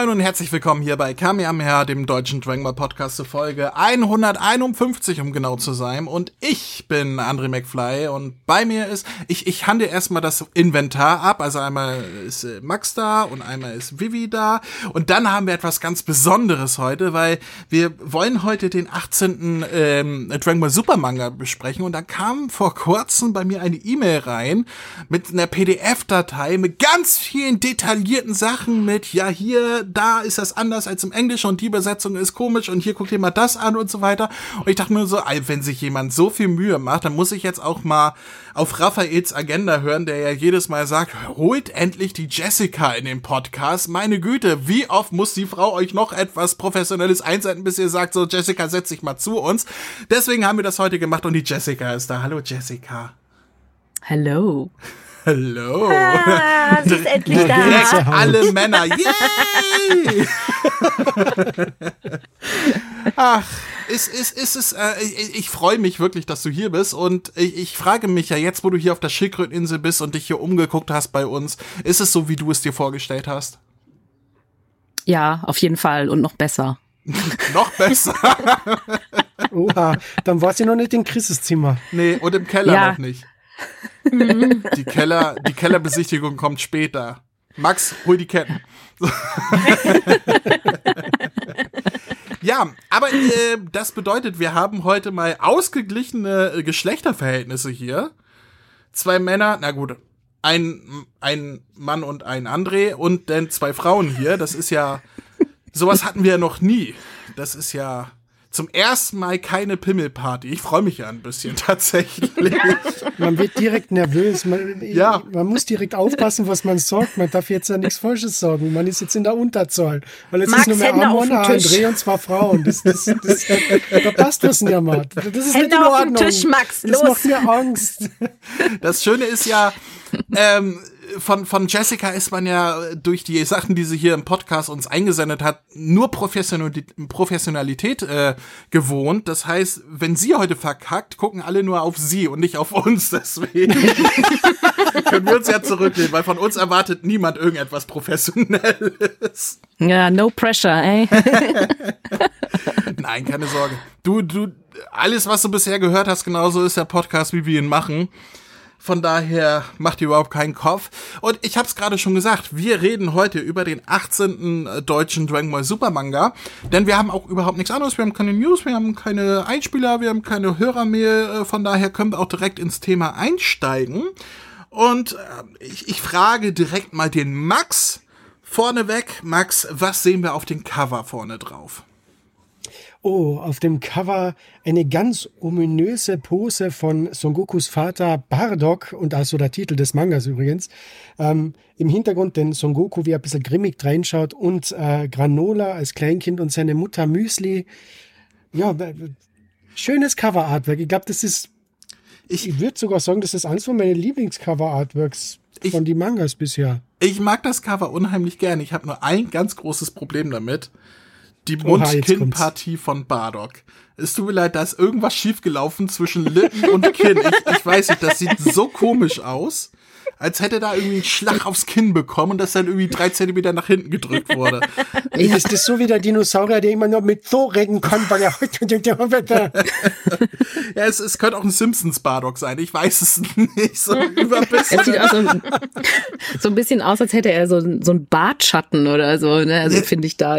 Moin und herzlich willkommen hier bei Kamehameha, dem deutschen Dragon Ball Podcast zur Folge 151, um genau zu sein. Und ich bin André McFly und bei mir ist, ich, ich handle erstmal das Inventar ab. Also einmal ist äh, Max da und einmal ist Vivi da. Und dann haben wir etwas ganz Besonderes heute, weil wir wollen heute den 18. Ähm, Dragon Ball Super Manga besprechen. Und da kam vor kurzem bei mir eine E-Mail rein mit einer PDF-Datei mit ganz vielen detaillierten Sachen mit, ja, hier, da ist das anders als im Englischen und die Übersetzung ist komisch und hier guckt mal das an und so weiter. Und ich dachte mir so, wenn sich jemand so viel Mühe macht, dann muss ich jetzt auch mal auf Raphaels Agenda hören, der ja jedes Mal sagt, holt endlich die Jessica in den Podcast. Meine Güte, wie oft muss die Frau euch noch etwas Professionelles einsenden, bis ihr sagt, so Jessica, setz dich mal zu uns. Deswegen haben wir das heute gemacht und die Jessica ist da. Hallo Jessica. Hallo. Hallo. Ah, sie ist endlich da. Direkt alle Männer. Yay! Ach, ist, ist, ist es, äh, ich, ich freue mich wirklich, dass du hier bist und ich, ich frage mich ja jetzt, wo du hier auf der Schildkröteninsel bist und dich hier umgeguckt hast bei uns, ist es so, wie du es dir vorgestellt hast? Ja, auf jeden Fall und noch besser. noch besser. Oha, dann war sie noch nicht in Chris' Zimmer. Nee, und im Keller ja. noch nicht. Die Keller, die Kellerbesichtigung kommt später. Max, hol die Ketten. ja, aber äh, das bedeutet, wir haben heute mal ausgeglichene äh, Geschlechterverhältnisse hier. Zwei Männer, na gut, ein, ein Mann und ein André und dann zwei Frauen hier. Das ist ja, sowas hatten wir ja noch nie. Das ist ja zum ersten Mal keine Pimmelparty. Ich freue mich ja ein bisschen tatsächlich. Man wird direkt nervös. Man, ja. man muss direkt aufpassen, was man sagt. Man darf jetzt ja nichts Falsches sagen. Man ist jetzt in der Unterzahl. Weil jetzt Max ist nur mehr Amona, André und zwei Frauen. Das, das, das, da passt was nicht mehr. Das ist Hände nicht in Ordnung. Auf den Tisch, Max. Los. Das macht mir Angst. Das Schöne ist ja, ähm, von, von Jessica ist man ja durch die Sachen, die sie hier im Podcast uns eingesendet hat, nur Professionalität, Professionalität äh, gewohnt. Das heißt, wenn sie heute verkackt, gucken alle nur auf sie und nicht auf uns. Deswegen können wir uns ja zurücklehnen, weil von uns erwartet niemand irgendetwas Professionelles. Ja, no pressure, ey. Nein, keine Sorge. Du, du, alles, was du bisher gehört hast, genauso ist der Podcast, wie wir ihn machen. Von daher macht ihr überhaupt keinen Kopf. Und ich habe es gerade schon gesagt, wir reden heute über den 18. Äh, deutschen Dragon Ball Super Manga, denn wir haben auch überhaupt nichts anderes. Wir haben keine News, wir haben keine Einspieler, wir haben keine Hörermail. Äh, von daher können wir auch direkt ins Thema einsteigen. Und äh, ich, ich frage direkt mal den Max vorneweg. Max, was sehen wir auf dem Cover vorne drauf? Oh, auf dem Cover eine ganz ominöse Pose von Son Gokus Vater Bardock und also der Titel des Mangas übrigens. Ähm, Im Hintergrund den Son Goku, wie er ein bisschen grimmig reinschaut und äh, Granola als Kleinkind und seine Mutter Müsli. Ja, schönes Cover-Artwork. Ich glaube, das ist, ich, ich würde sogar sagen, das ist eines von meinen Lieblingscover-Artworks von die Mangas bisher. Ich mag das Cover unheimlich gern. Ich habe nur ein ganz großes Problem damit die Mund-Kinn-Partie von Bardock. Es tut mir leid, da ist irgendwas schiefgelaufen zwischen Lippen und Kinn. Ich, ich weiß nicht, das sieht so komisch aus als hätte er da irgendwie einen Schlag aufs Kinn bekommen und das dann irgendwie drei Zentimeter nach hinten gedrückt wurde. ist das so wie der Dinosaurier, der immer noch mit so reden kann, weil er Ja, es, es könnte auch ein Simpsons Bardock sein, ich weiß es nicht. So, es sieht auch so, so ein bisschen aus, als hätte er so, so einen Bartschatten oder so, ne? Also finde ich da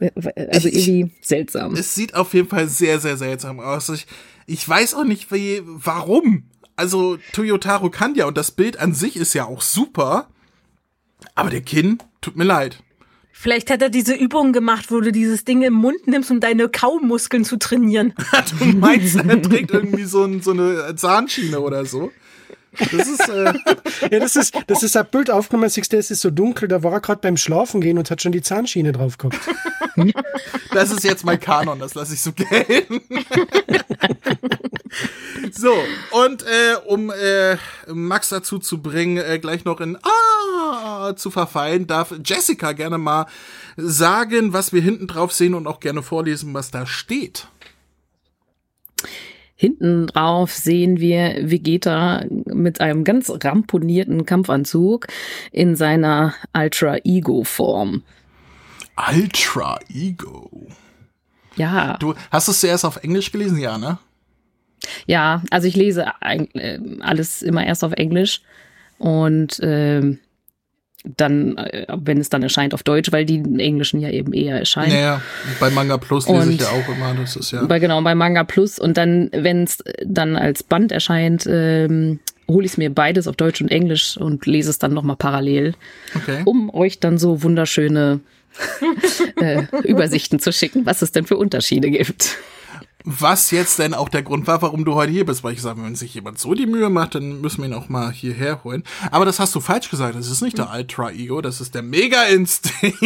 also irgendwie ich, seltsam. Es sieht auf jeden Fall sehr, sehr seltsam aus. Ich, ich weiß auch nicht, wie, warum also Toyotaro kann ja und das Bild an sich ist ja auch super, aber der Kinn, tut mir leid. Vielleicht hat er diese Übung gemacht, wo du dieses Ding im Mund nimmst, um deine Kaumuskeln zu trainieren. du meinst, er trägt irgendwie so, ein, so eine Zahnschiene oder so? Das ist, äh, ja, das ist, das ist ein Bild aufgenommen, siehst du, es ist so dunkel, da war er gerade beim Schlafen gehen und hat schon die Zahnschiene drauf gehabt. Das ist jetzt mein Kanon, das lasse ich so gelten. so, und äh, um äh, Max dazu zu bringen, äh, gleich noch in Ah zu verfallen, darf Jessica gerne mal sagen, was wir hinten drauf sehen und auch gerne vorlesen, was da steht. Hinten drauf sehen wir Vegeta mit einem ganz ramponierten Kampfanzug in seiner Ultra-Ego-Form. Ultra Ego. Ja. Du hast es zuerst auf Englisch gelesen, ja, ne? Ja, also ich lese äh, alles immer erst auf Englisch und ähm, dann, äh, wenn es dann erscheint, auf Deutsch, weil die Englischen ja eben eher erscheinen. Naja, bei Manga Plus lese ich Und- ja auch immer, das ist ja. Bei, genau, bei Manga Plus und dann, wenn es dann als Band erscheint, ähm, hole ich es mir beides auf Deutsch und Englisch und lese es dann nochmal parallel, Okay. um euch dann so wunderschöne äh, Übersichten zu schicken, was es denn für Unterschiede gibt. Was jetzt denn auch der Grund war, warum du heute hier bist, weil ich sage, wenn sich jemand so die Mühe macht, dann müssen wir ihn auch mal hierher holen. Aber das hast du falsch gesagt. Das ist nicht der Ultra Ego, das ist der Mega Instinct.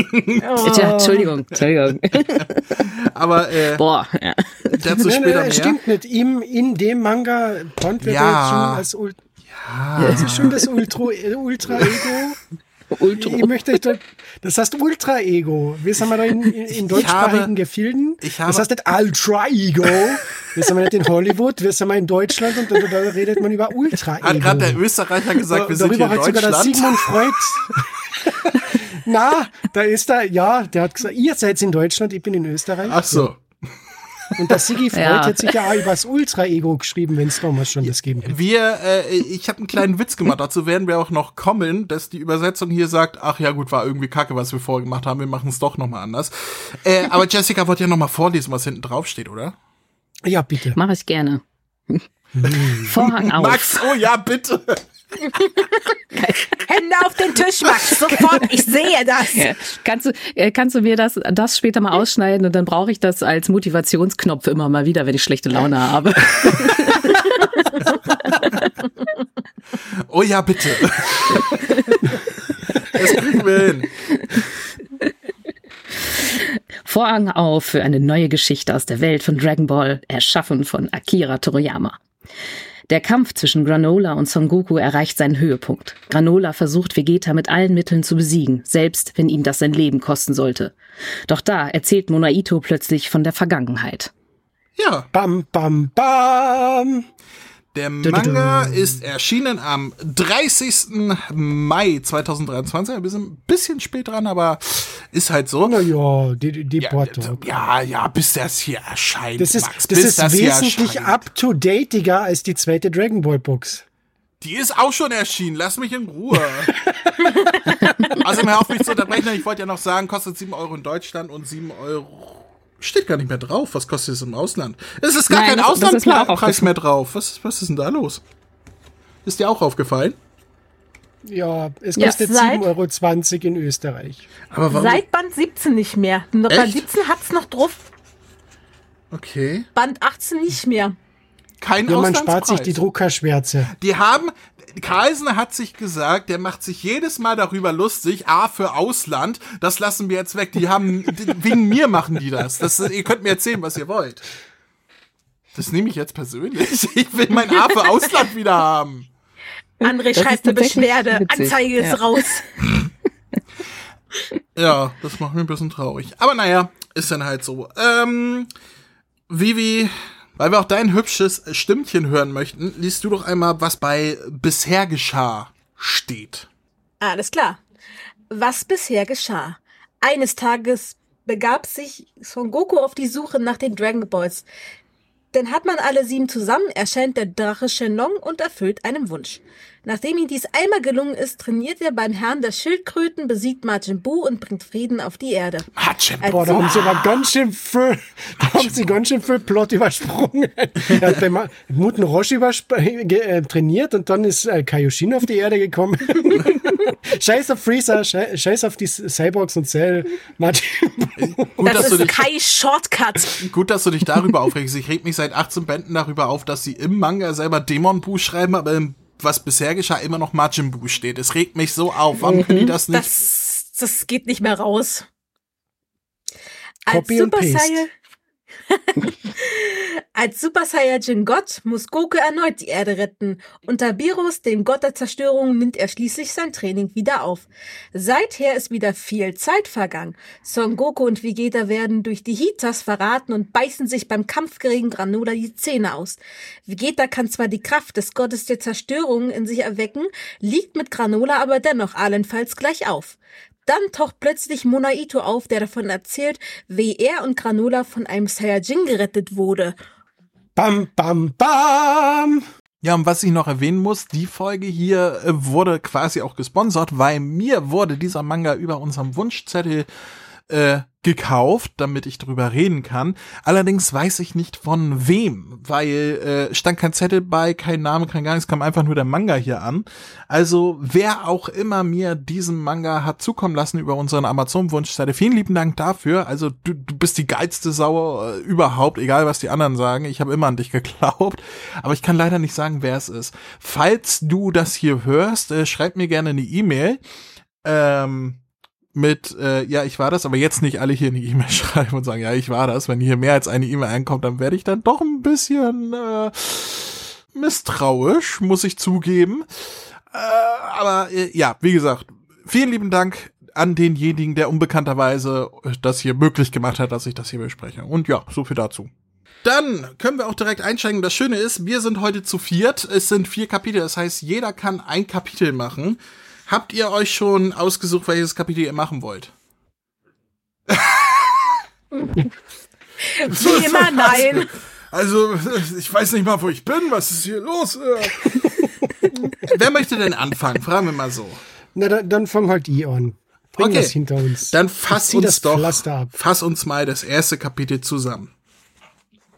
Tja, Entschuldigung, Entschuldigung. Aber äh, Boah, ja. dazu Nein, später nein, mehr. stimmt nicht. Im, in dem Manga Pond wird Ja. ja. schon als Ult ja. Das ist schon das Ultra, Ultra Ego. Ultra. Ich möchte, da- das heißt Ultra Ego. Wir sind wir da in, in, in deutschsprachigen habe- Gefilden. ich habe- das heißt nicht Ultra Ego. Wir sind wir nicht in Hollywood, wir sind wir in Deutschland und da, redet man über Ultra Ego. Hat gerade der Österreicher gesagt, wir sind Darüber hier in hat sogar der Deutschland. Sigmund Freud. Na, da ist er, ja, der hat gesagt, ihr seid in Deutschland, ich bin in Österreich. Ach so. Und der Sigi Freud Ja. hat sich ja auch über das Ultra-Ego geschrieben, wenn es damals schon das geben hätte. Wir, äh, ich habe einen kleinen Witz gemacht. Dazu werden wir auch noch kommen, dass die Übersetzung hier sagt, ach ja gut, war irgendwie kacke, was wir vorher gemacht haben. Wir machen es doch noch mal anders. Äh, aber Jessica wollte ja noch mal vorlesen, was hinten drauf steht, oder? Ja, bitte. Mache ich gerne. Vorhang auf. Max, oh ja, bitte. Hände auf den Tisch, Max, sofort, ich sehe das. Ja. Kannst du, äh, kannst du mir das, das später mal ausschneiden und dann brauche ich das als Motivationsknopf immer mal wieder, wenn ich schlechte Laune habe. Oh ja, bitte. das kriegen wir hin. Vorhang auf für eine neue Geschichte aus der Welt von Dragon Ball, erschaffen von Akira Toriyama. Der Kampf zwischen Granola und Son Goku erreicht seinen Höhepunkt. Granola versucht Vegeta mit allen Mitteln zu besiegen, selbst wenn ihm das sein Leben kosten sollte. Doch da erzählt Monaito plötzlich von der Vergangenheit. Ja, Bam, bam, bam. Der Manga ist erschienen am 30. Mai 2023. Wir sind ein bisschen spät dran, aber ist halt so. Naja, die, die Ja, Porto. ja, ja, bis das hier erscheint, Das ist, Max. das ist das wesentlich erscheint. up-to-dateiger als die zweite Dragon Ball Box. Die ist auch schon erschienen. Lass mich in Ruhe. also, hör auf mich zu unterbrechen. Ich wollte ja noch sagen, kostet 7 Euro in Deutschland und 7 Euro. Steht gar nicht mehr drauf. Was kostet es im Ausland? Es ist gar Nein, kein Auslandpreis mehr drauf. Was, was ist denn da los? Ist dir auch aufgefallen? Ja, es Ja, kostet seit- 7,20 Euro in Österreich. Aber warum? Seit Band 17 nicht mehr. Band Echt? 17 hat's noch drauf, okay. Band 18 nicht mehr. Kein Ja, man spart sich die Druckerschwärze. Die haben, Carlsen hat sich gesagt, der macht sich jedes Mal darüber lustig, A, für Ausland, das lassen wir jetzt weg. Die haben, wegen mir machen die das. das. Ihr könnt mir erzählen, was ihr wollt. Das nehme ich jetzt persönlich. Ich will mein A für Ausland wieder haben. André Das schreibt eine Beschwerde. witzig, Anzeige ist ja. raus. Ja, das macht mir ein bisschen traurig. Aber naja, ist dann halt so. Ähm, Vivi, weil wir auch dein hübsches Stimmchen hören möchten, liest du doch einmal, was bei bisher geschah steht. Alles klar. Was bisher geschah? Eines Tages begab sich Son Goku auf die Suche nach den Dragon Balls. Denn hat man alle sieben zusammen, erscheint der Drache Shenlong und erfüllt einen Wunsch. Nachdem ihm dies einmal gelungen ist, trainiert er beim Herrn der Schildkröten, besiegt Majin Buu und bringt Frieden auf die Erde. Hatschem. Boah, da haben sie aber ganz schön viel, da haben sie ganz schön viel Plot übersprungen. Er hat bei Ma- Muten Roshi äh, trainiert und dann ist äh, Kaioshin auf die Erde gekommen. Scheiß auf Freezer, schei- scheiß auf die Cyborgs und Cell. Martin. Gut, Das dass du ist dich Kai Shortcut. Gut, dass du dich darüber aufregst. Ich reg mich seit 18 Bänden darüber auf, dass sie im Manga selber Dämon Bu schreiben, aber im, was bisher geschah, immer noch Majin Bu steht. Es regt mich so auf. Warum können die das nicht? Das, das geht nicht mehr raus. Als Copy and Super paste. Saiyan Als Super Saiyajin Gott muss Goku erneut die Erde retten. Unter Beerus, dem Gott der Zerstörung, nimmt er schließlich sein Training wieder auf. Seither ist wieder viel Zeit vergangen. Son Goku und Vegeta werden durch die Hitas verraten und beißen sich beim Kampf gegen Granola die Zähne aus. Vegeta kann zwar die Kraft des Gottes der Zerstörung in sich erwecken, liegt mit Granola aber dennoch allenfalls gleich auf. Dann taucht plötzlich Monaito auf, der davon erzählt, wie er und Granola von einem Saiyajin gerettet wurde. Bam, bam, bam! Ja, und was ich noch erwähnen muss, die Folge hier äh, wurde quasi auch gesponsert, weil mir wurde dieser Manga über unserem Wunschzettel äh, gekauft, damit ich drüber reden kann. Allerdings weiß ich nicht von wem, weil äh, stand kein Zettel bei, kein Name, kein gar nichts, kam einfach nur der Manga hier an. Also wer auch immer mir diesen Manga hat zukommen lassen über unseren Amazon-Wunschzettel, vielen lieben Dank dafür. Also du, du bist die geilste Sau äh, überhaupt, egal was die anderen sagen. Ich habe immer an dich geglaubt, aber ich kann leider nicht sagen, wer es ist. Falls du das hier hörst, äh, schreib mir gerne eine E-Mail. Ähm, mit, äh, ja, ich war das, aber jetzt nicht alle hier eine E-Mail schreiben und sagen, ja, ich war das. Wenn hier mehr als eine E-Mail einkommt, dann werde ich dann doch ein bisschen äh, misstrauisch, muss ich zugeben. Äh, aber äh, ja, wie gesagt, vielen lieben Dank an denjenigen, der unbekannterweise das hier möglich gemacht hat, dass ich das hier bespreche. Und ja, so viel dazu. Dann können wir auch direkt einsteigen. Das Schöne ist, wir sind heute zu viert. Es sind vier Kapitel. Das heißt, jeder kann ein Kapitel machen. Habt ihr euch schon ausgesucht, welches Kapitel ihr machen wollt? Wie immer nein. Also, ich weiß nicht mal, wo ich bin. Was ist hier los? Wer möchte denn anfangen? Fragen wir mal so. Na, dann, dann fang halt die an. Bring Okay. das hinter uns. Dann fass uns doch, fass uns mal das erste Kapitel zusammen.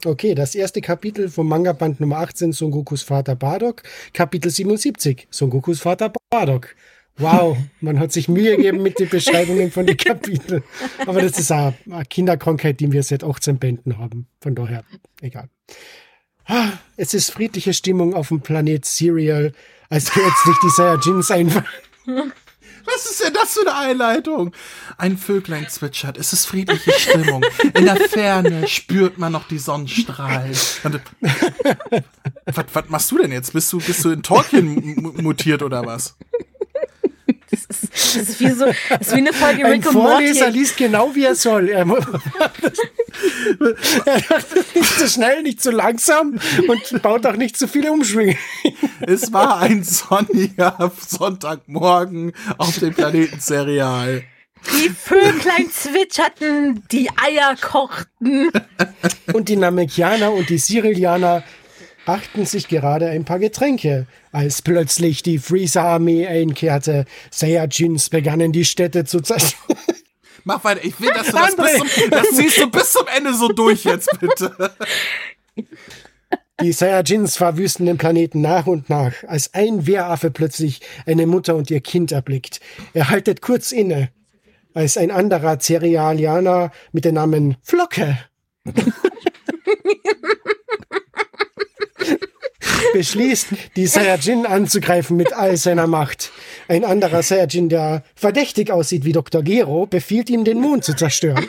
Okay, das erste Kapitel vom Manga-Band Nummer 18, Son Gokus Vater Bardock. Kapitel 77, Son Gokus Vater Bardock. Wow, man hat sich Mühe gegeben mit den Beschreibungen von den Kapiteln. Aber das ist eine eine Kinderkrankheit, die wir seit 18 Bänden haben. Von daher, egal. Ah, Es ist friedliche Stimmung auf dem Planet Serial, als plötzlich die Saiyajins einfach. Was ist denn das für eine Einleitung? Ein Vöglein zwitschert, es ist friedliche Stimmung. In der Ferne spürt man noch die Sonnenstrahlen. Und- Was, was machst du denn jetzt? Bist du, bist du in Tolkien mu- mutiert oder was? Das ist wie so, das ist wie eine Folge Ein Rick und Vorleser Morty. liest genau, wie er soll. Er, macht es nicht zu schnell, nicht zu langsam und baut auch nicht zu viele Umschwünge. Es war ein sonniger Sonntagmorgen auf dem Planeten Serial. Die Vöglein zwitscherten, die Eier kochten. Und die Namekianer und die Cyrilianer achten sich gerade ein paar Getränke, als plötzlich die Freezer-Armee einkehrte. Saiyajins begannen die Städte zu zerstören. Mach weiter. Ich will, dass du das bis zum, das ziehst du bis zum Ende so durch jetzt, bitte. Die Saiyajins verwüsten den Planeten nach und nach, als ein Wehraffe plötzlich eine Mutter und ihr Kind erblickt. Er haltet kurz inne, als ein anderer Cerealianer mit dem Namen Flocke beschließt, die Saiyajin anzugreifen mit all seiner Macht. Ein anderer Saiyajin, der verdächtig aussieht wie Dr. Gero, befiehlt ihm, den Mond zu zerstören.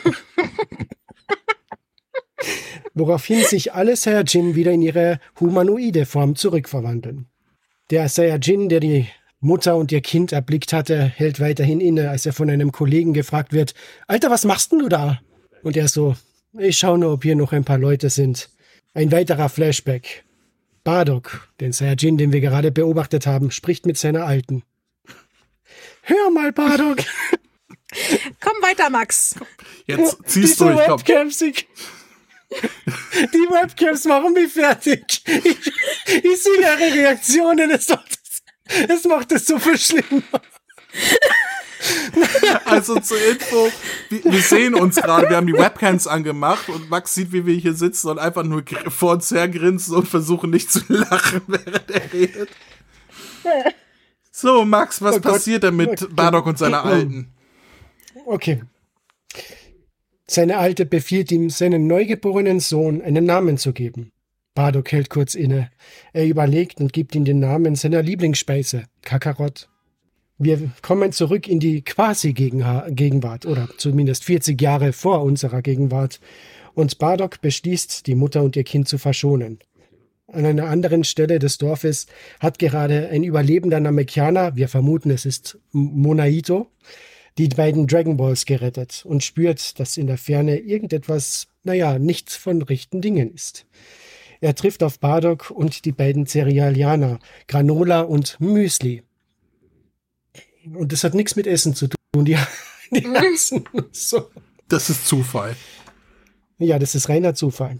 Woraufhin sich alle Saiyajin wieder in ihre humanoide Form zurückverwandeln. Der Saiyajin, der die Mutter und ihr Kind erblickt hatte, hält weiterhin inne, als er von einem Kollegen gefragt wird, Alter, was machst denn du da? Und er so, ich schaue nur, ob hier noch ein paar Leute sind. Ein weiterer Flashback. Bardock, den Saiyajin, den wir gerade beobachtet haben, spricht mit seiner Alten. Hör mal, Bardock, Komm weiter, Max. Jetzt ziehst diese du, komm. Webcams, ich, die Webcams machen mich fertig. Ich, ich sehe ihre Reaktionen, es macht, es, es macht es so viel schlimmer. Also zur Info, wir, sehen uns gerade, wir haben die Webcams angemacht und Max sieht, wie wir hier sitzen und einfach nur vor uns her grinsen und versuchen nicht zu lachen, während er redet. So, Max, was Oh passiert denn mit. Bardock und seiner Alten? Okay. Seine Alte befiehlt ihm, seinem neugeborenen Sohn einen Namen zu geben. Bardock hält kurz inne. Er überlegt und gibt ihm den Namen seiner Lieblingsspeise, Kakarott. Wir kommen zurück in die Quasi-Gegenwart, oder zumindest 40 Jahre vor unserer Gegenwart. Und Bardock beschließt, die Mutter und ihr Kind zu verschonen. An einer anderen Stelle des Dorfes hat gerade ein überlebender Namekianer, wir vermuten es ist Monaito, die beiden Dragon Balls gerettet und spürt, dass in der Ferne irgendetwas, naja, nichts von rechten Dingen ist. Er trifft auf Bardock und die beiden Cerealianer, Granola und Müsli. Und das hat nichts mit Essen zu tun. Die die Herzen. So. Das ist Zufall. Ja, das ist reiner Zufall.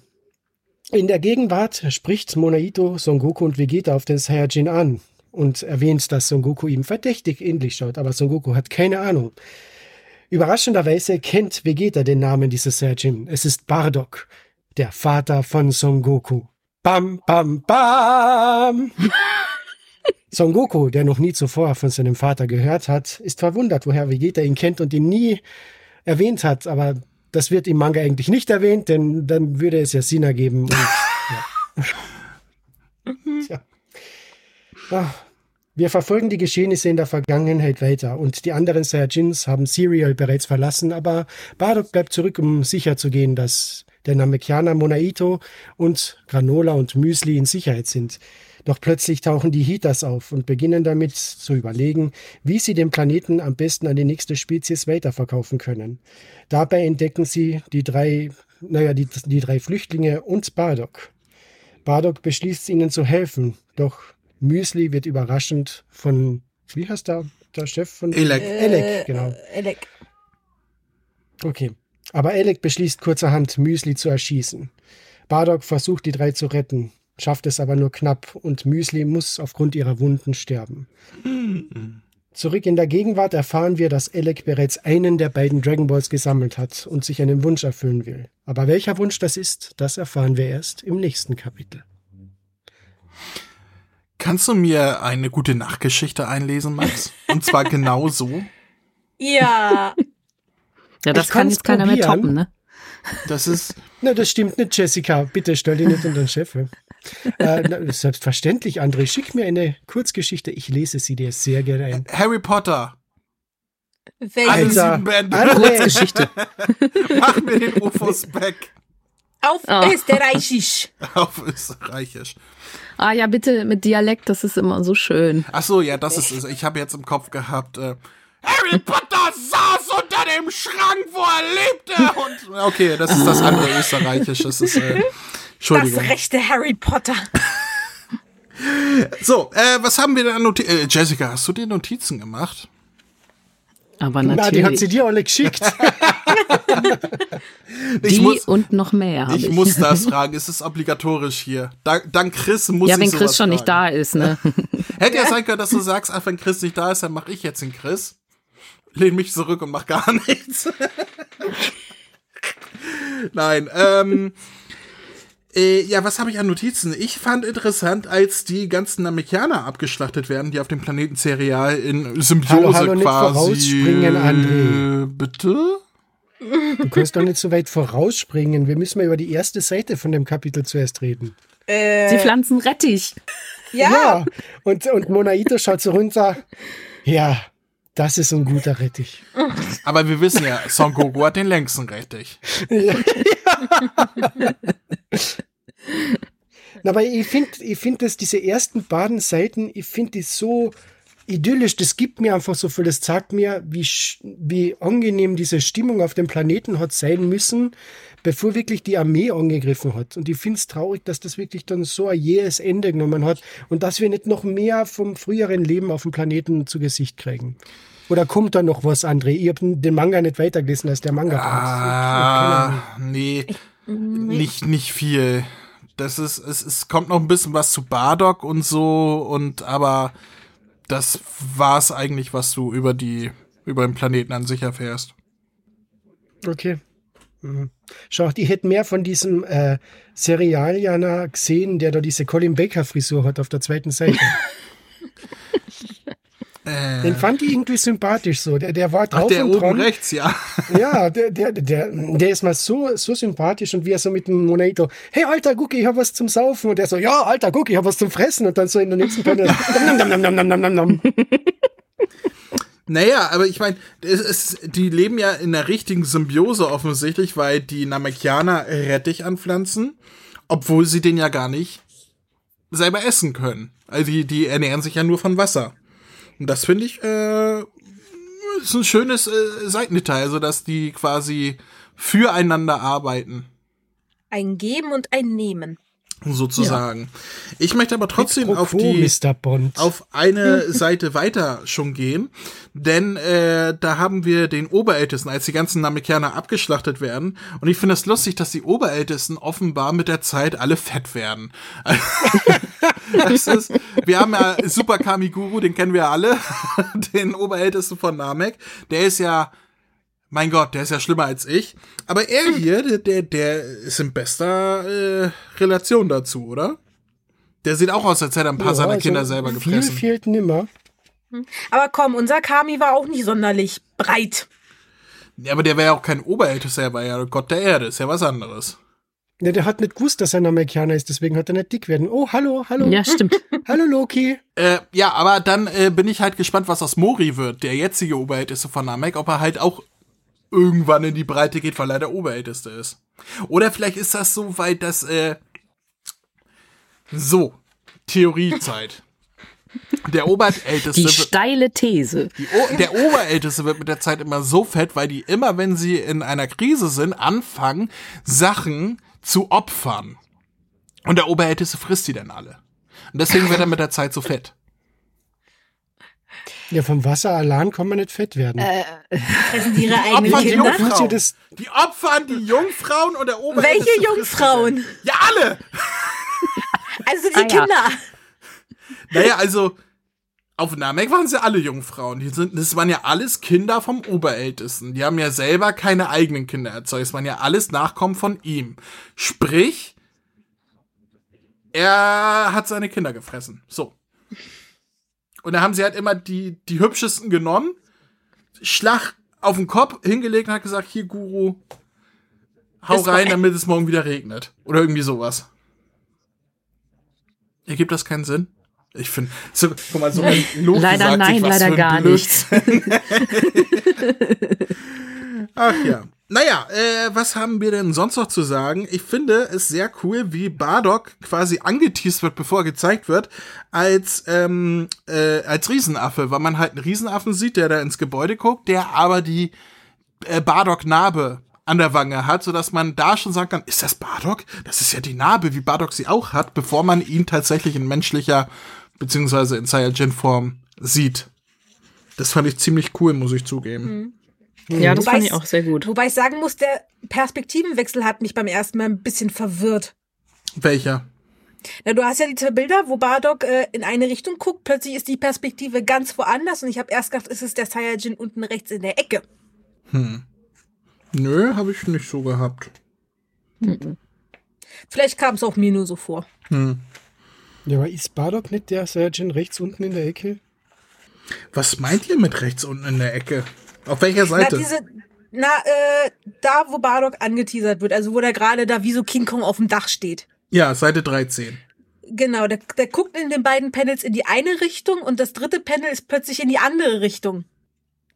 In der Gegenwart spricht Monaito Son Goku und Vegeta auf den Saiyajin an und erwähnt, dass Son Goku ihm verdächtig ähnlich schaut, aber Son Goku hat keine Ahnung. Überraschenderweise kennt Vegeta den Namen dieses Saiyajin. Es ist Bardock, der Vater von Son Goku. Bam, bam, bam! Son Goku, der noch nie zuvor von seinem Vater gehört hat, ist verwundert, woher Vegeta ihn kennt und ihn nie erwähnt hat, aber das wird im Manga eigentlich nicht erwähnt, denn dann würde es ja Sinn ergeben. Und, ja. Tja. Ah, wir verfolgen die Geschehnisse in der Vergangenheit weiter und die anderen Saiyajins haben Serial bereits verlassen, aber Bardock bleibt zurück, um sicher zu gehen, dass der Namekianer Monaito und Granola und Müsli in Sicherheit sind. Doch plötzlich tauchen die Hitas auf und beginnen damit zu überlegen, wie sie den Planeten am besten an die nächste Spezies weiterverkaufen können. Dabei entdecken sie die drei, naja, die, die drei Flüchtlinge und Bardock. Bardock beschließt ihnen zu helfen, doch Müsli wird überraschend von, wie heißt der, der Chef von? Elec, genau. Äh, Elec. Okay. Aber Elec beschließt kurzerhand, Müsli zu erschießen. Bardock versucht, die drei zu retten, schafft es aber nur knapp und Müsli muss aufgrund ihrer Wunden sterben. Zurück in der Gegenwart erfahren wir, dass Elec bereits einen der beiden Dragon Balls gesammelt hat und sich einen Wunsch erfüllen will. Aber welcher Wunsch das ist, das erfahren wir erst im nächsten Kapitel. Kannst du mir eine gute Nachtgeschichte einlesen, Max? Und zwar genau so. Ja. Ja, das Ich kann jetzt keiner mehr toppen, ne? Das ist. Na, das stimmt nicht, Jessica. Bitte stell dich nicht unter den Chef. äh, na, selbstverständlich, André. Schick mir eine Kurzgeschichte. Ich lese sie dir sehr gerne ein. Harry Potter. Alle Welches? Alter. sieben Bände. André, Geschichte. Mach mir den Rufus Beck Auf Ah. Österreichisch. auf Österreichisch. Ah ja, bitte mit Dialekt, das ist immer so schön. Ach so, ja, das ist es. Ich habe jetzt im Kopf gehabt, äh, Harry Potter saß unter dem Schrank, wo er lebte. Und okay, das ist das andere Österreichisch. Das ist, äh, Das Entschuldigung. rechte Harry Potter. So, äh, was haben wir denn an Notizen? Äh, Jessica, hast du dir Notizen gemacht? Aber na, die hat natürlich. sie dir alle geschickt. Ich die muss, und noch mehr. ich ich. muss das fragen. Es ist obligatorisch hier. Dank, dank Chris muss ja, ich wenn sowas Chris schon nicht fragen. da ist, ne? Hätte ja sein können, dass du sagst, ach, wenn Chris nicht da ist, dann mache ich jetzt den Chris. Lehn mich zurück und mach gar nichts. Nein, ähm. Äh, ja, was habe ich an Notizen? Ich fand interessant, als die ganzen Namekianer abgeschlachtet werden, die auf dem Planeten Cereal in Symbiose Hallo, hallo, nicht quasi. vorausspringen, André. Bitte? Du kannst doch nicht so weit vorausspringen. Wir müssen mal über die erste Seite von dem Kapitel zuerst reden. Äh, Sie pflanzen Rettich. ja. Und, und Monaito schaut so runter. Ja, das ist ein guter Rettich. Aber wir wissen ja, Son Goku hat den längsten Rettich. Na, Aber ich finde, ich finde, dass diese ersten beiden Seiten, ich finde die so idyllisch. Das gibt mir einfach so viel. Das zeigt mir, wie, wie angenehm diese Stimmung auf dem Planeten hat sein müssen, bevor wirklich die Armee angegriffen hat. Und ich finde es traurig, dass das wirklich dann so ein jähes Ende genommen hat und dass wir nicht noch mehr vom früheren Leben auf dem Planeten zu Gesicht kriegen. Oder kommt da noch was, André? Ich habe den Manga nicht weitergelesen als der Manga. Ah, nee, nicht, nicht viel. Das ist, es, es kommt noch ein bisschen was zu Bardock und so und aber das war's eigentlich, was du über die, über den Planeten an sich erfährst. Okay. Mhm. Schau, die hätten mehr von diesem äh, Serialianer gesehen, der da diese Colin Baker Frisur hat auf der zweiten Seite. Äh. Den fand ich irgendwie sympathisch so. Der, der war drauf Ach, der und oben rechts, ja. Ja, der, der, der, der ist mal so, so sympathisch und wie er so mit dem Monito, hey alter Guck, ich hab was zum Saufen. Und er so, ja, alter Guck, ich hab was zum Fressen. Und dann so in der nächsten Panne, Naja, aber ich meine, die leben ja in einer richtigen Symbiose offensichtlich, weil die Namekianer Rettich anpflanzen, obwohl sie den ja gar nicht selber essen können. Also die, die ernähren sich ja nur von Wasser. Und das finde ich, äh, ist ein schönes äh, Seitendetail, also dass die quasi füreinander arbeiten. Ein Geben und ein Nehmen. Sozusagen. Ja. Ich möchte aber trotzdem auf die auf eine Seite weiter schon gehen, denn äh, da haben wir den Oberältesten, als die ganzen Namekianer abgeschlachtet werden. Und ich finde es das lustig, dass die Oberältesten offenbar mit der Zeit alle fett werden. ist, wir haben ja Super Kamiguru, den kennen wir alle, den Oberältesten von Namek. Der ist ja mein Gott, der ist ja schlimmer als ich. Aber er hier, der, der, ist in bester äh, Relation dazu, oder? Der sieht auch aus, als hätte er ein paar ja, seiner also Kinder selber gefressen. Viel fehlt nimmer. Hm. Aber komm, unser Kami war auch nicht sonderlich breit. Ja, aber der wäre ja auch kein Oberältester, er war ja Gott der Erde, ist ja was anderes. Ja, der hat nicht gewusst, dass er ein Amerikaner ist, deswegen hat er nicht dick werden. Oh, hallo, hallo. Ja, stimmt. hallo, Loki. Äh, ja, aber dann äh, bin ich halt gespannt, was aus Mori wird, der jetzige Oberälteste von Namek, ob er halt auch irgendwann in die Breite geht, weil er der Oberälteste ist. Oder vielleicht ist das so, weil das, äh, so, Theoriezeit. Der Oberälteste. Die steile These. Der Oberälteste wird mit der Zeit immer so fett, weil die immer, wenn sie in einer Krise sind, anfangen, Sachen zu opfern. Und der Oberälteste frisst die dann alle. Und deswegen wird er mit der Zeit so fett. Ja, vom Wasser allein kann man nicht fett werden. Äh, ihre eigenen Opfern Kinder? Die, Jungfrauen. die opfern die Jungfrauen und der Oberälteste. Welche Jungfrauen? Ja, alle! Also die ah, Kinder. Ja. Naja, also auf Namek waren sie alle Jungfrauen. Die sind, das waren ja alles Kinder vom Oberältesten. Die haben ja selber keine eigenen Kinder erzeugt. Es waren ja alles Nachkommen von ihm. Sprich, er hat seine Kinder gefressen. So. Und da haben sie halt immer die, die hübschesten genommen, Schlag auf den Kopf hingelegt und hat gesagt, hier Guru, hau rein, damit es morgen wieder regnet. Oder irgendwie sowas. Ergibt das keinen Sinn? Ich finde, so, guck mal, so ein Lob Leider nein, leider gar nicht. Ach ja. Naja, äh, was haben wir denn sonst noch zu sagen? Ich finde es sehr cool, wie Bardock quasi angeteased wird, bevor er gezeigt wird, als, ähm, äh, als Riesenaffe, weil man halt einen Riesenaffen sieht, der da ins Gebäude guckt, der aber die äh, Bardock-Narbe an der Wange hat, sodass man da schon sagen kann, ist das Bardock? Das ist ja die Narbe, wie Bardock sie auch hat, bevor man ihn tatsächlich in menschlicher beziehungsweise in Saiyajin-Form sieht. Das fand ich ziemlich cool, muss ich zugeben. Mhm. Ja, das wobei fand ich auch sehr gut. Wobei ich sagen muss, der Perspektivenwechsel hat mich beim ersten Mal ein bisschen verwirrt. Welcher? Na, du hast ja die zwei Bilder, wo Bardock äh, in eine Richtung guckt, plötzlich ist die Perspektive ganz woanders und ich habe erst gedacht, ist es der Saiyajin unten rechts in der Ecke. Hm. Nö, habe ich nicht so gehabt. Mhm. Vielleicht kam es auch mir nur so vor. Hm. Ja, aber ist Bardock nicht der Saiyajin rechts unten in der Ecke? Was meint ihr mit rechts unten in der Ecke? Auf welcher Seite? Na, diese, na äh, da, wo Bardock angeteasert wird, also wo der gerade da wie so King Kong auf dem Dach steht. Ja, Seite 13. Genau, der, der guckt in den beiden Panels in die eine Richtung und das dritte Panel ist plötzlich in die andere Richtung.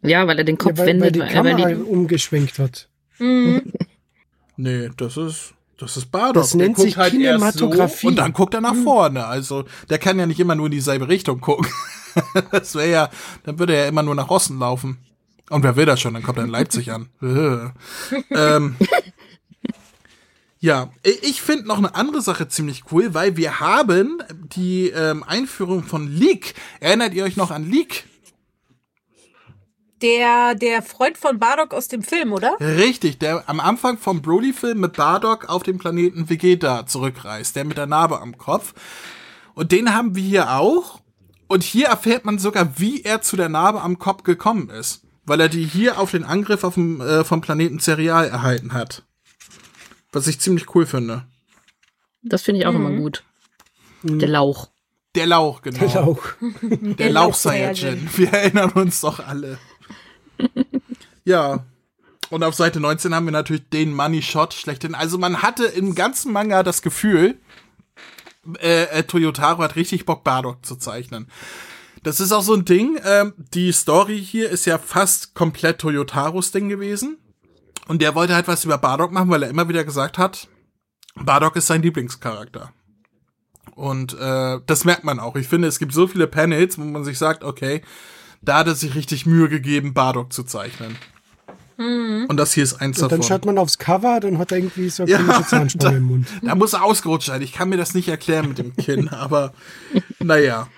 Ja, weil er den Kopf ja, weil, wendet, weil die Kamera weil die umgeschwenkt hat. Mhm. nee, das ist das ist Bardock. Das nennt sich halt Kinematografie. So und dann guckt er nach vorne. Also der kann ja nicht immer nur in dieselbe Richtung gucken. das wäre ja, dann würde er ja immer nur nach Osten laufen. Und wer will das schon? Dann kommt er in Leipzig an. ähm, ja, ich finde noch eine andere Sache ziemlich cool, weil wir haben die ähm, Einführung von Leak. Erinnert ihr euch noch an Leak? Der, der Freund von Bardock aus dem Film, oder? Richtig, der am Anfang vom Broly-Film mit Bardock auf den Planeten Vegeta zurückreist, der mit der Narbe am Kopf. Und den haben wir hier auch. Und hier erfährt man sogar, wie er zu der Narbe am Kopf gekommen ist. Weil er die hier auf den Angriff auf dem, äh, vom Planeten Cereal erhalten hat. Was ich ziemlich cool finde. Das finde ich auch mhm. immer gut. Der Lauch. Der Lauch, genau. Der Lauch. Der, Der Lauch Saiyajin. Wir erinnern uns doch alle. ja. Und auf Seite 19 haben wir natürlich den Money Shot schlechthin. Also man hatte im ganzen Manga das Gefühl, äh, äh, Toyotaro hat richtig Bock, Bardock zu zeichnen. Das ist auch so ein Ding. Ähm, die Story hier ist ja fast komplett Toyotaros Ding gewesen. Und der wollte halt was über Bardock machen, weil er immer wieder gesagt hat, Bardock ist sein Lieblingscharakter. Und äh, das merkt man auch. Ich finde, es gibt so viele Panels, wo man sich sagt, okay, da hat er sich richtig Mühe gegeben, Bardock zu zeichnen. Und das hier ist eins Und dann davon. schaut man aufs Cover, dann hat er irgendwie so eine Ja, Zahnspange da, im Mund. da muss er ausgerutscht sein. Ich kann mir das nicht erklären mit dem Kinn, aber naja.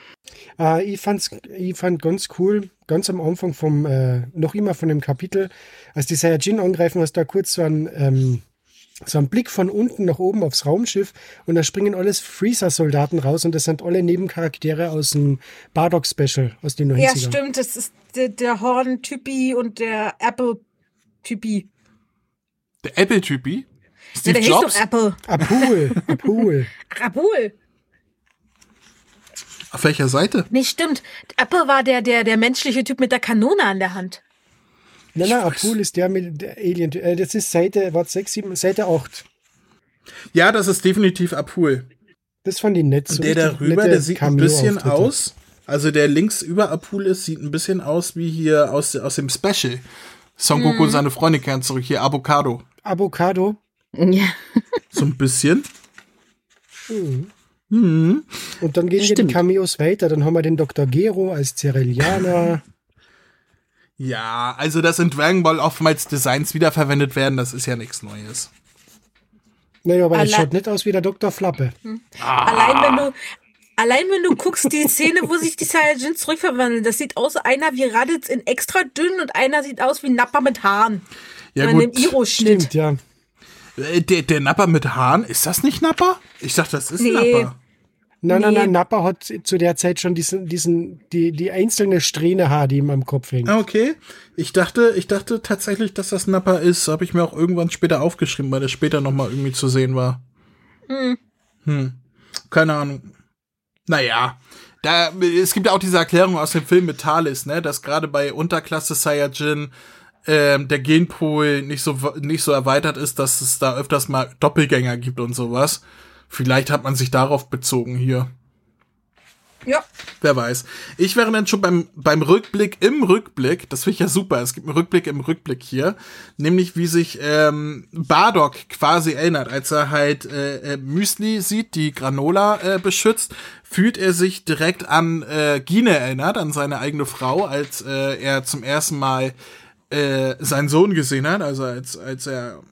Äh, ich, fand's, ich fand ganz cool, ganz am Anfang vom, äh, noch immer von dem Kapitel, als die Saiyajin angreifen, hast du da kurz so einen, ähm, so einen Blick von unten nach oben aufs Raumschiff und da springen alles Freezer-Soldaten raus und das sind alle Nebencharaktere aus dem Bardock-Special aus den 90ern. Ja, stimmt. Das ist der, der Horn-Typi und der Apple-Typi. Der Apple-Typi? Ja, Steve der hieß Jobs? doch Apple. Abul, Abul. Rabul. Auf welcher Seite? Nee, stimmt. Apple war der, der, der menschliche Typ mit der Kanone an der Hand. Nein, nein, Abul ist der mit der Alien. Äh, das ist Seite, warte, 6, 7, Seite 8. Ja, das ist definitiv Apul. Das fand ich nett. So Der darüber, der sieht ein bisschen aus. Also der links über Apul ist, sieht ein bisschen aus wie hier aus, aus dem Special. Son Goku und seine Freunde kehren zurück. Hier Avocado. Avocado. Ja. So ein bisschen. Und dann gehen hier die. Cameos weiter. Dann haben wir den Dr. Gero als Cerelianer. Ja, also dass in Dragon Ball oftmals Designs wiederverwendet werden, das ist ja nichts Neues. naja, aber er Alle- schaut nicht aus wie der Dr. Flappe. Allein wenn du, allein wenn du guckst, die Szene, wo sich die Saiyajins zurückverwandeln, das sieht aus, einer wie Raditz in extra dünn und einer sieht aus wie Nappa mit Haaren. Ja An dem gut, Iro-Schnitt. Stimmt, ja. Äh, der, der Napper mit Haaren, ist das nicht Napper? Ich dachte, das ist Nee. Napper. Nein, nein, Nee. nein, Nappa hat zu der Zeit schon diesen, diesen, die, die einzelne Strähne Haar, die ihm am Kopf hängt. Ah, Okay, ich dachte, ich dachte tatsächlich, dass das Napper ist. Habe ich mir auch irgendwann später aufgeschrieben, weil das später noch mal irgendwie zu sehen war. Hm. Keine Ahnung. Naja, da, es gibt ja auch diese Erklärung aus dem Film mit Talis, ne, dass gerade bei Unterklasse Saiyajin ähm, der Genpool nicht so nicht so erweitert ist, dass es da öfters mal Doppelgänger gibt und sowas. Vielleicht hat man sich darauf bezogen hier. Ja. Wer weiß. Ich wäre dann schon beim, beim Rückblick im Rückblick, das finde ich ja super, es gibt einen Rückblick im Rückblick hier, nämlich wie sich ähm, Bardock quasi erinnert, als er halt äh, äh, Müsli sieht, die Granola äh, beschützt, fühlt er sich direkt an äh, Gine erinnert, an seine eigene Frau, als äh, er zum ersten Mal äh, seinen Sohn gesehen hat, also als, als er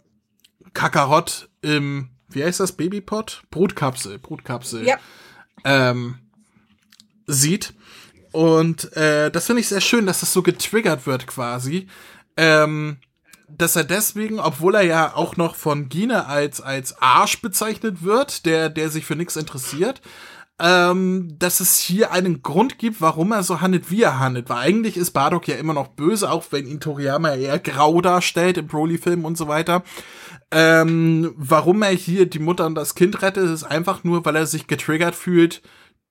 Kakarott im, wie heißt das, Babypot? Brutkapsel, Brutkapsel Ja. ähm, sieht. Und äh, das finde ich sehr schön, dass das so getriggert wird quasi. Ähm, dass er deswegen, obwohl er ja auch noch von Gine als, als Arsch bezeichnet wird, der, der sich für nichts interessiert, ähm, dass es hier einen Grund gibt, warum er so handelt, wie er handelt. Weil eigentlich ist Bardock ja immer noch böse, auch wenn ihn Toriyama eher grau darstellt im Broly-Film und so weiter. Ähm, warum er hier die Mutter und das Kind rettet, ist einfach nur, weil er sich getriggert fühlt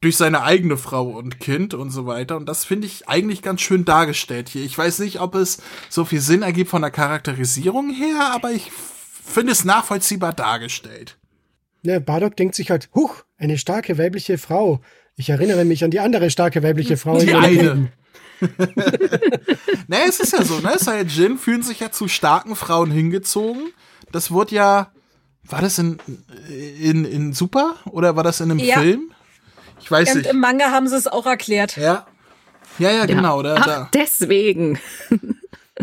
durch seine eigene Frau und Kind und so weiter. Und das finde ich eigentlich ganz schön dargestellt hier. Ich weiß nicht, ob es so viel Sinn ergibt von der Charakterisierung her, aber ich finde es nachvollziehbar dargestellt. Ja, Bardock denkt sich halt, huch, eine starke weibliche Frau. Ich erinnere mich an die andere starke weibliche Frau. in Die eine. Leben. naja, es ist ja so, ne? Saiyajin fühlen sich ja zu starken Frauen hingezogen. Das wurde ja, war das in, in, in Super oder war das in einem Ja. Film? Ich weiß Und nicht. im Manga haben sie es auch erklärt. Ja. Ja, ja, genau. Da, Ach, da. deswegen.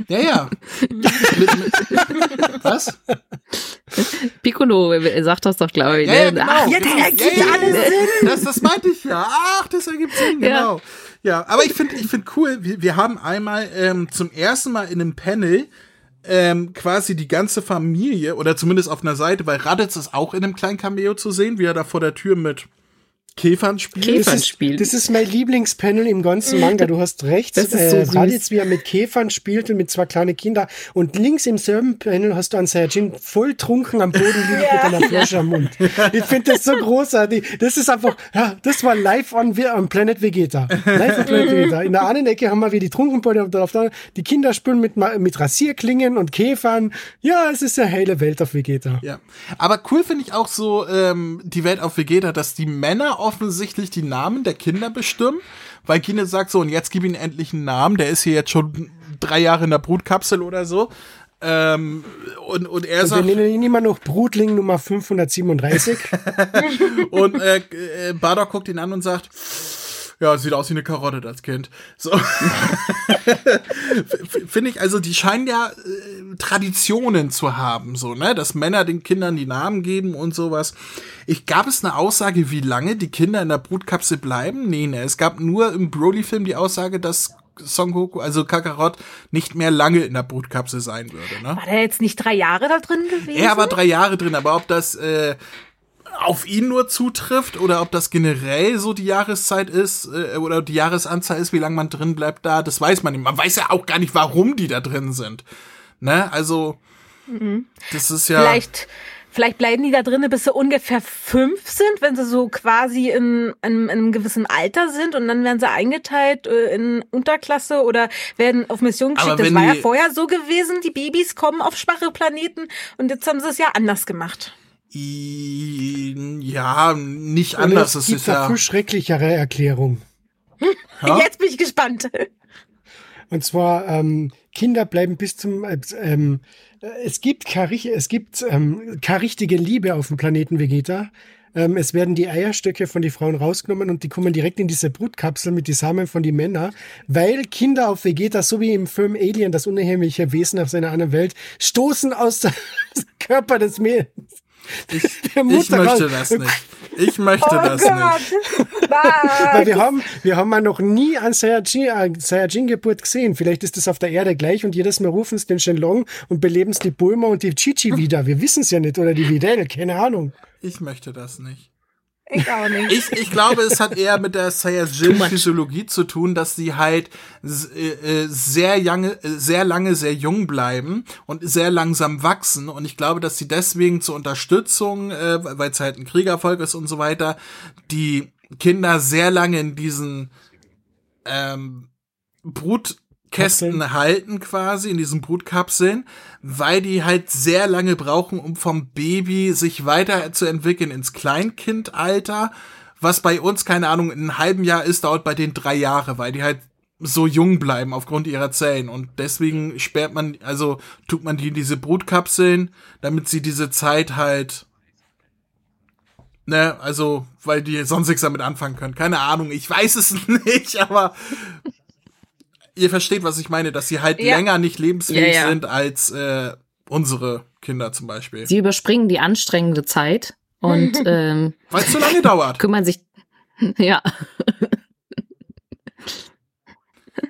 Ja, ja. was? Piccolo sagt das doch, glaube ich. Ja, ja, ne? genau. Ach, ja, genau. das ergibt alles Das, das meinte ich ja. Ach, das ergibt Sinn, Ja. genau. Ja, aber ich finde ich find cool, wir, wir haben einmal ähm, zum ersten Mal in einem Panel ähm, quasi die ganze Familie, oder zumindest auf einer Seite, weil Raditz ist auch in einem kleinen Cameo zu sehen, wie er da vor der Tür mit Käfern spielt. Käfern Das ist, spielt. das ist mein Lieblingspanel im ganzen Manga. Du hast recht. Das ist so äh, süß. Raditz, wie er mit Käfern spielt und mit zwei kleinen Kindern. Und links im selben Panel hast du einen Saiyajin voll trunken am Boden liegen mit einer Flasche am Mund. Ich finde das so großartig. Das ist einfach, ja, das war live on, on Planet Vegeta. Live on Planet Vegeta. In der einen Ecke haben wir wie die Trunkenbeute und auf der anderen die Kinder spülen mit, mit Rasierklingen und Käfern. Ja, es ist eine heile Welt auf Vegeta. Ja, aber cool finde ich auch so ähm, die Welt auf Vegeta, dass die Männer offensichtlich die Namen der Kinder bestimmen, weil Gine sagt so, und jetzt gib ihm endlich einen Namen, der ist hier jetzt schon drei Jahre in der Brutkapsel oder so. Ähm, und, und er Und wir sagt, nennen ihn immer noch Brutling Nummer 537. und äh, äh, Bardock guckt ihn an und sagt, ja, sieht aus wie eine Karotte, das Kind. So. Finde ich, also die scheinen ja äh, Traditionen zu haben, so, ne, dass Männer den Kindern die Namen geben und sowas. Ich gab es eine Aussage, wie lange die Kinder in der Brutkapsel bleiben? Nee, ne, es gab nur im Broly-Film die Aussage, dass Son Goku, also Kakarot, nicht mehr lange in der Brutkapsel sein würde. Ne? War der jetzt nicht drei Jahre da drin gewesen? Er war drei Jahre drin, aber ob das äh, auf ihn nur zutrifft oder ob das generell so die Jahreszeit ist äh, oder die Jahresanzahl ist, wie lange man drin bleibt da, das weiß man nicht. Man weiß ja auch gar nicht, warum die da drin sind. Ne? Also, mhm. das ist ja. Vielleicht Vielleicht bleiben die da drinnen, bis sie ungefähr fünf sind, wenn sie so quasi in, in, in einem gewissen Alter sind und dann werden sie eingeteilt äh, in Unterklasse oder werden auf Mission geschickt. Das war ja vorher so gewesen, die Babys kommen auf schwache Planeten und jetzt haben sie es ja anders gemacht. Ja, nicht anders. Es gibt ja viel schrecklichere Erklärung. Hm? Jetzt bin ich gespannt. Und zwar ähm, Kinder bleiben bis zum äh, ähm, es gibt keine, es gibt ähm, keine richtige Liebe auf dem Planeten Vegeta. Ähm, es werden die Eierstöcke von den Frauen rausgenommen und die kommen direkt in diese Brutkapsel mit den Samen von den Männern, weil Kinder auf Vegeta, so wie im Film Alien, das unheimliche Wesen auf seiner anderen Welt, stoßen aus dem Körper des Mädels. Ich, ich möchte das nicht. Ich möchte oh das Gott. nicht. Weil wir haben, wir haben mal noch nie ein Saiyajin-Geburt gesehen. Vielleicht ist das auf der Erde gleich und jedes Mal rufen es den Shenlong und beleben es die Bulma und die Chichi wieder. Wir wissen es ja nicht. Oder die Videl, keine Ahnung. Ich möchte das nicht. Ich auch nicht. Ich, ich glaube, es hat eher mit der Saiyajin-Physiologie zu tun, dass sie halt äh, äh, sehr lange, äh, sehr lange sehr jung bleiben und sehr langsam wachsen. Und ich glaube, dass sie deswegen zur Unterstützung, äh, weil es halt ein Kriegervolk ist und so weiter, die Kinder sehr lange in diesen ähm, Brut Kästen Kapseln. halten quasi in diesen Brutkapseln, weil die halt sehr lange brauchen, um vom Baby sich weiterzuentwickeln ins Kleinkindalter. Was bei uns, keine Ahnung, in einem halben Jahr ist, dauert bei denen drei Jahre, weil die halt so jung bleiben aufgrund ihrer Zellen. Und deswegen sperrt man, also tut man die in diese Brutkapseln, damit sie diese Zeit halt Ne, also, weil die sonst nichts damit anfangen können. Keine Ahnung, ich weiß es nicht, aber ihr versteht, was ich meine, dass sie halt ja. länger nicht lebensfähig ja, ja. sind als äh, unsere Kinder zum Beispiel. Sie überspringen die anstrengende Zeit und ähm, weil es zu lange dauert. Kümmern sich ja.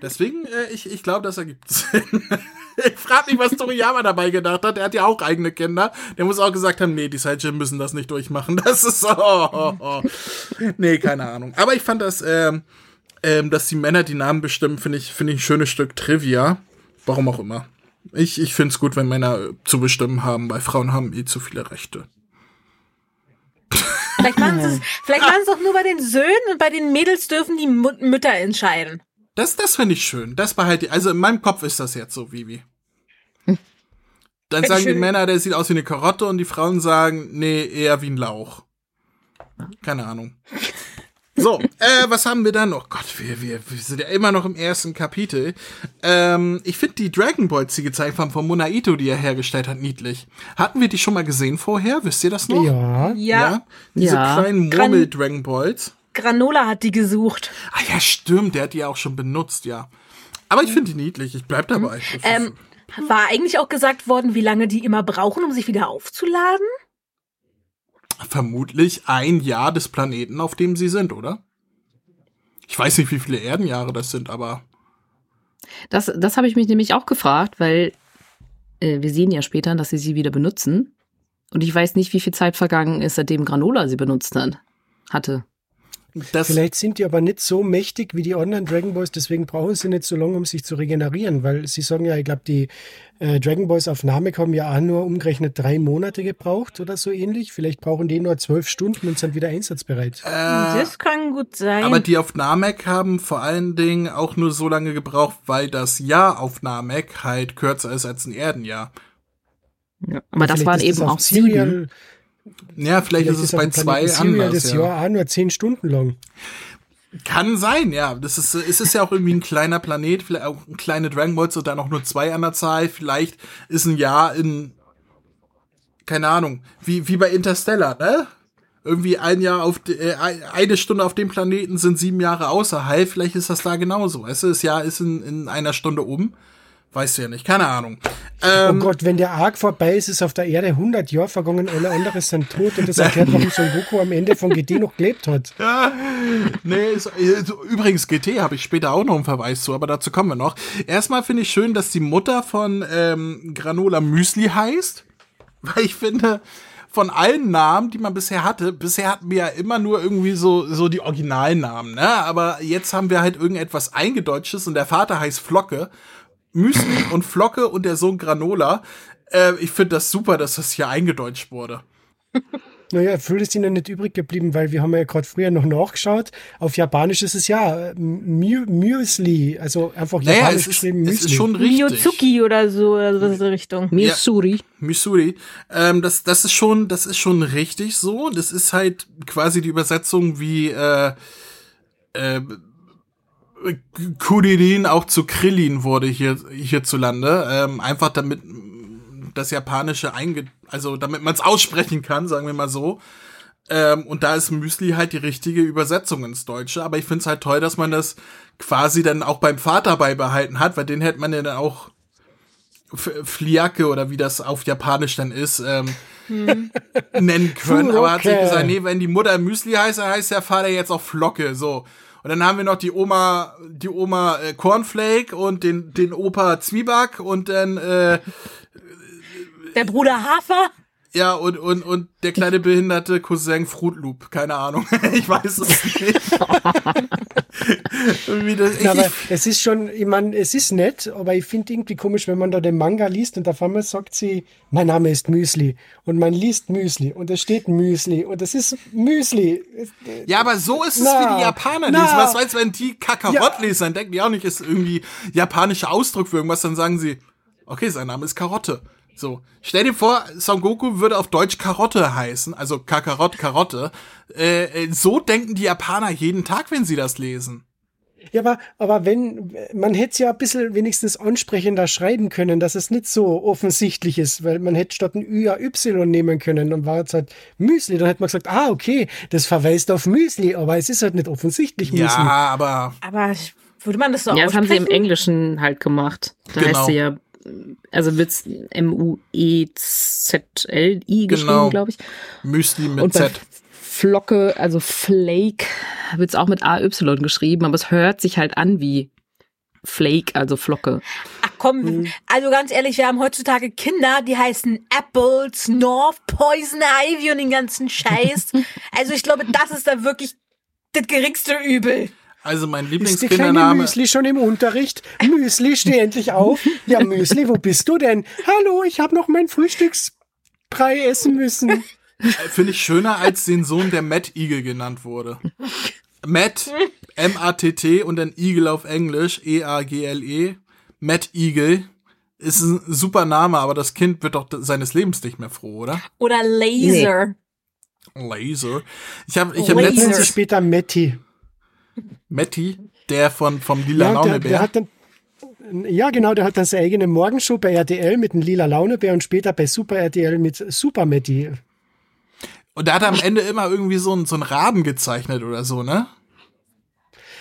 Deswegen, äh, ich, ich glaube, das ergibt Sinn. ich frage mich, was Toriyama dabei gedacht hat. Er hat ja auch eigene Kinder. Der muss auch gesagt haben, nee, die Sidejim müssen das nicht durchmachen. Das ist so. Oh, oh, oh. Nee, keine Ahnung. Aber ich fand das, ähm, ähm, dass die Männer die Namen bestimmen, finde ich, finde ich ein schönes Stück Trivia. Warum auch immer. Ich, ich finde es gut, wenn Männer zu bestimmen haben, weil Frauen haben eh zu viele Rechte. Vielleicht machen sie es auch nur bei den Söhnen und bei den Mädels dürfen die Mut Mütter entscheiden. Das, das finde ich schön. Das behalte also in meinem Kopf ist das jetzt so, Vivi. Dann sagen die Männer, der sieht aus wie eine Karotte und die Frauen sagen, nee, eher wie ein Lauch. Keine Ahnung. So, äh, was haben wir da noch? Gott, wir, wir, wir sind ja immer noch im ersten Kapitel. Ähm, ich finde die Dragon Balls, die gezeigt haben von Monaito, die er hergestellt hat, niedlich. Hatten wir die schon mal gesehen vorher? Wisst ihr das noch? Ja. Ja. ja? Diese ja. kleinen Murmel-Dragon Balls. Granola hat die gesucht. Ah ja, stimmt, der hat die auch schon benutzt, ja. Aber ich finde die niedlich, ich bleib dabei. Ähm, war eigentlich auch gesagt worden, wie lange die immer brauchen, um sich wieder aufzuladen? Vermutlich ein Jahr des Planeten, auf dem sie sind, oder? Ich weiß nicht, wie viele Erdenjahre das sind, aber. Das, das habe ich mich nämlich auch gefragt, weil äh, wir sehen ja später, dass sie sie wieder benutzen. Und ich weiß nicht, wie viel Zeit vergangen ist, seitdem Granola sie benutzt hat, hatte. Das Vielleicht sind die aber nicht so mächtig wie die anderen Dragon Balls, deswegen brauchen sie nicht so lange, um sich zu regenerieren, weil sie sagen ja, ich glaube, die äh, Dragon Balls auf Namek haben ja auch nur umgerechnet drei Monate gebraucht oder so ähnlich. Vielleicht brauchen die nur zwölf Stunden und sind wieder einsatzbereit. Äh, das kann gut sein. Aber die auf Namek haben vor allen Dingen auch nur so lange gebraucht, weil das Jahr auf Namek halt kürzer ist als ein Erdenjahr. Ja, aber das waren eben auch sieben. Ja, vielleicht, vielleicht ist es bei zwei anders. Das ja. Jahr nur zehn Stunden lang. Kann sein, ja. Das ist, es ist ja auch irgendwie ein kleiner Planet, vielleicht auch ein kleine Dragon Balls und dann auch nur zwei an der Zahl. Vielleicht ist ein Jahr in, keine Ahnung, wie, wie bei Interstellar, ne? irgendwie ein Jahr auf äh, eine Stunde auf dem Planeten sind sieben Jahre außerhalb. Vielleicht ist das da genauso. Weißt du, das Jahr ist in, in einer Stunde um. Weißt du ja nicht, keine Ahnung. Ähm, oh Gott, wenn der Arc vorbei ist, ist auf der Erde 100 Jahre vergangen, alle anderen sind tot und das erklärt, warum Son Goku am Ende von GT noch gelebt hat. Ja, nee, ist, übrigens GT habe ich später auch noch einen Verweis zu, aber dazu kommen wir noch. Erstmal finde ich schön, dass die Mutter von ähm, Granola Müsli heißt, weil ich finde, von allen Namen, die man bisher hatte, bisher hatten wir ja immer nur irgendwie so, so die Originalnamen, ne? Aber jetzt haben wir halt irgendetwas Eingedeutschtes und der Vater heißt Flocke. Müsli und Flocke und der Sohn Granola. Äh, ich finde das super, dass das hier eingedeutscht wurde. Naja, viel ist ihnen nicht übrig geblieben, weil wir haben ja gerade früher noch nachgeschaut. Auf Japanisch ist es ja Müsli, also einfach naja, Japanisch es ist, geschrieben Müsli. Es ist schon richtig. Miyozuki oder so, also was in der Richtung. Misuri. Ja, Missouri. Ähm, das, das ist schon, das ist schon richtig so. Das ist halt quasi die Übersetzung wie äh, äh, Kuririn auch zu Krillin wurde hier hierzulande. Ähm, einfach damit das Japanische einge also damit man es aussprechen kann, sagen wir mal so. Ähm, und da ist Müsli halt die richtige Übersetzung ins Deutsche. Aber ich finde es halt toll, dass man das quasi dann auch beim Vater beibehalten hat, weil den hätte man ja dann auch Fliake oder wie das auf Japanisch dann ist, ähm, hm. nennen können. Aber hat sich gesagt, nee, wenn die Mutter Müsli heißt, dann heißt der Vater jetzt auch Flocke, so. Und dann haben wir noch die Oma, die Oma äh, Cornflake und den, den Opa Zwieback und dann äh, der Bruder Hafer? Ja, und, und, und der kleine behinderte Cousin Fruit Loop. Keine Ahnung. ich weiß es nicht. das, ich, aber es ist schon, ich meine, es ist nett, aber ich finde irgendwie komisch, wenn man da den Manga liest und auf einmal sagt sie, mein Name ist Müsli. Und man liest Müsli und es steht Müsli und es ist Müsli. Ja, aber so ist es, na, wie die Japaner lesen. Was weißt du, wenn die Kakarott ja. lesen, denken die auch nicht, ist irgendwie japanischer Ausdruck für irgendwas, dann sagen sie, okay, sein Name ist Karotte. So, stell dir vor, Son Goku würde auf Deutsch Karotte heißen, also Kakarott, Karotte. Äh, äh, so denken die Japaner jeden Tag, wenn sie das lesen. Ja, aber, aber wenn, man hätte es ja ein bisschen wenigstens ansprechender schreiben können, dass es nicht so offensichtlich ist, weil man hätte statt ein Ü ja Y nehmen können und war jetzt halt Müsli, dann hätte man gesagt, ah, okay, das verweist auf Müsli, aber es ist halt nicht offensichtlich Müsli. Ja, aber. Aber würde man das so Ja, das haben sie im Englischen halt gemacht. Da genau. heißt sie ja also wird's M-U-E-Z-L-I geschrieben, genau. glaube ich. Müsli mit Und Z. Flocke, also Flake, wird's auch mit A-Y geschrieben, aber es hört sich halt an wie Flake, also Flocke. Ach komm, mhm. also ganz ehrlich, wir haben heutzutage Kinder, die heißen Apples, North, Poison Ivy und den ganzen Scheiß. also ich glaube, das ist da wirklich das geringste Übel. Also mein Lieblingskindername. Ist Müsli schon im Unterricht? Müsli, steh endlich auf. Ja, Müsli, wo bist du denn? Hallo, ich habe noch mein Frühstücksbrei essen müssen. Äh, finde ich schöner als den Sohn, der Matt Eagle genannt wurde. Matt, M-A-T-T und dann Eagle auf Englisch, E-A-G-L-E. -E. Matt Eagle ist ein super Name, aber das Kind wird doch seines Lebens nicht mehr froh, oder? Oder Laser. Nee. Laser. Ich habe ich hab letztens später Matty. Matti, der von, vom Lila ja, Launebär. Der, der hat dann, ja, genau, der hat dann seine eigene Morgenshow bei RTL mit dem Lila Launebär und später bei Super RTL mit Super Matti. Und der hat am Ende immer irgendwie so einen, so einen Raben gezeichnet oder so, ne?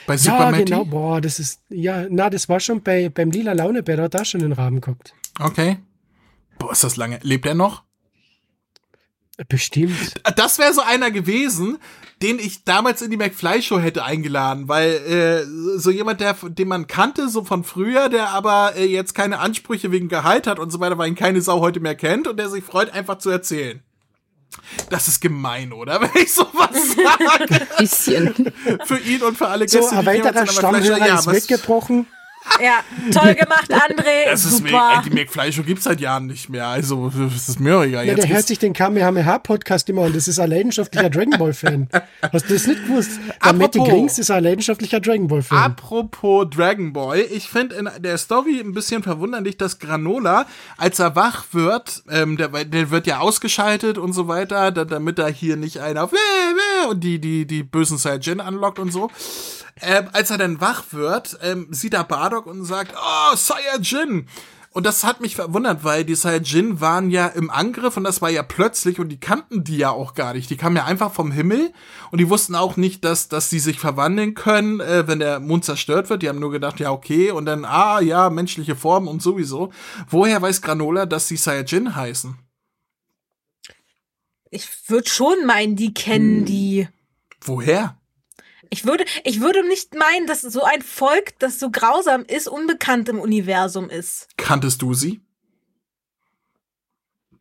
Bei Super ja, Matti? genau, boah, das ist, ja, na, das war schon bei, beim Lila Launebär, da hat da schon einen Raben gehabt. Okay. Boah, ist das lange. Lebt er noch? Bestimmt. Das wäre so einer gewesen, den ich damals in die McFly Show hätte eingeladen, weil äh, so jemand, der, den man kannte, so von früher, der aber äh, jetzt keine Ansprüche wegen Gehalt hat und so weiter, weil ihn keine Sau heute mehr kennt und der sich freut, einfach zu erzählen. Das ist gemein, oder? Wenn ich sowas sage. Bisschen. für ihn und für alle Gäste. So, ein weiterer Stammhörer ja, ist weggebrochen. Ja, toll gemacht, André. Das ist Super. die McFly Show gibt's seit Jahren nicht mehr. Also, das ist mir egal. Ja, der hört sich den Kamehameha Podcast immer und das ist ein leidenschaftlicher Dragon Ball Fan. Hast du das nicht gewusst? Der Matty Grings ist ein leidenschaftlicher Dragon Ball Fan. Apropos Dragon Ball, ich finde in der Story ein bisschen verwunderlich, dass Granola, als er wach wird, ähm, der, der wird ja ausgeschaltet und so weiter, damit er hier nicht einer auf und die, die, die bösen Saiyajin anlockt und so. Ähm, als er dann wach wird, ähm, sieht er Bardock und sagt, oh, Saiyajin. Und das hat mich verwundert, weil die Saiyajin waren ja im Angriff und das war ja plötzlich und die kannten die ja auch gar nicht. Die kamen ja einfach vom Himmel und die wussten auch nicht, dass, dass die sich verwandeln können, äh, wenn der Mond zerstört wird. Die haben nur gedacht, ja, okay, und dann, ah, ja, menschliche Form und sowieso. Woher weiß Granola, dass die Saiyajin heißen? Ich würde schon meinen, die kennen hm. die. Woher? Ich würde, ich würde nicht meinen, dass so ein Volk, das so grausam ist, unbekannt im Universum ist. Kanntest du sie?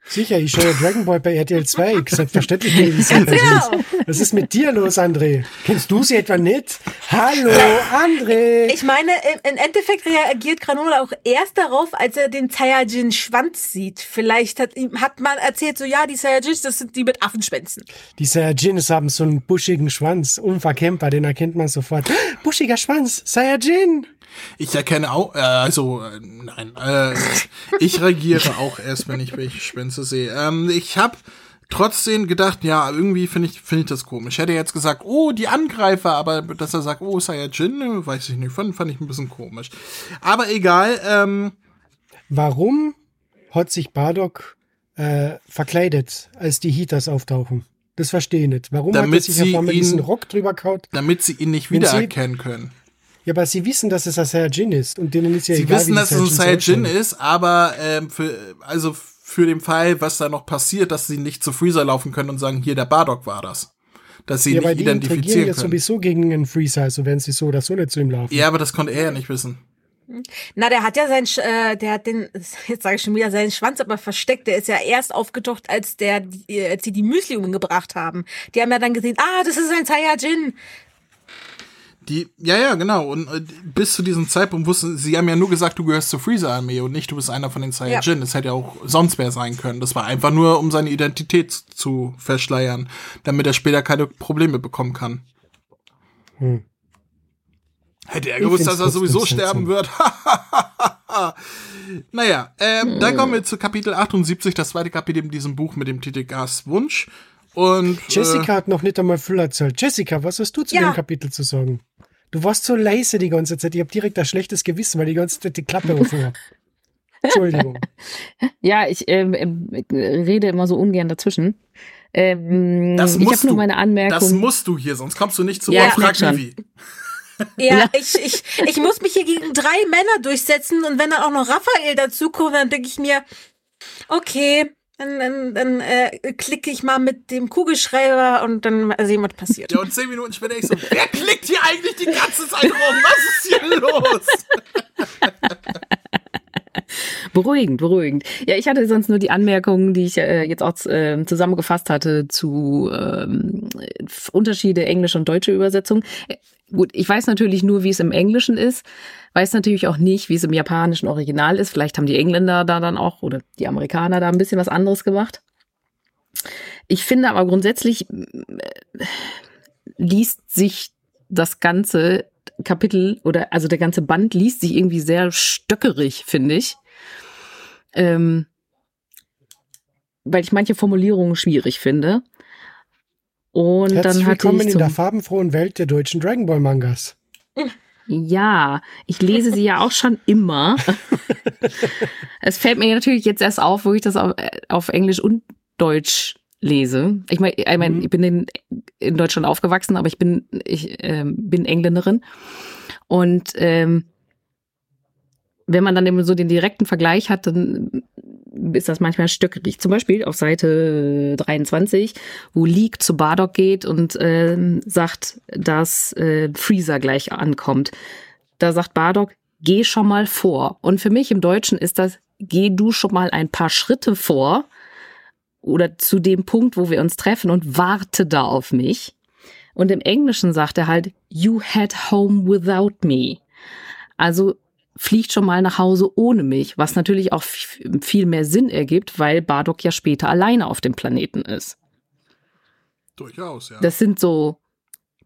Sicher, ich schaue Dragon Ball bei RTL 2. Selbstverständlich genau. Was ist mit dir los, André? Kennst du sie etwa nicht? Hallo, André! Ich meine, im Endeffekt reagiert Granola auch erst darauf, als er den Saiyajin-Schwanz sieht. Vielleicht hat, hat man erzählt, so ja, die Saiyajins, das sind die mit Affenschwänzen. Die Saiyajins haben so einen buschigen Schwanz, unverkennbar, den erkennt man sofort. Buschiger Schwanz, Saiyajin! Ich erkenne auch, äh, also, äh, nein, äh, ich reagiere auch erst, wenn ich welche Schwänze sehe. Ähm, ich habe trotzdem gedacht, ja, irgendwie finde ich, finde ich das komisch. Ich hätte jetzt gesagt, oh, die Angreifer, aber dass er sagt, oh, Saiyajin, weiß ich nicht, fand, fand ich ein bisschen komisch. Aber egal, ähm. Warum hat sich Bardock äh, verkleidet, als die Heaters auftauchen? Das verstehe ich nicht. Warum damit hat er sich ja mit diesem Rock drüber kaut? Damit sie ihn nicht wiedererkennen können. Ja, aber sie wissen, dass es ein Saiyajin ist und denen ist ja sie egal, wissen, dass es ein Saiyajin ist, aber ähm, für also für den Fall, was da noch passiert, dass sie nicht zu Freezer laufen können und sagen, hier der Bardock war das. Dass sie ja, nicht weil die identifizieren jetzt sowieso gegen einen Freezer, also werden sie so oder so nicht zu ihm laufen. Ja, aber das konnte er ja nicht wissen. Na, der hat ja sein, äh, der hat den, jetzt sage ich schon wieder, seinen Schwanz aber versteckt. Der ist ja erst aufgetaucht, als der, als sie die Müsli umgebracht haben. Die haben ja dann gesehen, ah, das ist ein Saiyajin. Die, ja, ja, genau. Und äh, bis zu diesem Zeitpunkt wussten sie haben ja nur gesagt, du gehörst zur Freezer-Armee und nicht, du bist einer von den Saiyajin. Ja. Das hätte ja auch sonst wer sein können. Das war einfach nur, um seine Identität zu verschleiern, damit er später keine Probleme bekommen kann. Hm. Hätte er gewusst, dass er sowieso sterben wird. naja, ähm, hm. dann kommen wir zu Kapitel 78, das zweite Kapitel in diesem Buch mit dem Titel Gas Wunsch. Und Jessica äh, hat noch nicht einmal viel erzählt. Jessica, was hast du zu ja. dem Kapitel zu sagen? Du warst so leise die ganze Zeit. Ich habe direkt ein schlechtes Gewissen, weil die ganze Zeit die Klappe offen habe. Entschuldigung. Ja, ich ähm, ähm, rede immer so ungern dazwischen. Ähm, das ich habe nur meine Anmerkung. Das musst du hier, sonst kommst du nicht zu ja, Frag wie. Ja, ja, Ich, ich, ich muss mich hier gegen drei Männer durchsetzen und wenn dann auch noch Raphael dazukommt, dann denke ich mir, okay, dann, dann, dann äh, klicke ich mal mit dem Kugelschreiber und dann sehen, was passiert. Ja, und zehn Minuten später ich so, wer klickt hier eigentlich die ganze Zeit rum? Was ist hier los? beruhigend, beruhigend. Ja, ich hatte sonst nur die Anmerkungen, die ich äh, jetzt auch äh, zusammengefasst hatte zu ähm, Unterschiede englische und deutsche Übersetzung. Äh, gut, ich weiß natürlich nur, wie es im Englischen ist, weiß natürlich auch nicht, wie es im japanischen Original ist. Vielleicht haben die Engländer da dann auch oder die Amerikaner da ein bisschen was anderes gemacht. Ich finde aber grundsätzlich äh, liest sich das ganze Kapitel oder also der ganze Band liest sich irgendwie sehr stöckerig, finde ich. Ähm, weil ich manche Formulierungen schwierig finde. Und Herzlich dann hatte willkommen ich in der farbenfrohen Welt der deutschen Dragon Ball Mangas. Ja, ich lese sie ja auch schon immer. es fällt mir natürlich jetzt erst auf, wo ich das auf, auf Englisch und Deutsch lese. Ich meine, ich, mein, mhm. ich bin in, in Deutschland aufgewachsen, aber ich bin ich äh, bin Engländerin und ähm, wenn man dann eben so den direkten Vergleich hat, dann ist das manchmal stöckrig. Zum Beispiel auf Seite 23, wo Leak zu Bardock geht und äh, sagt, dass äh, Freezer gleich ankommt. Da sagt Bardock, geh schon mal vor. Und für mich im Deutschen ist das, geh du schon mal ein paar Schritte vor oder zu dem Punkt, wo wir uns treffen und warte da auf mich. Und im Englischen sagt er halt, you head home without me. Also fliegt schon mal nach Hause ohne mich, was natürlich auch viel mehr Sinn ergibt, weil Bardock ja später alleine auf dem Planeten ist. Durchaus, ja. Das sind so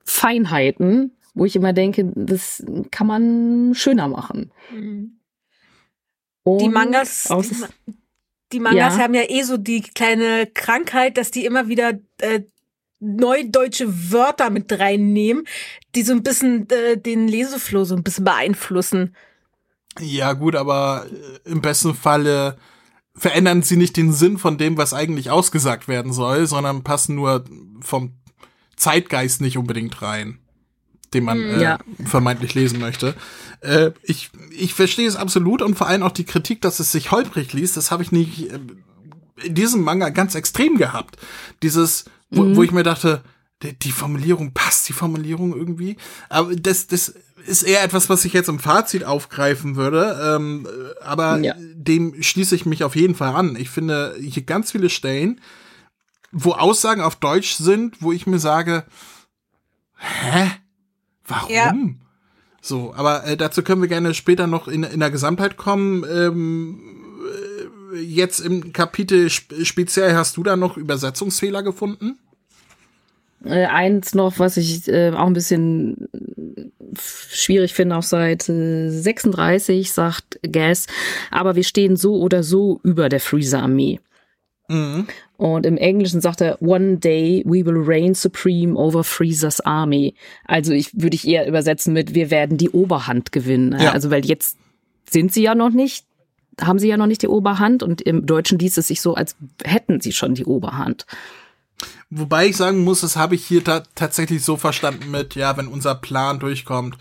Feinheiten, wo ich immer denke, das kann man schöner machen. Mhm. Die Mangas, die, die, Mangas ja. haben ja eh so die kleine Krankheit, dass die immer wieder äh, neudeutsche Wörter mit reinnehmen, die so ein bisschen äh, den Leseflow so ein bisschen beeinflussen. Ja, gut, aber äh, im besten Falle verändern sie nicht den Sinn von dem, was eigentlich ausgesagt werden soll, sondern passen nur vom Zeitgeist nicht unbedingt rein, den man äh, Ja. vermeintlich lesen möchte. Äh, ich, ich verstehe es absolut und vor allem auch die Kritik, dass es sich holprig liest, das habe ich nicht äh, in diesem Manga ganz extrem gehabt. Dieses, wo, wo ich mir dachte, die, die Formulierung passt, die Formulierung irgendwie. Aber das, das ist eher etwas, was ich jetzt im Fazit aufgreifen würde. Ähm, äh, aber Ja. dem schließe ich mich auf jeden Fall an. Ich finde hier ganz viele Stellen, wo Aussagen auf Deutsch sind, wo ich mir sage, hä? Warum? Ja. So, aber äh, dazu können wir gerne später noch in, in der Gesamtheit kommen. Ähm, äh, jetzt im Kapitel sp speziell hast du da noch Übersetzungsfehler gefunden? Äh, eins noch, was ich äh, auch ein bisschen schwierig finde, auf Seite 36 sagt Gas, aber wir stehen so oder so über der Freezer-Armee. Mhm. Und im Englischen sagt er, one day we will reign supreme over Freezer's army. Also ich würde ich eher übersetzen mit, wir werden die Oberhand gewinnen. Ja. Also weil jetzt sind sie ja noch nicht, haben sie ja noch nicht die Oberhand und im Deutschen liest es sich so, als hätten sie schon die Oberhand. Wobei ich sagen muss, das habe ich hier ta tatsächlich so verstanden mit, ja, wenn unser Plan durchkommt,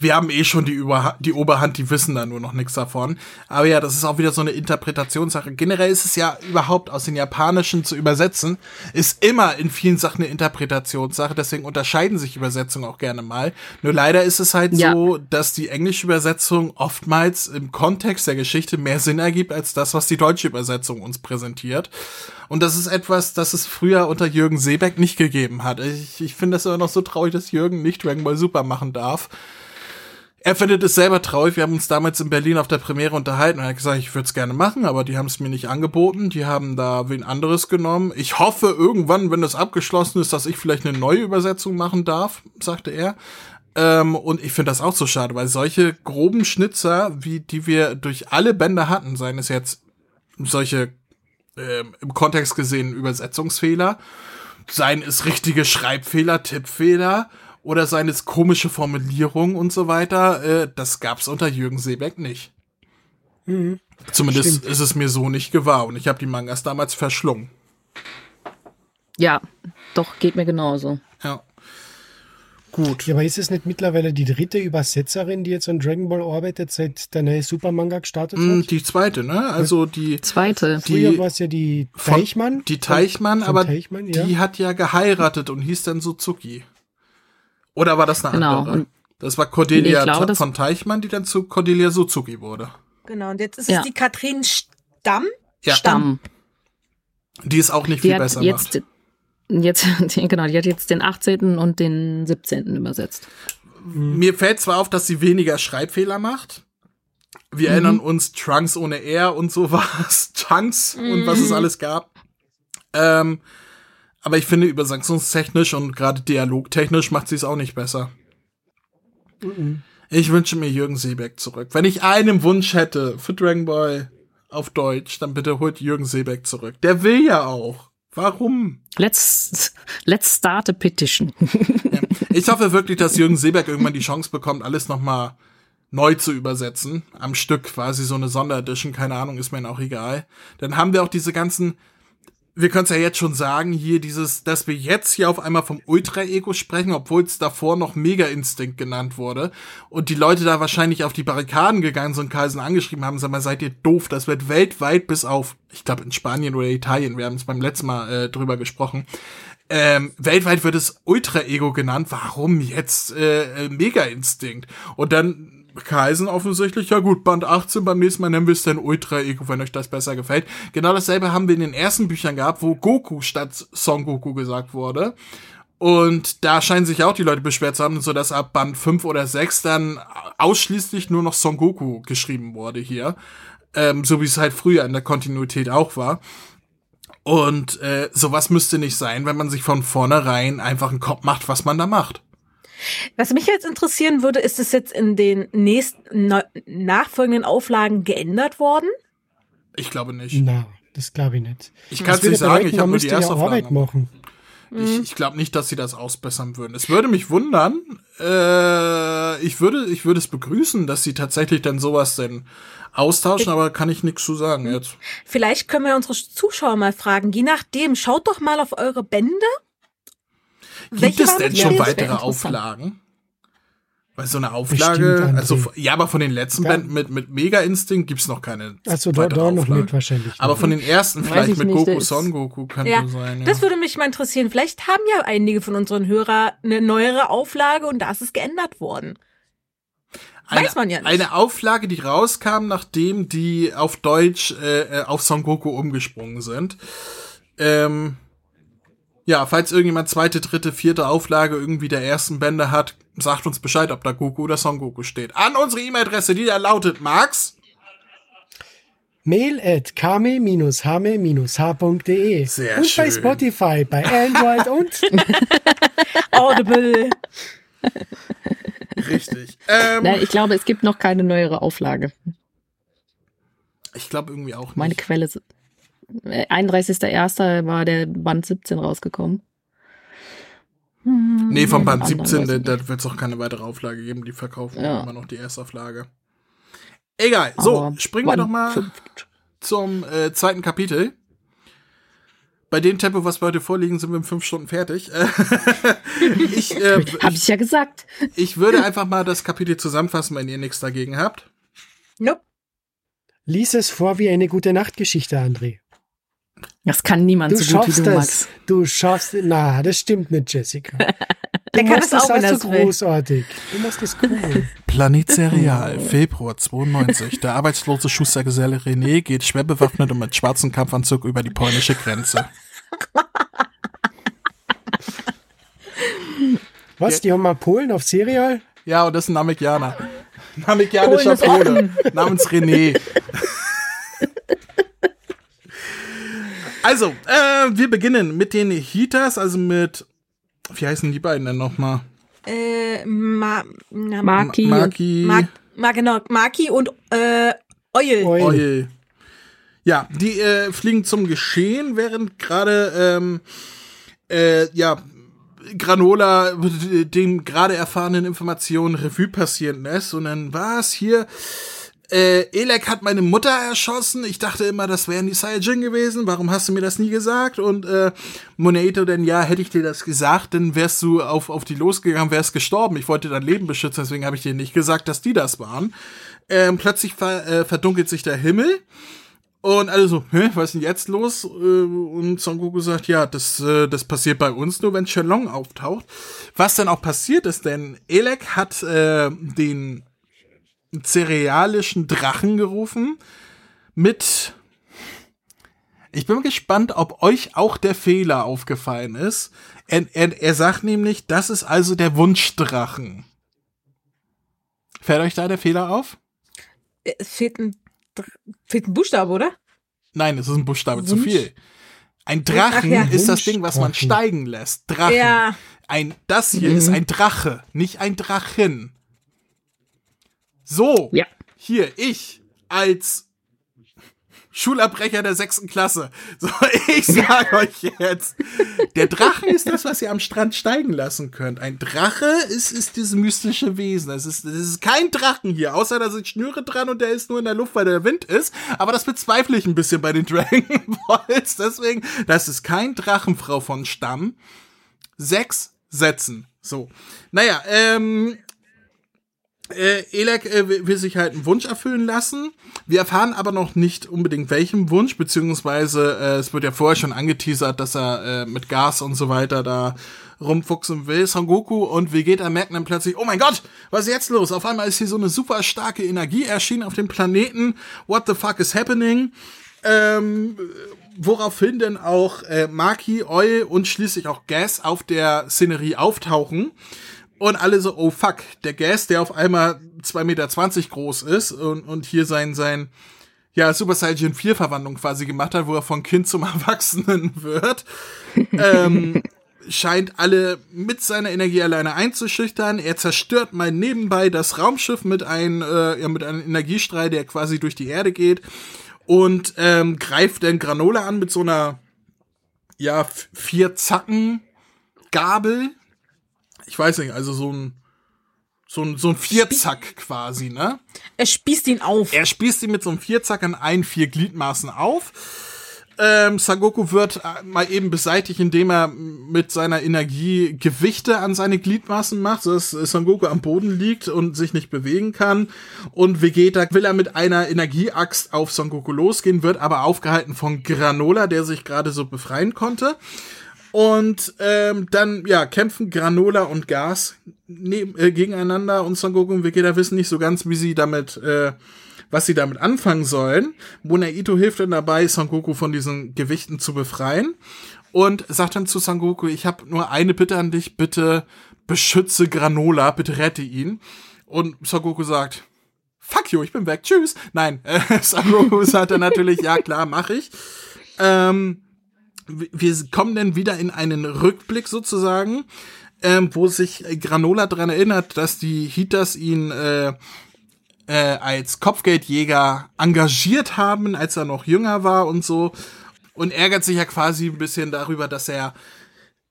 wir haben eh schon die, Überha die Oberhand, die wissen da nur noch nichts davon. Aber ja, das ist auch wieder so eine Interpretationssache. Generell ist es ja überhaupt aus den Japanischen zu übersetzen, ist immer in vielen Sachen eine Interpretationssache, deswegen unterscheiden sich Übersetzungen auch gerne mal. Nur leider ist es halt Ja. so, dass die englische Übersetzung oftmals im Kontext der Geschichte mehr Sinn ergibt als das, was die deutsche Übersetzung uns präsentiert. Und das ist etwas, das es früher unter Jürgen Seebeck nicht gegeben hat. Ich, ich finde das immer noch so traurig, dass Jürgen nicht Dragon Ball Super machen darf. Er findet es selber traurig. Wir haben uns damals in Berlin auf der Premiere unterhalten und er hat gesagt, ich würde es gerne machen, aber die haben es mir nicht angeboten. Die haben da wen anderes genommen. Ich hoffe irgendwann, wenn das abgeschlossen ist, dass ich vielleicht eine neue Übersetzung machen darf, sagte er. Ähm, und ich finde das auch so schade, weil solche groben Schnitzer, wie die wir durch alle Bände hatten, seien es jetzt solche ähm, im Kontext gesehen Übersetzungsfehler, seien es richtige Schreibfehler, Tippfehler oder seien es komische Formulierungen und so weiter, äh, das gab's unter Jürgen Seebeck nicht. Zumindest Stimmt. ist es mir so nicht gewahr und ich habe die Mangas damals verschlungen. Ja, doch, geht mir genauso. Ja. Gut. Ja, aber ist es nicht mittlerweile die dritte Übersetzerin, die jetzt an Dragon Ball arbeitet, seit der neue Supermanga gestartet Mm, hat? Die zweite, ne? Also die Zweite. Früher die- war es ja die von- Teichmann. Die Teichmann, Von aber Teichmann, ja. die hat ja geheiratet und hieß dann Suzuki. Oder war das eine Genau, andere? und- Das war Cordelia das- von Teichmann, die dann zu Cordelia Suzuki wurde. Genau, und jetzt ist Ja. es die Katrin Stamm. Ja. Stamm. Die es auch nicht Die viel hat besser jetzt, macht. jetzt, genau, die hat jetzt den 18. und den 17. übersetzt. Mir fällt zwar auf, dass sie weniger Schreibfehler macht. Wir Mhm. erinnern uns Trunks ohne R und sowas, Chunks und was Mhm. es alles gab. Ähm, aber ich finde, übersetzungstechnisch und gerade dialogtechnisch macht sie es auch nicht besser. Ich wünsche mir Jürgen Seebeck zurück. Wenn ich einen Wunsch hätte für Dragon Ball auf Deutsch, dann bitte holt Jürgen Seebeck zurück. Der will ja auch. Warum? Let's, let's start a petition. Ich hoffe wirklich, dass Jürgen Seeberg irgendwann die Chance bekommt, alles nochmal neu zu übersetzen. Am Stück quasi so eine Sonderedition, keine Ahnung, ist mir auch egal. Dann haben wir auch diese ganzen, wir können es ja jetzt schon sagen, hier dieses, dass wir jetzt hier auf einmal vom Ultra-Ego sprechen, obwohl es davor noch Mega-Instinkt genannt wurde. Und die Leute da wahrscheinlich auf die Barrikaden gegangen sind und Carlsen angeschrieben haben, sag mal, seid ihr doof, das wird weltweit bis auf, ich glaube in Spanien oder Italien, wir haben es beim letzten Mal äh, drüber gesprochen, ähm, weltweit wird es Ultra-Ego genannt. Warum jetzt äh, äh, Mega-Instinkt? Und dann Kaisen offensichtlich, ja gut, Band 18, beim nächsten Mal nennen wir es dann Ultra-Ego, wenn euch das besser gefällt. Genau dasselbe haben wir in den ersten Büchern gehabt, wo Goku statt Son Goku gesagt wurde. Und da scheinen sich auch die Leute beschwert zu haben, so dass ab Band 5 oder 6 dann ausschließlich nur noch Son Goku geschrieben wurde hier. Ähm, so wie es halt früher in der Kontinuität auch war. Und äh, sowas müsste nicht sein, wenn man sich von vornherein einfach einen Kopf macht, was man da macht. Was mich jetzt interessieren würde, ist es jetzt in den nächsten na, nachfolgenden Auflagen geändert worden? Ich glaube nicht. Na, das glaube ich nicht. Ich kann es nicht sagen, bedeuten, ich habe nur die erste Arbeit Auflage. machen. Ich, ich glaube nicht, dass sie das ausbessern würden. Es würde mich wundern, Äh, ich würde, ich würde es begrüßen, dass sie tatsächlich dann sowas denn austauschen, aber kann ich nichts zu sagen jetzt. Vielleicht können wir unsere Zuschauer mal fragen. Je nachdem, schaut doch mal auf eure Bände. Gibt es denn schon weitere. Auflagen? Weil so eine Bestimmt, Auflage, André. also ja, aber von den letzten Ja. Bänden mit, mit Mega Instinct gibt's noch keine. Also da, weitere da noch Auflage. mit wahrscheinlich. Aber von den ersten vielleicht ich mit nicht, Goku Son Goku könnte Ja, sein. Ja. das würde mich mal interessieren. Vielleicht haben ja einige von unseren Hörern eine neuere Auflage und da ist es geändert worden. eine, weiß man ja nicht. Eine Auflage, die rauskam, nachdem die auf Deutsch äh, äh, auf Son Goku umgesprungen sind. Ähm, ja, falls irgendjemand zweite, dritte, vierte Auflage irgendwie der ersten Bände hat, sagt uns Bescheid, ob da Goku oder Son Goku steht. An unsere E-Mail-Adresse, die da lautet, Max. Mail at kame-hame-h.de Sehr und bei schön. Spotify, bei Android und Audible. Richtig. ähm, Nein, ich glaube, es gibt noch keine neuere Auflage. ich glaube irgendwie auch nicht. Meine Quelle 31.01. war der Band 17 rausgekommen. Nee, vom Band Anderen 17, weiß da, wird es auch keine weitere Auflage geben. Die verkaufen Ja. immer noch die Erstauflage. Egal. So, Aber springen wir doch mal fünf- zum äh, zweiten Kapitel. Bei dem Tempo, was wir heute vorliegen, sind wir in fünf Stunden fertig. Ich, äh, Hab ich ja gesagt. ich würde einfach mal das Kapitel zusammenfassen, wenn ihr nichts dagegen habt. Nope. lies es vor wie eine gute Nachtgeschichte, André. Das kann niemand Du so gut wie schaffst du. Max. Du schaffst Na, das stimmt nicht, Jessica. Der Du kann machst es auch, wenn also es will. großartig. Du machst es cool. Planet Serial, Februar 92. Der arbeitslose Schustergeselle René geht schwer bewaffnet und mit schwarzem Kampfanzug über die polnische Grenze. Was, die haben mal Polen auf Serial? Ja, und das ist ein Namekianer. Ist Pole namens René. Also, äh, wir beginnen mit den Heaters, also mit, wie heißen die beiden denn nochmal? Äh, Ma, na, Maki. Maki, Ma, Ma, genau, Maki und äh, Eul. Eul. Oil. Ja, die äh, fliegen zum Geschehen, während gerade ähm, äh, ja Granola den gerade erfahrenen Informationen Revue passieren lässt und dann was hier äh, Elek hat meine Mutter erschossen. Ich dachte immer, das wären die Saiyajin gewesen. Warum hast du mir das nie gesagt? Und äh, Moneto denn ja, hätte ich dir das gesagt, dann wärst du auf, auf die losgegangen, wärst gestorben. Ich wollte dein Leben beschützen, deswegen habe ich dir nicht gesagt, dass die das waren. Ähm, plötzlich ver, äh, verdunkelt sich der Himmel. Und alle so, hä, was ist denn jetzt los? Äh, Und Son Goku sagt, ja, das, äh, das passiert bei uns nur, wenn Shenlong auftaucht. Was dann auch passiert ist, denn Elek hat äh, den cerealischen Drachen gerufen mit. Ich bin gespannt, ob euch auch der Fehler aufgefallen ist. Er, er, er sagt nämlich, das ist also der Wunschdrachen. Fällt euch da der Fehler auf? Es fehlt ein, fehlt ein Buchstabe, oder? Nein, es ist ein Buchstabe zu Wunsch? viel. Ein Drachen Ach ja. ist das Ding, was man steigen lässt. Drachen. Ja. Ein, das hier ist ein Drache, nicht ein Drachen. So, Ja. hier, ich als Schulabbrecher der sechsten Klasse. So, ich sag euch jetzt, der Drachen ist das, was ihr am Strand steigen lassen könnt. Ein Drache ist, ist dieses mystische Wesen. Es ist, es ist kein Drachen hier, außer da sind Schnüre dran und der ist nur in der Luft, weil der Wind ist. Aber das bezweifle ich ein bisschen bei den Dragon Balls. Deswegen, das ist kein Drachenfrau von Stamm. Sechs Sätzen. So. Naja, ähm, äh, Elek äh, will sich halt einen Wunsch erfüllen lassen. Wir erfahren aber noch nicht unbedingt welchen Wunsch, beziehungsweise äh, es wird ja vorher schon angeteasert, dass er äh, mit Gas und so weiter da rumfuchsen will. Son Goku und Vegeta merken dann plötzlich, oh mein Gott, was ist jetzt los? Auf einmal ist hier so eine super starke Energie erschienen auf dem Planeten. What the fuck is happening? Ähm, woraufhin denn auch äh, Maki, Oil und schließlich auch Gas auf der Szenerie auftauchen. Und alle so, oh fuck, der Gas, der auf einmal 2,20 Meter groß ist und, und hier sein, sein, ja, Super Saiyan 4 Verwandlung quasi gemacht hat, wo er von Kind zum Erwachsenen wird, ähm, scheint alle mit seiner Energie alleine einzuschüchtern. Er zerstört mal nebenbei das Raumschiff mit einem, äh, ja, mit einem Energiestrahl, der quasi durch die Erde geht und ähm, greift dann Granola an mit so einer, ja, vier Zacken Gabel, ich weiß nicht, also so ein so ein, so ein Vierzack quasi, ne? Er spießt ihn auf. Er spießt ihn mit so einem Vierzack an allen vier Gliedmaßen auf. Ähm, Sangoku wird äh, mal eben beseitigt, indem er mit seiner Energie Gewichte an seine Gliedmaßen macht, sodass Sangoku am Boden liegt und sich nicht bewegen kann. Und Vegeta will er mit einer Energieaxt auf Sangoku losgehen, wird aber aufgehalten von Granola, der sich gerade so befreien konnte. Und ähm, dann, ja, kämpfen Granola und Gas neben, äh, gegeneinander und Son Goku und Vegeta wissen nicht so ganz, wie sie damit, äh, was sie damit anfangen sollen. Monaito hilft dann dabei, Son Goku von diesen Gewichten zu befreien und sagt dann zu Son Goku, ich habe nur eine Bitte an dich, bitte beschütze Granola, bitte rette ihn. Und Son Goku sagt, fuck you, ich bin weg, tschüss. Nein, äh, Son Goku sagt dann natürlich, ja klar, mach ich. Ähm, wir kommen dann wieder in einen Rückblick sozusagen, ähm, wo sich Granola dran erinnert, dass die Hitas ihn äh, äh, als Kopfgeldjäger engagiert haben, als er noch jünger war und so. Und ärgert sich ja quasi ein bisschen darüber, dass er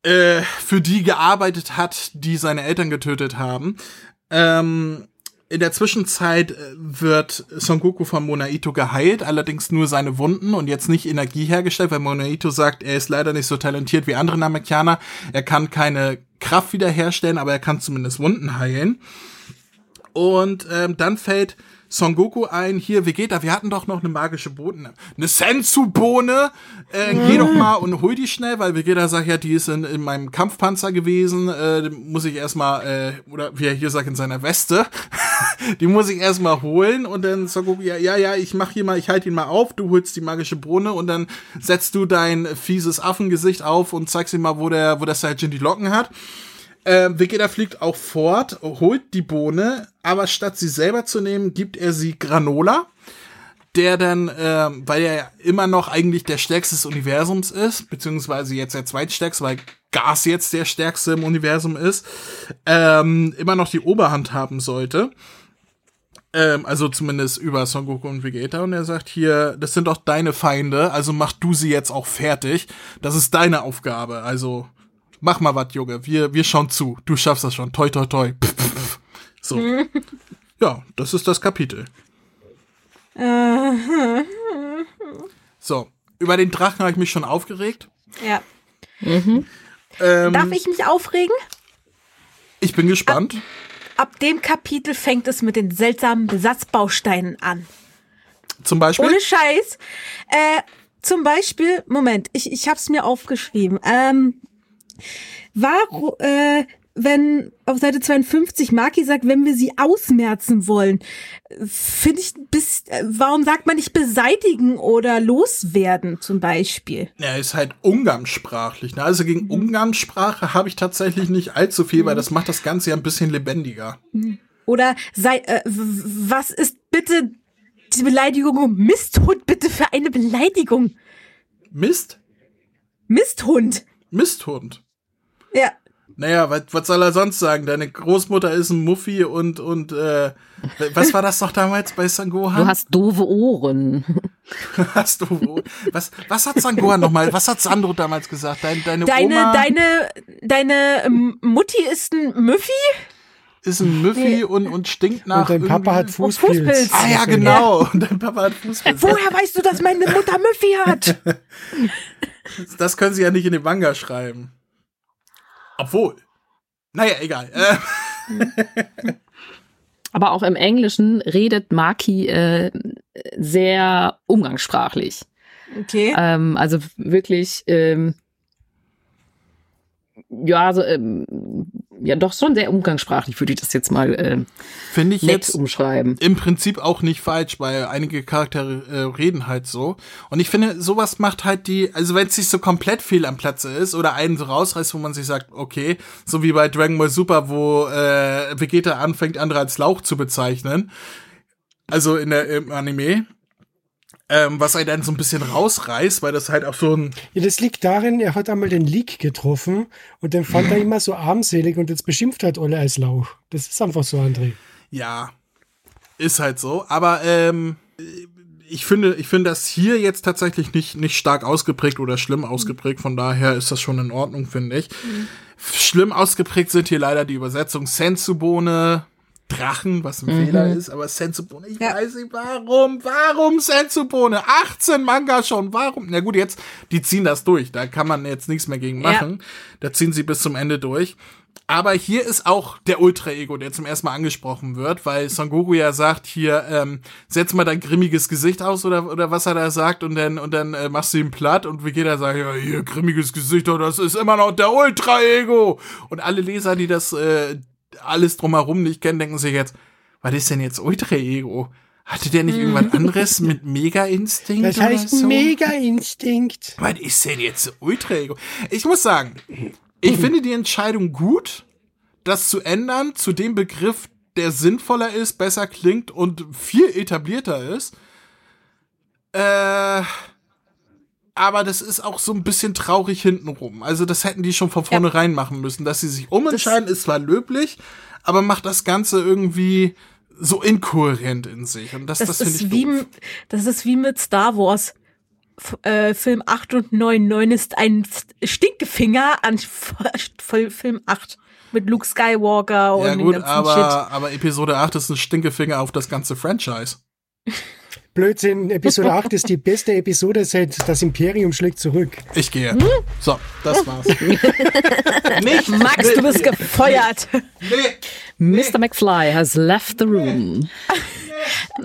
äh, für die gearbeitet hat, die seine Eltern getötet haben. Ähm, in der Zwischenzeit äh, wird Son Goku von Monaito geheilt, allerdings nur seine Wunden und jetzt nicht Energie hergestellt, weil Monaito sagt, er ist leider nicht so talentiert wie andere Namekianer. Er kann keine Kraft wiederherstellen, aber er kann zumindest Wunden heilen. Und ähm, dann fällt Son Goku ein, hier Vegeta, wir hatten doch noch eine magische Bohne, eine Sensu-Bohne, äh, geh doch mal und hol die schnell, weil Vegeta sagt ja, die ist in, in meinem Kampfpanzer gewesen, äh, muss ich erstmal, äh, oder wie er hier sagt, in seiner Weste, die muss ich erstmal holen und dann Son Goku, ja, ja, ja, ich mach hier mal, ich halte ihn mal auf, du holst die magische Bohne und dann setzt du dein fieses Affengesicht auf und zeigst ihm mal, wo der, wo der Saiyajin die Locken hat. Äh, Vegeta fliegt auch fort, holt die Bohne, aber statt sie selber zu nehmen, gibt er sie Granola, der dann, äh, weil er ja immer noch eigentlich der stärkste des Universums ist, beziehungsweise jetzt der zweitstärkste, weil Gas jetzt der stärkste im Universum ist, ähm, immer noch die Oberhand haben sollte. Ähm, also zumindest über Son Goku und Vegeta. Und er sagt hier, das sind doch deine Feinde, also mach du sie jetzt auch fertig. Das ist deine Aufgabe. Also mach mal was, Junge. Wir, wir schauen zu. Du schaffst das schon. Toi, toi, toi. Pff, pff, pff. So. ja, das ist das Kapitel. So. Über den Drachen habe ich mich schon aufgeregt. Ja. Ähm, Darf ich mich aufregen? ich bin gespannt. Ab dem Kapitel fängt es mit den seltsamen Besatzbausteinen an. Zum Beispiel. Ohne Scheiß. Äh, zum Beispiel, Moment, ich, ich hab's mir aufgeschrieben. Ähm, warum, äh, wenn auf Seite 52 Maki sagt, wenn wir sie ausmerzen wollen, finde ich, bis, warum sagt man nicht beseitigen oder loswerden zum Beispiel? Er ist halt umgangssprachlich. Ne? Also gegen Umgangssprache habe ich tatsächlich nicht allzu viel, weil das macht das Ganze ja ein bisschen lebendiger. Oder sei, äh, was ist bitte die Beleidigung Misthund bitte für eine Beleidigung? Mist? Misthund. Misthund. Ja. Naja, was, was soll er sonst sagen? Deine Großmutter ist ein Muffi und, und äh, was war das noch damals bei Sangohan? Du hast doofe Ohren. hast du was, was hat Sangohan nochmal, was hat Sandro damals gesagt? Dein, deine, Deine, Oma deine, deine ähm, Mutti ist ein Müffi? ist ein Müffi und, und stinkt nach Und dein Papa hat Fußpilz. Fußpilz. Ah ja, genau. Und dein Papa hat Fußpilz. Woher weißt du, dass meine Mutter Müffi hat? Das können sie ja nicht in den Manga schreiben. Obwohl. Naja, egal. Äh, Aber auch im Englischen redet Maki äh, sehr umgangssprachlich. Okay. Ähm, also wirklich, ähm, ja, also, ähm, ja, doch schon sehr umgangssprachlich, würde ich das jetzt mal ähm, Finde ich nett jetzt umschreiben. im Prinzip auch nicht falsch, weil einige Charaktere äh, reden halt so. Und ich finde, sowas macht halt die, also wenn es nicht so komplett viel am Platze ist oder einen so rausreißt, wo man sich sagt, okay, so wie bei Dragon Ball Super, wo äh, Vegeta anfängt, andere als Lauch zu bezeichnen. Also in der im Anime. Ähm, was einen dann so ein bisschen rausreißt, weil das halt auch so ein Ja, das liegt darin, er hat einmal den Leak getroffen und den fand er immer so armselig und jetzt beschimpft hat Olle als Lauch. Das ist einfach so, André. Ja, ist halt so. Aber ähm, ich finde, ich finde das hier jetzt tatsächlich nicht nicht stark ausgeprägt oder schlimm ausgeprägt. Von daher ist das schon in Ordnung, finde ich. Schlimm ausgeprägt sind hier leider die Übersetzung Sensubone. Drachen, was ein Fehler ist, aber Sensubone, ich ja. weiß nicht warum, warum Sensubone? 18 Manga schon, warum? Na gut, jetzt, die ziehen das durch, da kann man jetzt nichts mehr gegen machen. Ja. Da ziehen sie bis zum Ende durch. Aber hier ist auch der Ultra-Ego, der zum ersten Mal angesprochen wird, weil Son Goku ja sagt, hier, ähm, setz mal dein grimmiges Gesicht aus oder, oder was er da sagt und dann, und dann äh, machst du ihn platt und Vegeta sagt, ja, hier, grimmiges Gesicht, oh, das ist immer noch der Ultra-Ego. Und alle Leser, die das, äh, alles drumherum nicht kennen, denken sich jetzt, was ist denn jetzt Ultra-Ego? Hatte der nicht mhm. irgendwas anderes mit Mega-Instinkt? Das heißt so? Mega-Instinkt. Was ist denn jetzt Ultra-Ego? Ich muss sagen, ich finde die Entscheidung gut, das zu ändern zu dem Begriff, der sinnvoller ist, besser klingt und viel etablierter ist. Äh, aber das ist auch so ein bisschen traurig hintenrum. Also das hätten die schon von vornherein ja. machen müssen. Dass sie sich umentscheiden, das ist zwar löblich, aber macht das Ganze irgendwie so inkohärent in sich. Und das, das, das finde ich wie, doof. Das ist wie mit Star Wars. F äh, Film 8 und 9. 9 ist ein Stinkefinger an Film 8 mit Luke Skywalker und ja, gut, aber, Shit. aber Episode 8 ist ein Stinkefinger auf das ganze Franchise. Blödsinn, Episode 8 ist die beste Episode seit Das Imperium schlägt zurück. Ich gehe. Hm? So, das war's. Nicht Max, du bist gefeuert. Nee. Mr. McFly has left the room.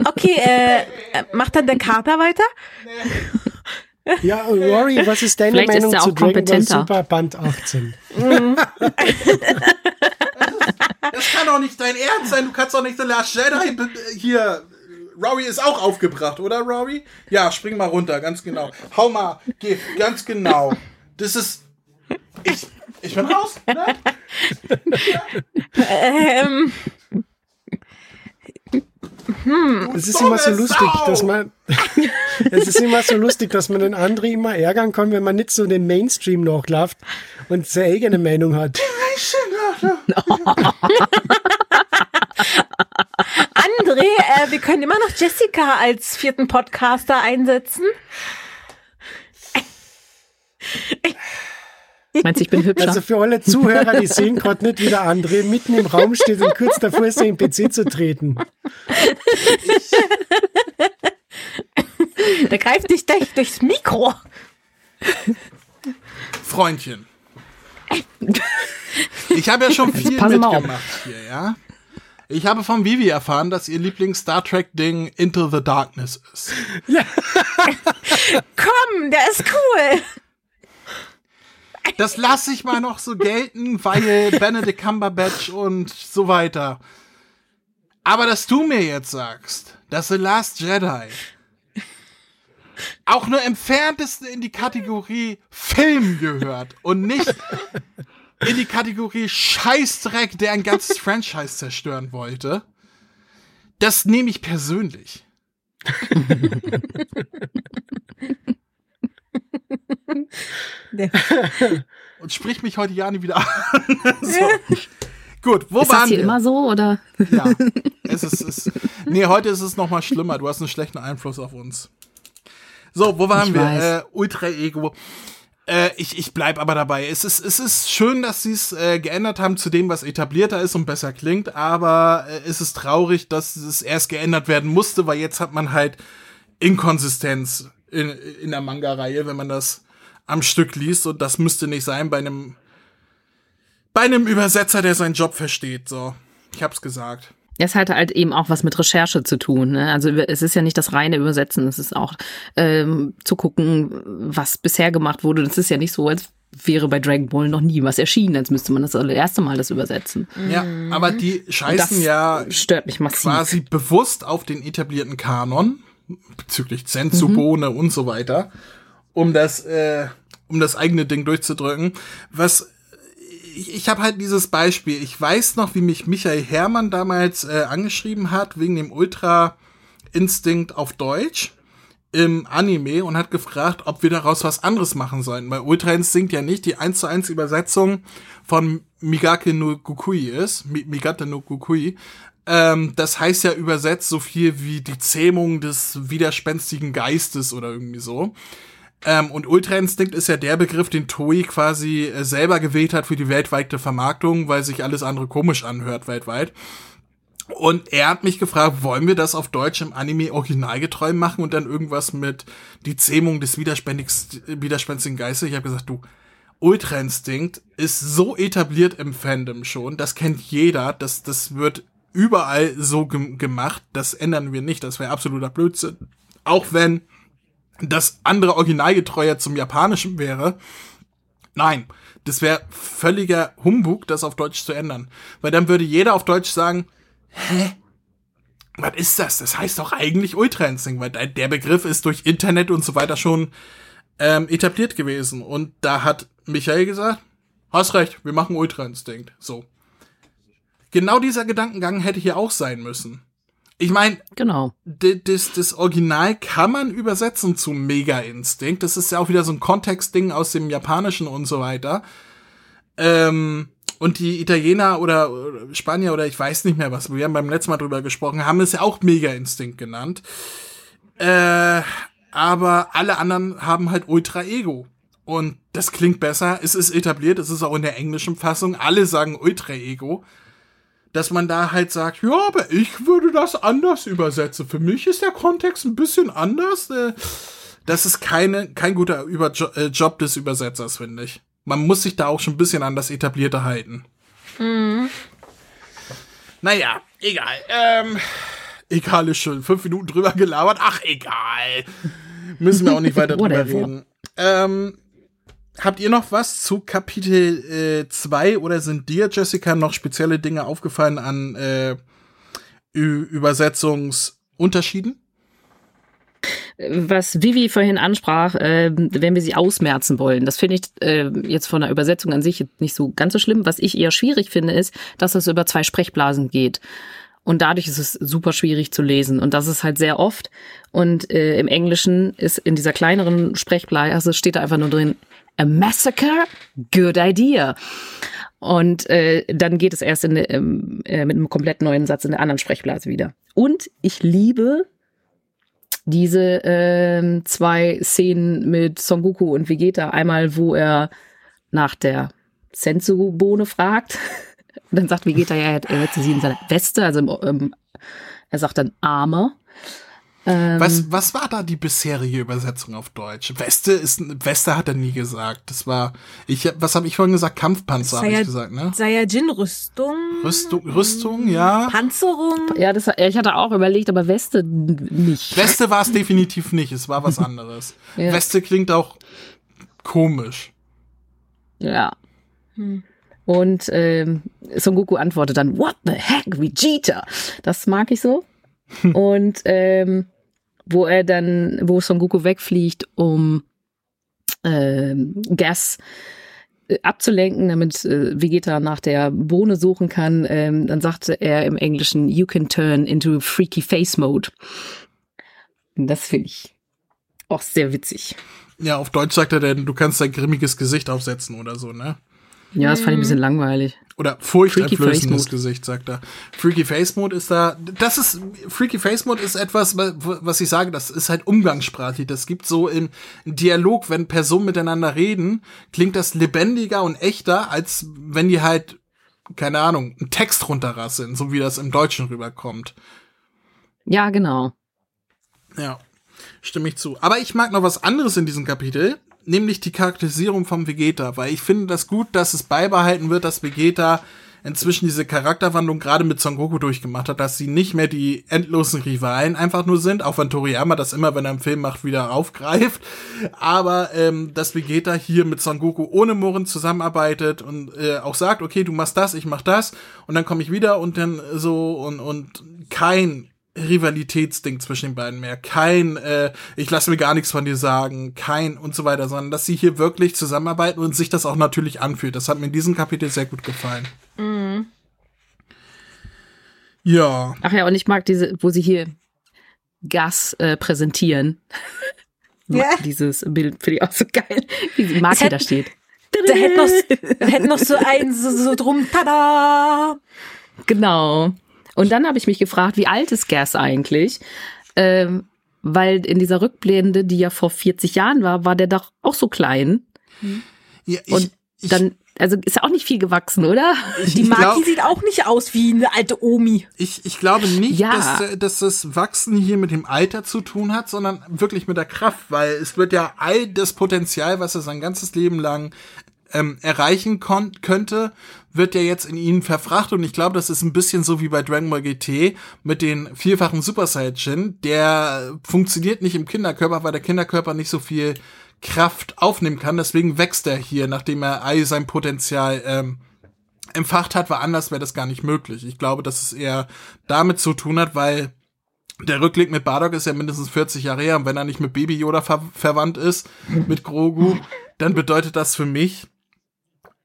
Okay, äh, macht dann der Kater weiter? Ja, Rory, was ist deine Vielleicht Meinung ist zu Dragon Ball Super Band 18? das, das kann doch nicht dein Ernst sein. Du kannst doch nicht The Last Jedi hier Rory ist auch aufgebracht, oder Rory? Ja, spring mal runter, ganz genau. Hau mal, geh, ganz genau. Das ist. Ich, ich bin raus, ne? ähm. Hm. Es ist immer so lustig, Sau. dass man es ist immer so lustig, dass man den anderen immer ärgern kann, wenn man nicht so den Mainstream nachläuft und seine eigene Meinung hat. André, äh, wir können immer noch Jessica als vierten Podcaster einsetzen. Meinst du, ich bin hübscher? Also für alle Zuhörer, die sehen gerade nicht, wie der André mitten im Raum steht und kurz davor ist, in den PC zu treten. Der greift dich durchs Mikro. Freundchen. Ich habe ja schon viel mitgemacht hier, ja? Ich habe von Vivi erfahren, dass ihr Lieblings-Star Trek-Ding Into the Darkness ist. Ja. Komm, der ist cool. Das lasse ich mal noch so gelten, weil Benedict Cumberbatch und so weiter. Aber dass du mir jetzt sagst, dass The Last Jedi auch nur entferntesten in die Kategorie Film gehört und nicht in die Kategorie Scheißdreck, der ein ganzes Franchise zerstören wollte. Das nehme ich persönlich. Und sprich mich heute ja nie wieder an. so. Gut, wo ist waren das hier wir? immer so oder? Ja, es ist, es, nee, heute ist es noch mal schlimmer. Du hast einen schlechten Einfluss auf uns. So, wo waren ich wir? Äh, Ultra Ego. Äh, ich, ich bleib aber dabei. Es ist, es ist schön, dass sie es äh, geändert haben zu dem, was etablierter ist und besser klingt, aber äh, es ist traurig, dass es erst geändert werden musste, weil jetzt hat man halt Inkonsistenz in, in der Manga-Reihe, wenn man das am Stück liest und das müsste nicht sein bei einem bei einem Übersetzer, der seinen Job versteht. So, ich hab's gesagt. Es hat halt eben auch was mit Recherche zu tun. Ne? Also es ist ja nicht das reine Übersetzen, es ist auch ähm, zu gucken, was bisher gemacht wurde. Das ist ja nicht so, als wäre bei Dragon Ball noch nie was erschienen, als müsste man das erste Mal das übersetzen. Ja, aber die scheißen ja stört mich massiv. quasi bewusst auf den etablierten Kanon bezüglich Zensubone mhm. und so weiter, um das äh, um das eigene Ding durchzudrücken, was ich, ich habe halt dieses Beispiel. Ich weiß noch, wie mich Michael Herrmann damals äh, angeschrieben hat, wegen dem Ultra-Instinkt auf Deutsch im Anime und hat gefragt, ob wir daraus was anderes machen sollen. Weil Ultra Instinct ja nicht die 1 zu 1 Übersetzung von Migake no Gukui ist. Migate no Gukui. Ähm, das heißt ja übersetzt so viel wie die Zähmung des widerspenstigen Geistes oder irgendwie so. Ähm, und Ultra Instinct ist ja der Begriff, den Toei quasi äh, selber gewählt hat für die weltweite Vermarktung, weil sich alles andere komisch anhört weltweit. Und er hat mich gefragt, wollen wir das auf Deutsch im Anime originalgetreu machen und dann irgendwas mit die Zähmung des widerspenstigen Geistes? Ich habe gesagt, du, Ultra Instinct ist so etabliert im Fandom schon, das kennt jeder, das, das wird überall so ge gemacht, das ändern wir nicht, das wäre absoluter Blödsinn. Auch wenn das andere Originalgetreuer zum Japanischen wäre. Nein, das wäre völliger Humbug, das auf Deutsch zu ändern. Weil dann würde jeder auf Deutsch sagen, hä? Was ist das? Das heißt doch eigentlich Ultra Instinct, weil der Begriff ist durch Internet und so weiter schon ähm, etabliert gewesen. Und da hat Michael gesagt, hast recht, wir machen Ultra Instinct. So. Genau dieser Gedankengang hätte hier auch sein müssen. Ich meine, genau. Das, das Original kann man übersetzen zu Mega Instinct. Das ist ja auch wieder so ein Kontextding aus dem Japanischen und so weiter. Ähm, und die Italiener oder Spanier oder ich weiß nicht mehr was, wir haben beim letzten Mal drüber gesprochen, haben es ja auch Mega Instinct genannt. Äh, aber alle anderen haben halt Ultra Ego. Und das klingt besser, es ist etabliert, es ist auch in der englischen Fassung, alle sagen Ultra Ego. Dass man da halt sagt, ja, aber ich würde das anders übersetzen. Für mich ist der Kontext ein bisschen anders. Äh, das ist keine, kein guter Über äh, Job des Übersetzers, finde ich. Man muss sich da auch schon ein bisschen an das Etablierte halten. Mhm. Naja, egal. Ähm, egal ist schon. Fünf Minuten drüber gelabert. Ach, egal. Müssen wir auch nicht weiter drüber reden. Ähm, habt ihr noch was zu Kapitel 2 äh, oder sind dir, Jessica, noch spezielle Dinge aufgefallen an äh, Übersetzungsunterschieden? Was Vivi vorhin ansprach, äh, wenn wir sie ausmerzen wollen, das finde ich äh, jetzt von der Übersetzung an sich nicht so ganz so schlimm. Was ich eher schwierig finde, ist, dass es über zwei Sprechblasen geht. Und dadurch ist es super schwierig zu lesen. Und das ist halt sehr oft. Und äh, im Englischen ist in dieser kleineren Sprechblase steht da einfach nur drin, a massacre, good idea. Und äh, dann geht es erst in, ähm, äh, mit einem komplett neuen Satz in der anderen Sprechblase wieder. Und ich liebe diese äh, zwei Szenen mit Son Goku und Vegeta. Einmal, wo er nach der Sensu-Bohne fragt und dann sagt Vegeta, ja, er hätte sie in seiner Weste, also ähm, er sagt dann Arme. Ähm, was, was war da die bisherige Übersetzung auf Deutsch? Weste ist Weste hat er nie gesagt. Das war ich was habe ich vorhin gesagt? Kampfpanzer habe ich gesagt, ne? Saiyajin Rüstung. Rüstung Rüstung, ja. Panzerung. Ja, das ich hatte auch überlegt, aber Weste nicht. Weste war es definitiv nicht, es war was anderes. ja. Weste klingt auch komisch. Ja. Hm. Und ähm, Son Goku antwortet dann, What the heck, Vegeta? Das mag ich so. Und ähm, wo er dann, wo Son Goku wegfliegt, um ähm, Gas äh, abzulenken, damit äh, Vegeta nach der Bohne suchen kann, ähm, dann sagte er im Englischen, you can turn into freaky face mode. Und das finde ich auch sehr witzig. Ja, auf Deutsch sagt er denn, du kannst dein grimmiges Gesicht aufsetzen oder so, ne? Ja, das fand ich ein bisschen langweilig. Oder furchteinflößendes Gesicht, sagt er. Freaky Face Mode ist da, das ist, Freaky Face Mode ist etwas, was ich sage, das ist halt umgangssprachlich. Das gibt so im Dialog, wenn Personen miteinander reden, klingt das lebendiger und echter, als wenn die halt, keine Ahnung, einen Text runterrasseln, so wie das im Deutschen rüberkommt. Ja, genau. Ja, stimme ich zu. Aber ich mag noch was anderes in diesem Kapitel nämlich die Charakterisierung vom Vegeta, weil ich finde das gut, dass es beibehalten wird, dass Vegeta inzwischen diese Charakterwandlung gerade mit Son Goku durchgemacht hat, dass sie nicht mehr die endlosen Rivalen einfach nur sind, auch wenn Toriyama das immer, wenn er einen Film macht, wieder aufgreift, aber ähm, dass Vegeta hier mit Son Goku ohne Murren zusammenarbeitet und äh, auch sagt, okay, du machst das, ich mach das und dann komme ich wieder und dann so und und kein Rivalitätsding zwischen den beiden mehr. Kein, äh, ich lasse mir gar nichts von dir sagen, kein und so weiter, sondern dass sie hier wirklich zusammenarbeiten und sich das auch natürlich anfühlt. Das hat mir in diesem Kapitel sehr gut gefallen. Mhm. Ja. Ach ja, und ich mag diese, wo sie hier Gas äh, präsentieren. ja. Dieses Bild finde ich auch so geil, wie die Marke da steht. Da hätte noch, hätte noch so ein so, so drum, tada! Genau. Und dann habe ich mich gefragt, wie alt ist Gas eigentlich? Ähm, weil in dieser Rückblende, die ja vor 40 Jahren war, war der doch auch so klein. Ja, ich, und dann also ist ja auch nicht viel gewachsen, oder? Ich, Die Maki glaub- sieht auch nicht aus wie eine alte Omi. Ich, ich glaube nicht, Ja. dass, dass das Wachsen hier mit dem Alter zu tun hat, sondern wirklich mit der Kraft, weil es wird ja all das Potenzial, was er sein ganzes Leben lang ähm, erreichen könnte, wird ja jetzt in ihn verfrachtet und ich glaube, das ist ein bisschen so wie bei Dragon Ball GT mit den vierfachen Super Saiyajin. Der funktioniert nicht im Kinderkörper, weil der Kinderkörper nicht so viel Kraft aufnehmen kann. Deswegen wächst er hier, nachdem er all sein Potenzial ähm, empfacht hat, war anders wäre das gar nicht möglich. Ich glaube, dass es eher damit zu tun hat, weil der Rückblick mit Bardock ist ja mindestens 40 Jahre her und wenn er nicht mit Baby Yoda ver verwandt ist, mit Grogu, dann bedeutet das für mich,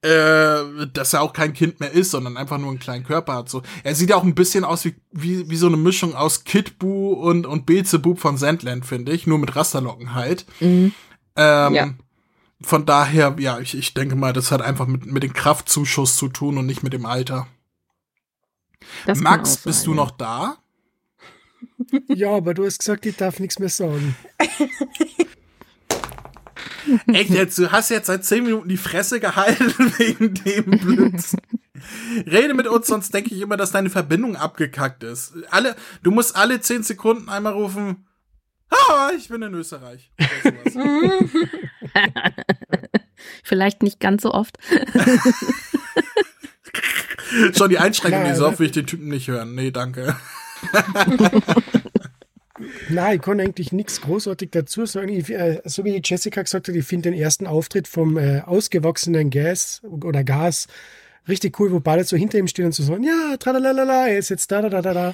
äh, dass er auch kein Kind mehr ist, sondern einfach nur einen kleinen Körper hat. So, er sieht ja auch ein bisschen aus wie, wie, wie so eine Mischung aus Kid Buu und, und Beelzebub von Sandland, finde ich, nur mit Rasterlocken halt. Ähm, Ja. Von daher, ja, ich, ich denke mal, das hat einfach mit, mit dem Kraftzuschuss zu tun und nicht mit dem Alter. Das Max, auch bist sein, du ja. noch da? Ja, aber du hast gesagt, ich darf nichts mehr sagen. Echt jetzt, du hast jetzt seit zehn Minuten die Fresse gehalten wegen dem Blödsinn. Rede mit uns, sonst denke ich immer, dass deine Verbindung abgekackt ist. Alle, du musst alle zehn Sekunden einmal rufen, ah, ich bin in Österreich. Vielleicht nicht ganz so oft. Schon die Einschränkung, die so oft will ich den Typen nicht hören. Nee, danke. Nein, ich kann eigentlich nichts großartig dazu sagen. Ich, äh, so wie Jessica gesagt hat, ich finde den ersten Auftritt vom äh, ausgewachsenen Gas oder Gas richtig cool, wo beide so hinter ihm stehen und so sagen, ja, tralalala, er ist jetzt da, da, da, da,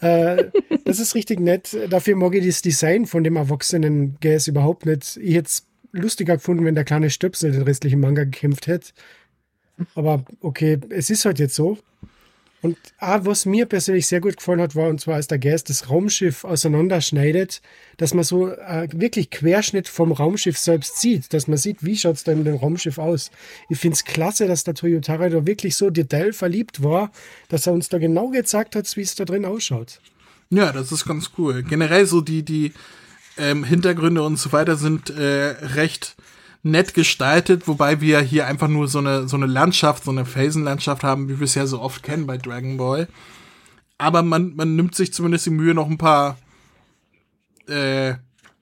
da. Äh, das ist richtig nett. Dafür mag ich das Design von dem erwachsenen Gas überhaupt nicht. Ich hätte es lustiger gefunden, wenn der kleine Stöpsel den restlichen Manga gekämpft hätte. Aber okay, es ist halt jetzt so. Und ah, was mir persönlich sehr gut gefallen hat, war, und zwar als der Geist das Raumschiff auseinanderschneidet, dass man so äh, wirklich Querschnitt vom Raumschiff selbst sieht, dass man sieht, wie schaut's da in dem Raumschiff aus. Ich find's klasse, dass der Toyotara da wirklich so detailverliebt war, dass er uns da genau gezeigt hat, wie es da drin ausschaut. Ja, das ist ganz cool. Generell so die, die ähm, Hintergründe und so weiter sind äh, recht nett gestaltet, wobei wir hier einfach nur so eine, so eine Landschaft, so eine Felsenlandschaft haben, wie wir es ja so oft kennen bei Dragon Ball. Aber man, man nimmt sich zumindest die Mühe, noch ein paar äh,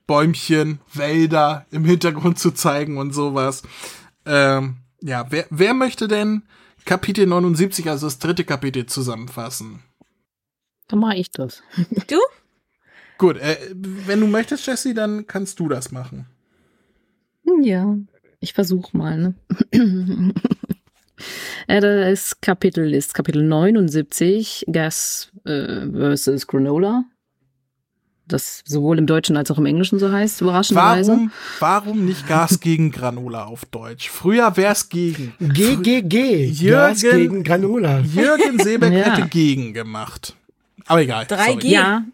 Bäumchen, Wälder im Hintergrund zu zeigen und sowas. Ähm, ja, wer, wer möchte denn Kapitel 79, also das dritte Kapitel, zusammenfassen? Dann mache ich das. Du? Gut, äh, wenn du möchtest, Jesse, dann kannst du das machen. Ja, ich versuche mal. Ne? äh, das Kapitel ist Kapitel 79, Gas äh, versus Granola. Das sowohl im Deutschen als auch im Englischen so heißt, überraschenderweise. Warum, warum nicht Gas gegen Granola auf Deutsch? Früher wär's gegen. GGG, Jürgen- Gas gegen Granola. Jürgen Seebeck Ja. hätte gegen gemacht. Aber egal. 3G. sorry. Ja.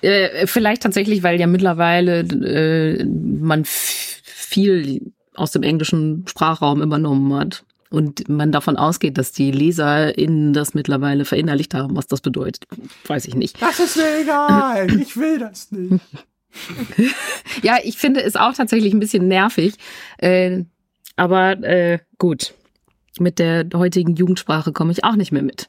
Äh, vielleicht tatsächlich, weil ja mittlerweile äh, man viel aus dem englischen Sprachraum übernommen hat. Und man davon ausgeht, dass die LeserInnen das mittlerweile verinnerlicht haben, was das bedeutet. Weiß ich nicht. Das ist mir egal. Ich will das nicht. Ja, ich finde es auch tatsächlich ein bisschen nervig. Äh, aber äh, gut, mit der heutigen Jugendsprache komme ich auch nicht mehr mit.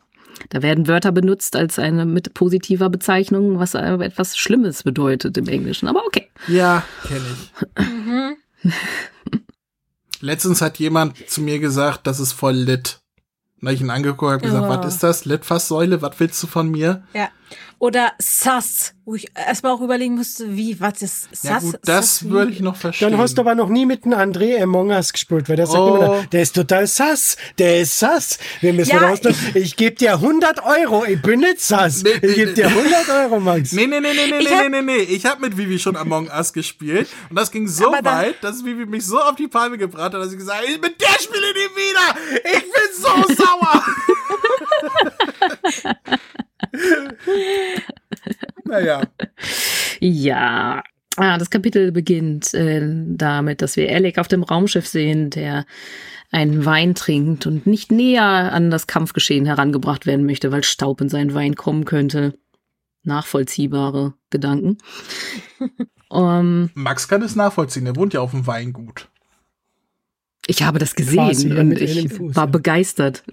Da werden Wörter benutzt als eine mit positiver Bezeichnung, was aber etwas Schlimmes bedeutet im Englischen. Aber okay. Ja, kenne ich. Letztens hat jemand zu mir gesagt, das ist voll lit. Da ich ihn angeguckt und gesagt, Oh. was ist das? Litfaßsäule? Was willst du von mir? Ja. Oder Sass, wo ich erstmal auch überlegen musste, wie, was ist Sass? Ja gut, das würde ich noch verstehen. Dann hast du aber noch nie mit dem André Among Us gespielt, weil der sagt Oh. immer, der ist total sass, der ist sass. Wir müssen Ja, raus. Ich gebe dir 100 Euro, ich bin nicht sass. Nee, Ich gebe dir 100 Euro, Max. Nee, nee, nee, nee, nee, Ich nee, nee, nee, nee. Ich habe mit Vivi schon Among Us gespielt und das ging so dann- weit, dass Vivi mich so auf die Palme gebracht hat, dass ich gesagt habe, ich mit der spiele ich nie wieder. Ich bin so sauer. naja. Ja. Ah, das Kapitel beginnt äh, damit, dass wir Alec auf dem Raumschiff sehen, der einen Wein trinkt und nicht näher an das Kampfgeschehen herangebracht werden möchte, weil Staub in seinen Wein kommen könnte. Nachvollziehbare Gedanken. um, Max kann es nachvollziehen, er wohnt ja auf dem Weingut. Ich habe das Quasi, gesehen ja, und ich Fuß, war ja. begeistert.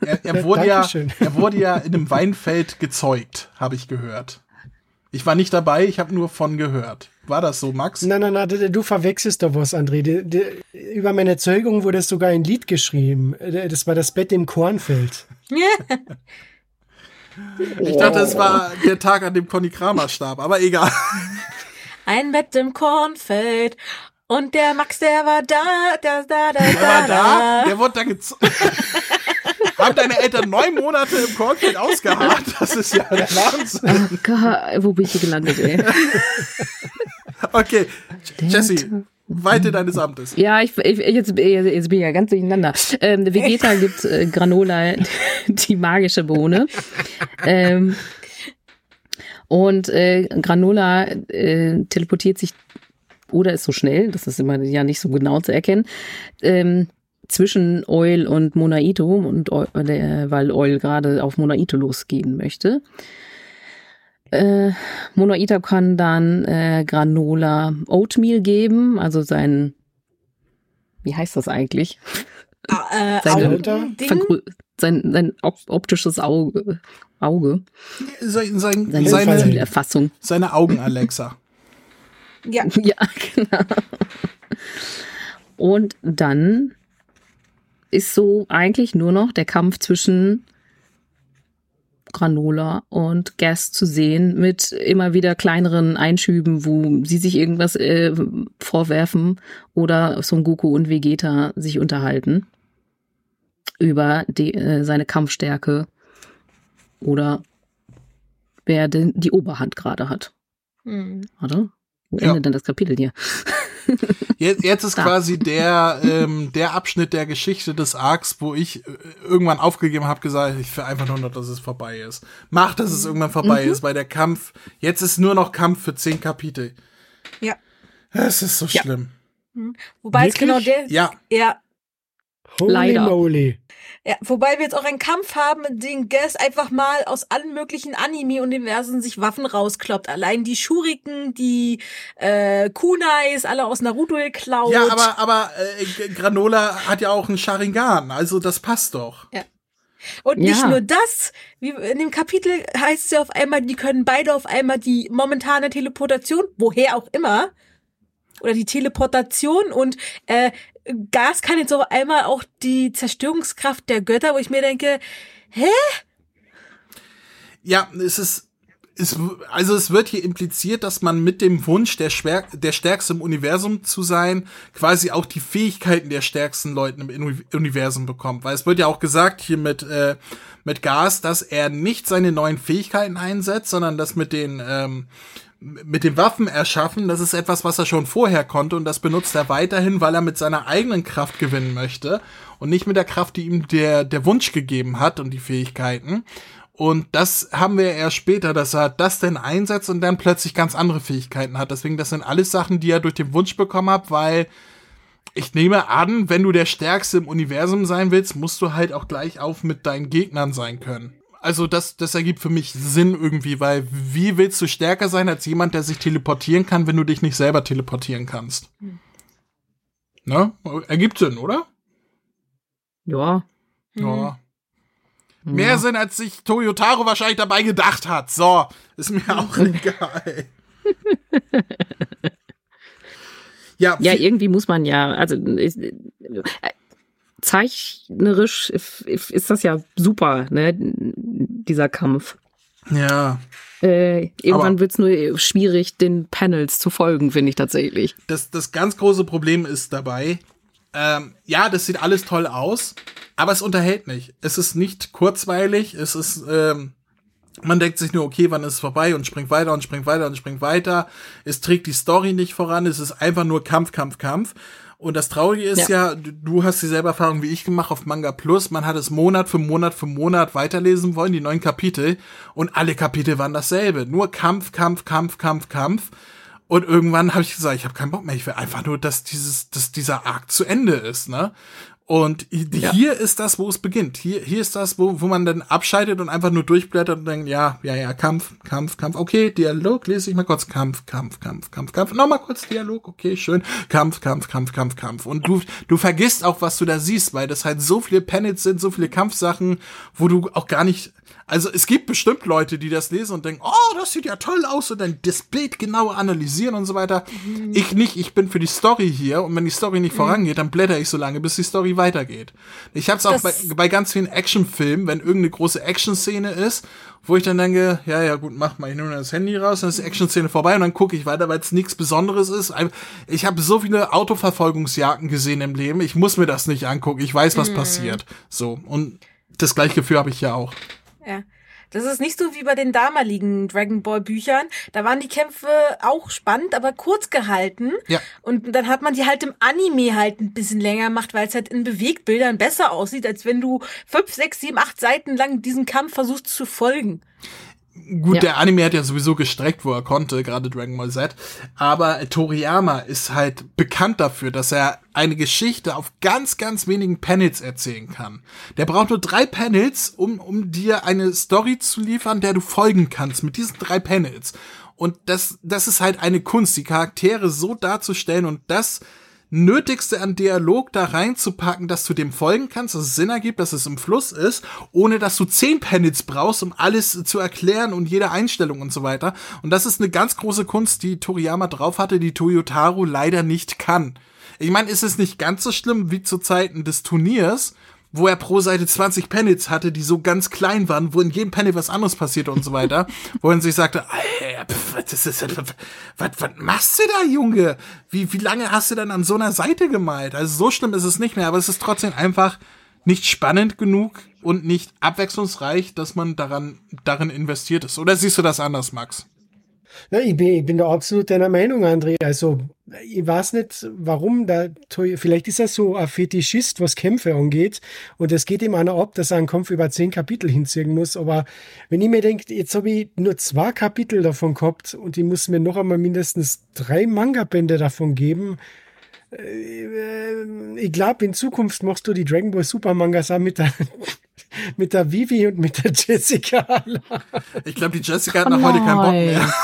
Er, er, wurde ja, er wurde ja in einem Weinfeld gezeugt, habe ich gehört. Ich war nicht dabei, ich habe nur von gehört. War das so, Max? Nein, nein, nein, du- verwechselst doch was, André. Die- die- Über meine Zeugung wurde sogar ein Lied geschrieben. Das war das Bett im Kornfeld. Ich dachte, es war der Tag, an dem Conny Kramer starb, aber egal. Ein Bett im Kornfeld. Und der Max, der war da, da, da, da, Der da, war da, der wurde da gezeugt. Haben deine Eltern neun Monate im Kornfeld ausgeharrt? Das ist ja der Wahnsinn. Oh Gott, wo bin ich hier gelandet, ey? Okay, Jesse, weite deines Amtes. Ja, ich, ich jetzt, jetzt bin ich ja ganz durcheinander. Ähm, Vegeta gibt äh, Granola die magische Bohne. Ähm, und äh, Granola äh, teleportiert sich oder ist so schnell, das ist immer ja nicht so genau zu erkennen, ähm, zwischen Oil und Monaito und der, weil Oil gerade auf Monaito losgehen möchte. Äh, Monaito kann dann äh, Granola Oatmeal geben, also sein, wie heißt das eigentlich? Äh, Seine- Augending? Vergrö sein, sein op optisches Auge, Auge, Sein, sein, seine seine Augen, Alexa. Ja. Ja, genau. Und dann ist so eigentlich nur noch der Kampf zwischen Granola und Gas zu sehen mit immer wieder kleineren Einschüben, wo sie sich irgendwas äh, vorwerfen oder Son Goku und Vegeta sich unterhalten über die, äh, seine Kampfstärke oder wer denn die Oberhand gerade hat. Hm. Warte, wo Ja. endet denn das Kapitel hier? Jetzt, jetzt ist Da. quasi der, ähm, der Abschnitt der Geschichte des Arcs, wo ich äh, irgendwann aufgegeben habe, gesagt, ich will einfach nur noch, dass es vorbei ist. Mach, dass es irgendwann vorbei ist, weil der Kampf, jetzt ist nur noch Kampf für zehn Kapitel. Ja. Es ist so schlimm. Wobei es Wirklich? genau der, Ja, ja, Holy Leider. moly. Ja, wobei wir jetzt auch einen Kampf haben, in dem Gas einfach mal aus allen möglichen Anime-Universen sich Waffen rauskloppt. Allein die Shuriken, die äh, Kunais, alle aus Naruto geklaut. ja, aber, aber äh, Granola hat ja auch einen Sharingan, also das passt doch. Und nicht Ja. nur das, wie in dem Kapitel heißt es ja auf einmal, die können beide auf einmal die momentane Teleportation, woher auch immer, oder die Teleportation und äh, Gas kann jetzt auf einmal auch die Zerstörungskraft der Götter, wo ich mir denke, Ja, es ist, es, also es wird hier impliziert, dass man mit dem Wunsch, der, Schwer, der Stärkste im Universum zu sein, quasi auch die Fähigkeiten der stärksten Leuten im Uni- Universum bekommt. Weil es wird ja auch gesagt hier mit, äh, mit Gas, dass er nicht seine neuen Fähigkeiten einsetzt, sondern das mit den, ähm, mit den Waffen erschaffen, das ist etwas, was er schon vorher konnte und das benutzt er weiterhin, weil er mit seiner eigenen Kraft gewinnen möchte und nicht mit der Kraft, die ihm der, der Wunsch gegeben hat und die Fähigkeiten. Und das haben wir erst später, dass er das denn einsetzt und dann plötzlich ganz andere Fähigkeiten hat. Deswegen, das sind alles Sachen, die er durch den Wunsch bekommen hat, weil ich nehme an, wenn du der Stärkste im Universum sein willst, musst du halt auch gleich auf mit deinen Gegnern sein können. Also das, das ergibt für mich Sinn irgendwie, weil wie willst du stärker sein als jemand, der sich teleportieren kann, wenn du dich nicht selber teleportieren kannst? Ne? Ergibt Sinn, oder? Ja. Ja. Mehr Sinn, als sich Toyotaro wahrscheinlich dabei gedacht hat. So, ist mir auch egal. ja, Ja, irgendwie muss man ja, also ist, äh, zeichnerisch ist das ja super, ne, dieser Kampf. ja, Äh, irgendwann Aber- wird's nur schwierig, den Panels zu folgen, finde ich tatsächlich. das, das ganz große Problem ist dabei, ähm, ja, das sieht alles toll aus, aber es unterhält nicht. Es ist nicht kurzweilig, es ist, ähm, man denkt sich nur, okay, wann ist es vorbei und springt weiter und springt weiter und springt weiter. Es trägt die Story nicht voran, es ist einfach nur Kampf, Kampf, Kampf. Und das Traurige ist ja, du- du hast dieselbe Erfahrung wie ich gemacht auf Manga Plus. Man hat es Monat für Monat für Monat weiterlesen wollen, die neuen Kapitel. Und alle Kapitel waren dasselbe. Nur Kampf, Kampf, Kampf, Kampf, Kampf. Und irgendwann habe ich gesagt, ich habe keinen Bock mehr. Ich will einfach nur, dass dieses, dass dieser Arc zu Ende ist, ne? Und hier ja. ist das, wo es beginnt. Hier, hier ist das, wo, wo man dann abschaltet und einfach nur durchblättert und denkt, ja, ja, ja, Kampf, Kampf, Kampf, okay, Dialog, lese ich mal kurz, Kampf, Kampf, Kampf, Kampf, Kampf, nochmal kurz Dialog, okay, schön, Kampf, Kampf, Kampf, Kampf, Kampf. Und du, du vergisst auch, was du da siehst, weil das halt so viele Panels sind, so viele Kampfsachen, wo du auch gar nicht, also es gibt bestimmt Leute, die das lesen und denken, oh, das sieht ja toll aus und dann das Bild genau analysieren und so weiter. Mhm. Ich nicht, ich bin für die Story hier und wenn die Story nicht mhm. vorangeht, dann blätter ich so lange, bis die Story weitergeht. Ich hab's auch bei, bei ganz vielen Actionfilmen, wenn irgendeine große Action-Szene ist, wo ich dann denke, ja, ja, gut, mach mal, ich nehme das Handy raus, dann ist die Action-Szene vorbei und dann gucke ich weiter, weil es nichts Besonderes ist. Ich habe so viele Autoverfolgungsjagden gesehen im Leben, ich muss mir das nicht angucken, ich weiß, was mhm. passiert. So, und das gleiche Gefühl habe ich ja auch. Ja. Das ist nicht so wie bei den damaligen Dragon Ball Büchern. Da waren die Kämpfe auch spannend, aber kurz gehalten. Ja. Und dann hat man die halt im Anime halt ein bisschen länger gemacht, weil es halt in Bewegtbildern besser aussieht, als wenn du fünf, sechs, sieben, acht Seiten lang diesen Kampf versuchst zu folgen. Gut, ja. der Anime hat ja sowieso gestreckt, wo er konnte, gerade Dragon Ball Z. Aber Toriyama ist halt bekannt dafür, dass er eine Geschichte auf ganz, ganz wenigen Panels erzählen kann. Der braucht nur drei Panels, um, um dir eine Story zu liefern, der du folgen kannst mit diesen drei Panels. Und das, das ist halt eine Kunst, die Charaktere so darzustellen und das Nötigste an Dialog da reinzupacken, dass du dem folgen kannst, dass es Sinn ergibt, dass es im Fluss ist, ohne dass du zehn Panels brauchst, um alles zu erklären und jede Einstellung und so weiter. Und das ist eine ganz große Kunst, die Toriyama drauf hatte, die Toyotaro leider nicht kann. Ich meine, ist es nicht ganz so schlimm wie zu Zeiten des Turniers, wo er pro Seite 20 Panels hatte, die so ganz klein waren, wo in jedem Panel was anderes passierte und so weiter, wo er sich sagte, was, ist, was, was machst du da, Junge? Wie, wie lange hast du denn an so einer Seite gemalt? Also so schlimm ist es nicht mehr, aber es ist trotzdem einfach nicht spannend genug und nicht abwechslungsreich, dass man daran, darin investiert ist. Oder siehst du das anders, Max? Na, ich, bin, ich bin da absolut deiner Meinung, André. Also, ich weiß nicht, warum da, vielleicht ist er so ein Fetischist, was Kämpfe angeht. Und es geht ihm einer ab, dass er einen Kampf über zehn Kapitel hinziehen muss. Aber wenn ich mir denke, jetzt habe ich nur zwei Kapitel davon gehabt und ich muss mir noch einmal mindestens drei Manga-Bände davon geben, äh, ich glaube, in Zukunft machst du die Dragon Ball Super Mangas auch mit der, mit der Vivi und mit der Jessica. Ich glaube, die Jessica hat oh nach heute keinen Bock mehr.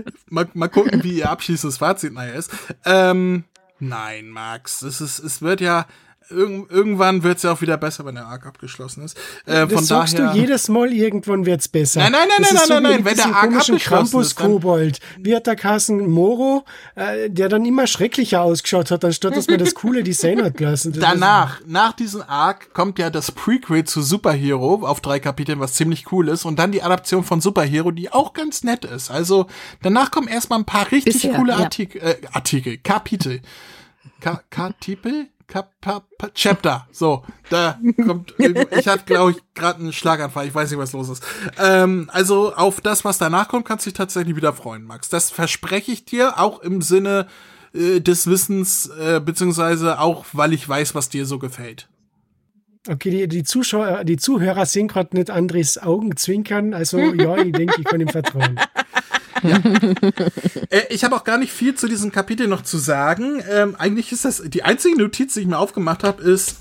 mal, mal gucken, wie ihr abschließendes Fazit nachher ist. Ähm, nein, Max, es ist, es wird ja, irg irgendwann wird es ja auch wieder besser, wenn der Arc abgeschlossen ist. Äh, das von sagst daher, du jedes Mal, irgendwann wird es besser. Nein, nein, nein, nein, nein, so nein, nein, wenn der Arc abgeschlossen Krampus ist. Kobold. Wie hat der Kassen Moro, äh, der dann immer schrecklicher ausgeschaut hat, anstatt dass man das coole Design hat gelassen. Das Danach, nach diesem Arc kommt ja das Prequel zu Superhero auf drei Kapiteln, was ziemlich cool ist, und dann die Adaption von Superhero, die auch ganz nett ist. Also danach kommen erstmal ein paar richtig Bisher, coole Artikel, ja. äh, Artikel, Kapitel. Ka Kapitel? Chapter. So, da kommt, ich hatte, glaube ich, gerade einen Schlaganfall. Ich weiß nicht, was los ist. Ähm, also auf das, was danach kommt, kannst du dich tatsächlich wieder freuen, Max. Das verspreche ich dir, auch im Sinne äh, des Wissens, äh, beziehungsweise auch, weil ich weiß, was dir so gefällt. Okay, die, die Zuschauer, die Zuhörer sehen gerade nicht Andres Augen zwinkern. Also ja, ich denke, ich kann ihm vertrauen. Ja. äh, ich habe auch gar nicht viel zu diesem Kapitel noch zu sagen. Ähm, eigentlich ist das die einzige Notiz, die ich mir aufgemacht habe, ist,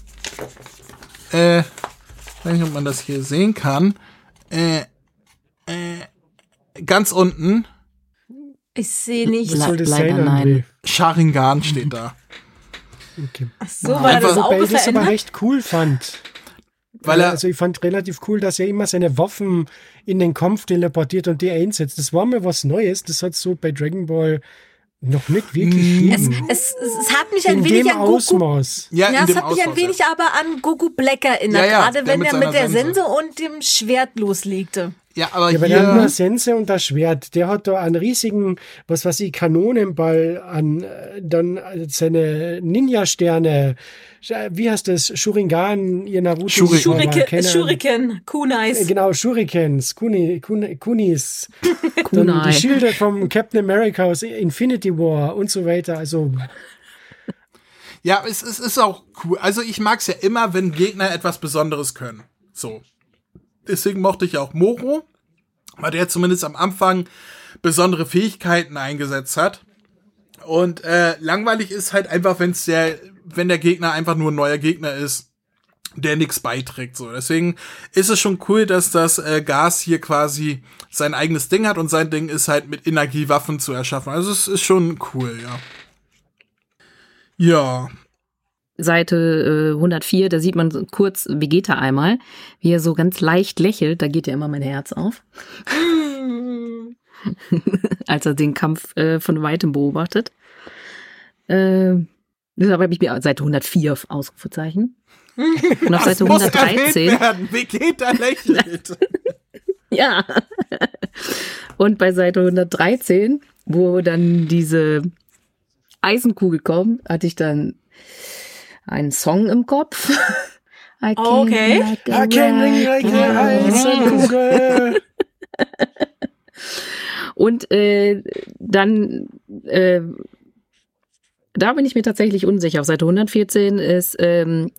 äh, ich weiß nicht, ob man das hier sehen kann. Äh, äh, ganz unten. Ich sehe nicht. Le leider nein. Sharingan steht da. Okay. Ach so, weil er das auch Wobei ich das aber recht cool fand. Weil er, also ich fand relativ cool, dass er immer seine Waffen in den Kampf teleportiert und die einsetzt. Das war mir was Neues. Das hat so bei Dragon Ball noch nicht wirklich es, es, es, hat mich ein in wenig an Goku, Ausmaß. Ja, ja es hat Ausmaß, mich ein wenig ja. aber an Goku Black erinnert, ja, ja, gerade wenn er mit der Sense und dem Schwert loslegte. Ja, aber ja, hier... der hat nur Sense und das Schwert. Der hat da einen riesigen, was weiß ich, Kanonenball an, äh, dann seine Ninja-Sterne, wie heißt das? Shuringan, ihr Naruto. Shuri Shuriken, Shuriken, Kunais. Äh, genau, Shurikens, Kuni, Kun, Kunis. dann die Schilde vom Captain America aus Infinity War und so weiter. Also ja, es, es ist auch cool. Also ich mag es ja immer, wenn Gegner etwas Besonderes können. So. Deswegen mochte ich auch Moro, weil der zumindest am Anfang besondere Fähigkeiten eingesetzt hat. Und äh, langweilig ist halt einfach, wenn's der, wenn der Gegner einfach nur ein neuer Gegner ist, der nichts beiträgt. So, deswegen ist es schon cool, dass das äh, Gas hier quasi sein eigenes Ding hat und sein Ding ist halt mit Energiewaffen zu erschaffen. Also es ist schon cool, ja. Ja, Seite äh, 104, da sieht man kurz Vegeta einmal, wie er so ganz leicht lächelt. Da geht ja immer mein Herz auf, als er den Kampf äh, von weitem beobachtet. Äh, deshalb habe ich mir Seite 104 Ausrufezeichen. Und auf Seite muss 113. erwähnt werden. Vegeta lächelt. Ja. Und bei Seite 113, wo dann diese Eisenkugel kommt, hatte ich dann einen Song im Kopf. I came Okay. like I can like a. Und äh, dann, äh, da bin ich mir tatsächlich unsicher. Auf Seite 114 ist, ähm,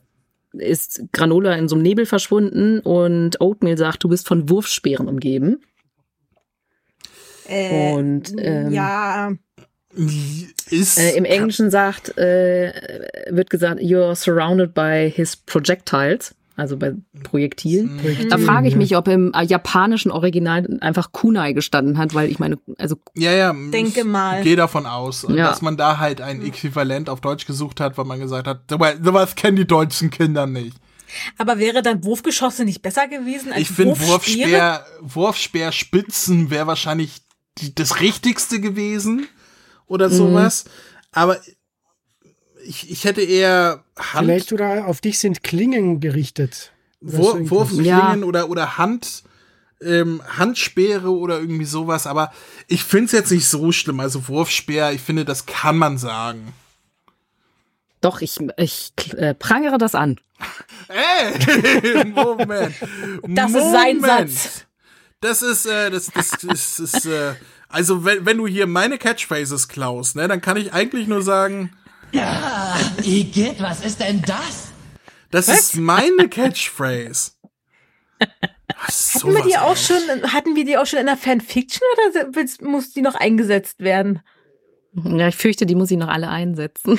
ist Granola in so einem Nebel verschwunden und Oatmeal sagt, du bist von Wurfspeeren umgeben. Äh, Und, ähm, ja, Ist Äh, Im Englischen sagt, äh, wird gesagt, you're surrounded by his projectiles, also bei Projektilen. Da frage ich mich, ob im äh, japanischen Original einfach Kunai gestanden hat, weil ich meine, also Ja, ja. Denke ich mal. Gehe davon aus, Ja. dass man da halt ein Äquivalent auf Deutsch gesucht hat, weil man gesagt hat, sowas sowas kennen die deutschen Kinder nicht. aber wäre dann Wurfgeschosse nicht besser gewesen als Ich finde? Wurfspeer, Wurfspeerspitzen wäre wahrscheinlich die, das Richtigste gewesen oder Mhm. sowas. Aber ich, ich hätte eher Hand, Vielleicht oder auf dich sind Klingen gerichtet. Wur. Wurfklingen Ja. oder, oder Hand, ähm, Handspeere oder irgendwie sowas. Aber ich finde es jetzt nicht so schlimm. Also Wurfspeer, ich finde, das kann man sagen. doch, ich, ich äh, prangere das an. Ey, Moment. Das ist sein Satz. Das ist, äh, das, das, das ist, äh, also wenn, wenn du hier meine Catchphrases klaust, ne, dann kann ich eigentlich nur sagen, Igitt, was ist denn das? das ist meine Catchphrase. Was, Hatten wir die auch schon, hatten wir die auch schon in der Fanfiction oder willst- muss die noch eingesetzt werden? Ja, ich fürchte, die muss ich noch alle einsetzen.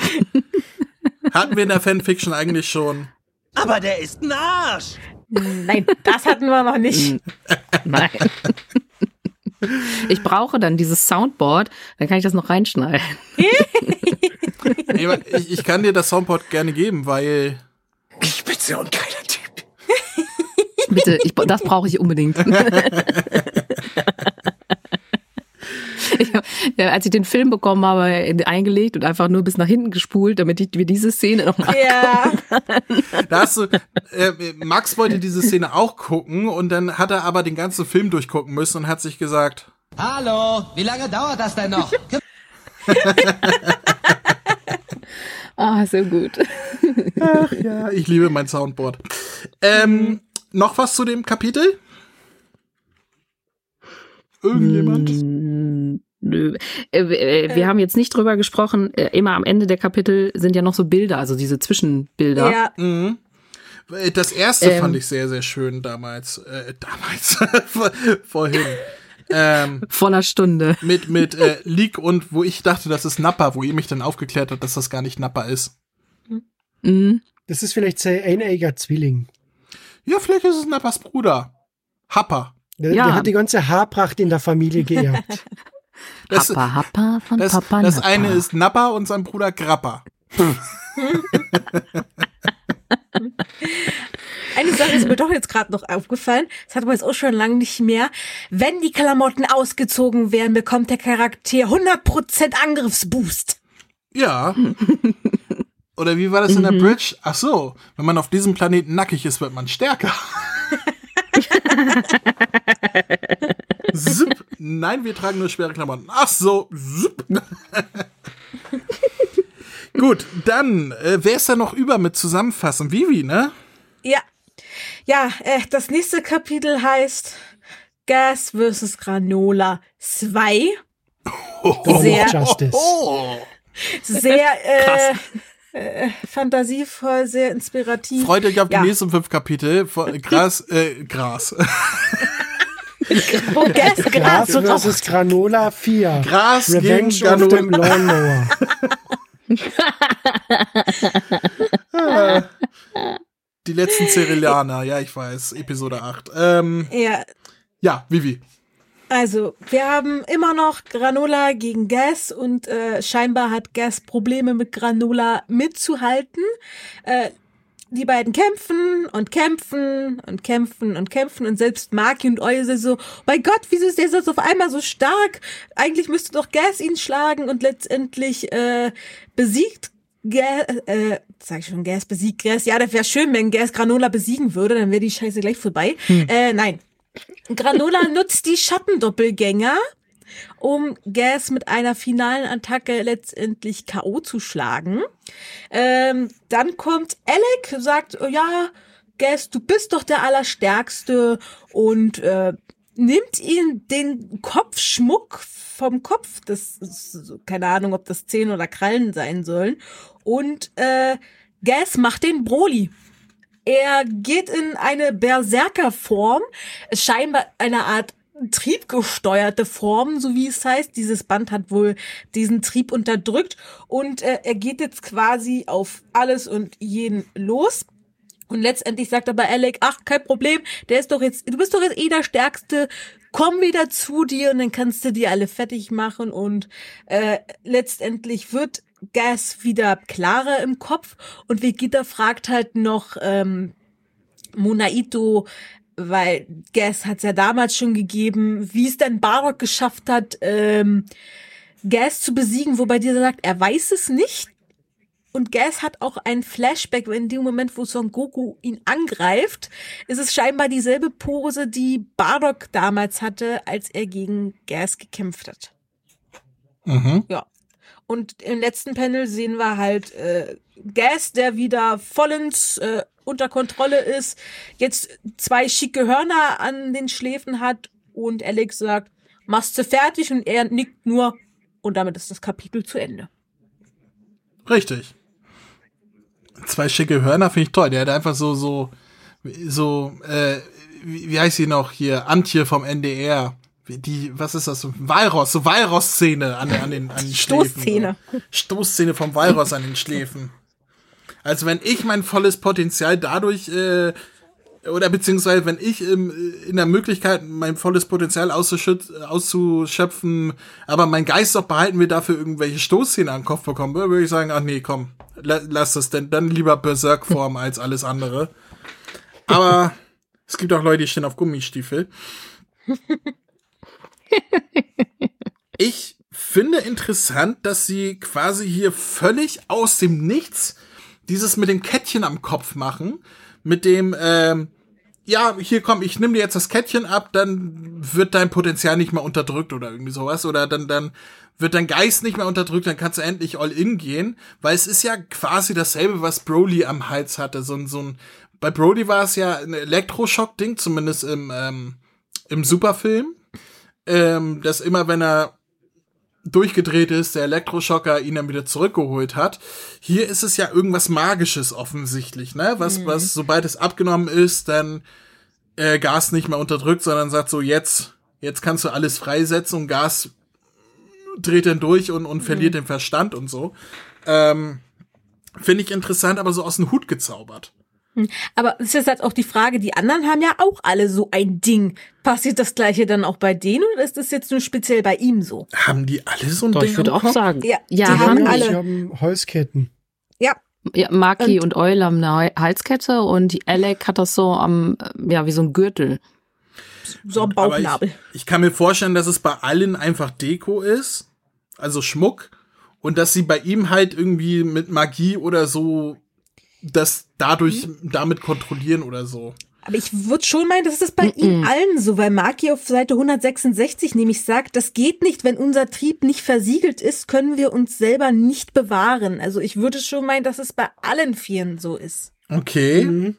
Hatten wir in der Fanfiction eigentlich schon. Aber der ist ein Arsch. Nein, das hatten wir noch nicht. Nein. Ich brauche dann dieses Soundboard, dann kann ich das noch reinschneiden. Ich, ich kann dir das Soundboard gerne geben, weil Ich bin so ein geiler Typ. Bitte, ich, das brauche ich unbedingt. Ich hab, ja, als ich den Film bekommen habe, eingelegt und einfach nur bis nach hinten gespult, damit ich mir diese Szene nochmal. Ja, da hast du, äh, Max wollte diese Szene auch gucken und dann hat er aber den ganzen Film durchgucken müssen und hat sich gesagt, Hallo, wie lange dauert das denn noch? Ah, so gut. ach ja, ich liebe mein Soundboard. Ähm, noch was zu dem Kapitel? Irgendjemand? Nö. Äh, äh, wir haben jetzt nicht drüber gesprochen. Äh, immer am Ende der Kapitel sind ja noch so Bilder, also diese Zwischenbilder. ja. Mhm. Das erste Ähm. fand ich sehr, sehr schön damals. Äh, damals. Vor- Vorhin. Ähm, Vor einer Stunde. mit mit äh, Leak und wo ich dachte, das ist Nappa, wo ihr mich dann aufgeklärt habt, dass das gar nicht Nappa ist. Mhm. Das ist vielleicht sein eineiger Zwilling. Ja, vielleicht ist es Nappas Bruder. Happa. Der, Ja. der hat die ganze Haarpracht in der Familie geerbt. Das, Happa, Happa von das, Papa das Nappa. eine ist Nappa und sein Bruder Grappa. Eine Sache ist mir doch jetzt gerade noch aufgefallen. Das hat man jetzt auch schon lange nicht mehr. Wenn die Klamotten ausgezogen werden, bekommt der Charakter 100% Angriffsboost. Ja. Oder wie war das in der Bridge? Ach so, wenn man auf diesem Planeten nackig ist, wird man stärker. Zip. Nein, wir tragen nur schwere Klamotten. Ach so. Zip. Gut, dann, äh, wer ist da noch über mit zusammenfassen? Vivi, ne? Ja. Ja, äh, das nächste Kapitel heißt Gas vs. Granola 2. Sehr, Justice. Oh. sehr äh, äh, fantasievoll, sehr inspirativ. Freut euch auf die Ja. nächsten fünf Kapitel Gras, äh, Gras. Wo Gas Gras Gras versus Granola 4. Gras Revenge gegen Granola. dem Lawnmower. Die letzten Cerealianer, ja, ich weiß, Episode 8. Ähm, Ja, ja, Vivi. Also wir haben immer noch Granola gegen Gas und äh, scheinbar hat Gas Probleme mit Granola mitzuhalten. Äh, die beiden kämpfen und kämpfen und kämpfen und kämpfen und selbst Maki und Euse so, mein Gott, wieso ist der jetzt auf einmal so stark? Eigentlich müsste doch Gas ihn schlagen und letztendlich äh, besiegt Gas, äh, sag ich schon, Gas besiegt Gas. Ja, das wäre schön, wenn Gas Granola besiegen würde, dann wäre die Scheiße gleich vorbei. Äh, nein. Granola nutzt die Schattendoppelgänger, um Gas mit einer finalen Attacke letztendlich K.O. zu schlagen. Ähm, dann kommt Alec, sagt, oh ja, Gas, du bist doch der Allerstärkste und äh, nimmt ihn den Kopfschmuck vom Kopf, das ist, keine Ahnung, ob das Zähne oder Krallen sein sollen, und äh, Gas macht den Broly. Er geht in eine Berserkerform, scheinbar eine Art triebgesteuerte Form, so wie es heißt. Dieses Band hat wohl diesen Trieb unterdrückt und äh, er geht jetzt quasi auf alles und jeden los. Und letztendlich sagt aber Alec, ach, kein Problem, der ist doch jetzt, du bist doch jetzt eh der Stärkste, komm wieder zu dir und dann kannst du die alle fertig machen und äh, letztendlich wird Gas wieder klarer im Kopf und Vegeta fragt halt noch ähm, Monaito, weil Gas hat es ja damals schon gegeben, wie es denn Bardock geschafft hat, ähm, Gas zu besiegen, wobei dieser sagt, er weiß es nicht. Und Gas hat auch ein Flashback, in dem Moment, wo Son Goku ihn angreift, ist es scheinbar dieselbe Pose, die Bardock damals hatte, als er gegen Gas gekämpft hat. Mhm. Ja. Und im letzten Panel sehen wir halt äh, Gas, der wieder vollends äh, unter Kontrolle ist, jetzt zwei schicke Hörner an den Schläfen hat und Alex sagt, machst du fertig und er nickt nur und damit ist das Kapitel zu Ende. Richtig. Zwei schicke Hörner finde ich toll. Der hat einfach so, so, so, äh, wie, wie heißt sie noch hier? Antje vom NDR. Die, was ist das? So Walross, so Walross-Szene an, den- an den, an den Schläfen. Stoßzähne. So. Stoßszene vom Walross an den Schläfen. Also wenn ich mein volles Potenzial dadurch, äh, oder beziehungsweise wenn ich im, in der Möglichkeit, mein volles Potenzial auszuschöpfen, aber mein Geist doch behalten wir dafür irgendwelche Stoßzähne an den Kopf bekommen, würde ich sagen, ach nee, komm, la lass das denn, dann lieber Berserk-Form als alles andere. Aber es gibt auch Leute, die stehen auf Gummistiefel. Ich finde interessant, dass sie quasi hier völlig aus dem Nichts dieses mit dem Kettchen am Kopf machen, mit dem, ähm, ja, hier komm, ich nehme dir jetzt das Kettchen ab, dann wird dein Potenzial nicht mehr unterdrückt oder irgendwie sowas. Oder dann, dann wird dein Geist nicht mehr unterdrückt, dann kannst du endlich all in gehen. Weil es ist ja quasi dasselbe, was Broly am Hals hatte. So ein, so ein, bei Broly war es ja ein Elektroschock-Ding, zumindest im, ähm, im Superfilm. Ähm, dass immer, wenn er durchgedreht ist, der Elektroschocker ihn dann wieder zurückgeholt hat. Hier ist es ja irgendwas Magisches offensichtlich, ne? Was, was, sobald es abgenommen ist, dann äh, Gas nicht mehr unterdrückt, sondern sagt so, jetzt, jetzt kannst du alles freisetzen und Gas dreht dann durch und, und verliert den Verstand und so. Ähm, Finde ich interessant, aber so aus dem Hut gezaubert. Aber es ist jetzt halt auch die Frage, die anderen haben ja auch alle so ein Ding. Passiert das gleiche dann auch bei denen oder ist das jetzt nur speziell bei ihm so? Haben die alle so ein Doch, Ding ich würde auch Kopf? sagen. Ja, ja, die haben haben alle. Ich habe Holzketten. Ja, Ja, Maki und, Eule haben eine Hal- Halskette und die Alec hat das so am, ja, wie so ein Gürtel. so ein Aber Bauchnabel. Ich, ich kann mir vorstellen, dass es bei allen einfach Deko ist, also Schmuck, und dass sie bei ihm halt irgendwie mit Magie oder so das dadurch damit kontrollieren oder so. Aber ich würde schon meinen, das ist bei ihnen allen so, weil Maki auf Seite 166 nämlich sagt, das geht nicht, wenn unser Trieb nicht versiegelt ist, können wir uns selber nicht bewahren. Also ich würde schon meinen, dass es bei allen Vieren so ist. Okay.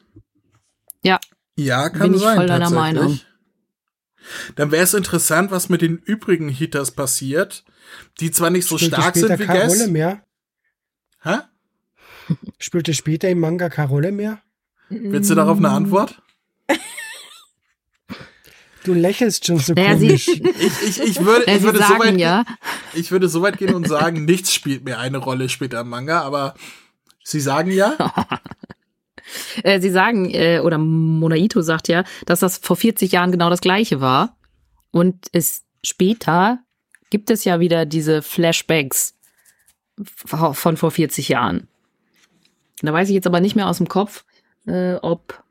Ja, Ja, kann Bin ich sein. voll deiner. Meinung. Dann wäre es interessant, was mit den übrigen Heaters passiert, die zwar nicht so Spielte stark sind wie keine Rolle Gas. mehr. Hä? Spielte später im Manga keine Rolle mehr. Willst du darauf eine Antwort? Du lächelst schon so Naja, komisch. Ich, ich, ich würde, ich würde so sagen weit, ja, ich würde so weit gehen und sagen, nichts spielt mehr eine Rolle später im Manga, aber Sie sagen ja, Äh, sie sagen, äh, oder Monaito sagt ja, dass das vor 40 Jahren genau das gleiche war. Und es später gibt es ja wieder diese Flashbacks von vor 40 Jahren. Da weiß ich jetzt aber nicht mehr aus dem Kopf, äh, ob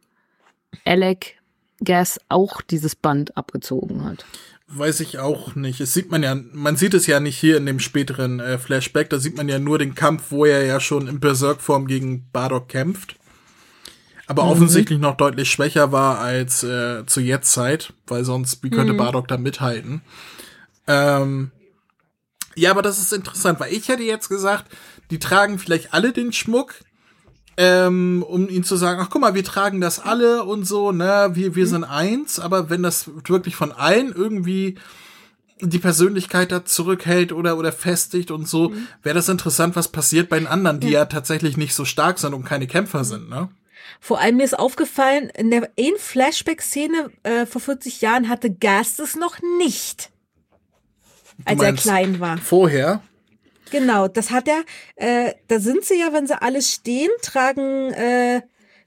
Alec Gas auch dieses Band abgezogen hat. weiß ich auch nicht. Es sieht man ja, man sieht es ja nicht hier in dem späteren äh, Flashback, da sieht man ja nur den Kampf, wo er ja schon in Berserk-Form gegen Bardock kämpft. Aber offensichtlich noch deutlich schwächer war als äh, zu Jetztzeit, weil sonst, wie könnte Bardock da mithalten? Ähm, ja, aber das ist interessant, weil ich hätte jetzt gesagt, die tragen vielleicht alle den Schmuck, ähm, um ihnen zu sagen, ach guck mal, wir tragen das alle und so, ne, wir, wir sind eins, aber wenn das wirklich von allen irgendwie die Persönlichkeit da zurückhält oder, oder festigt und so, wäre das interessant, was passiert bei den anderen, die ja. tatsächlich nicht so stark sind und keine Kämpfer sind, ne? Vor allem mir ist aufgefallen, in der einen Flashback-Szene äh, vor 40 Jahren hatte Gast es noch nicht. Als er klein war. Vorher, Genau, das hat er, äh, da sind sie ja, wenn sie alle stehen, tragen äh,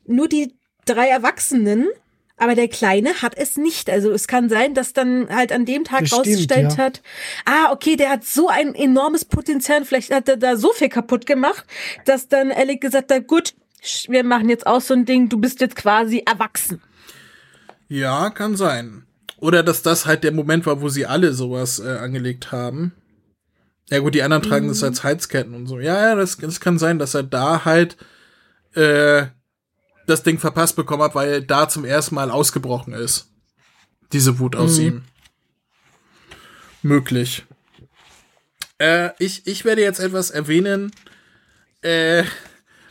nur die drei Erwachsenen, aber der Kleine hat es nicht. Also es kann sein, dass dann halt an dem Tag rausgestellt ja. hat, ah, okay, der hat so ein enormes Potenzial, vielleicht hat er da so viel kaputt gemacht, dass dann Alec gesagt hat, gut, wir machen jetzt auch so ein Ding, du bist jetzt quasi erwachsen. ja, kann sein. Oder dass das halt der Moment war, wo sie alle sowas äh, angelegt haben. Ja gut, die anderen tragen das als Halsketten und so. Ja, ja, das, das kann sein, dass er da halt äh, das Ding verpasst bekommen hat, weil er da zum ersten Mal ausgebrochen ist. Diese Wut aus ihm. Möglich. Äh, ich, ich werde jetzt etwas erwähnen, äh,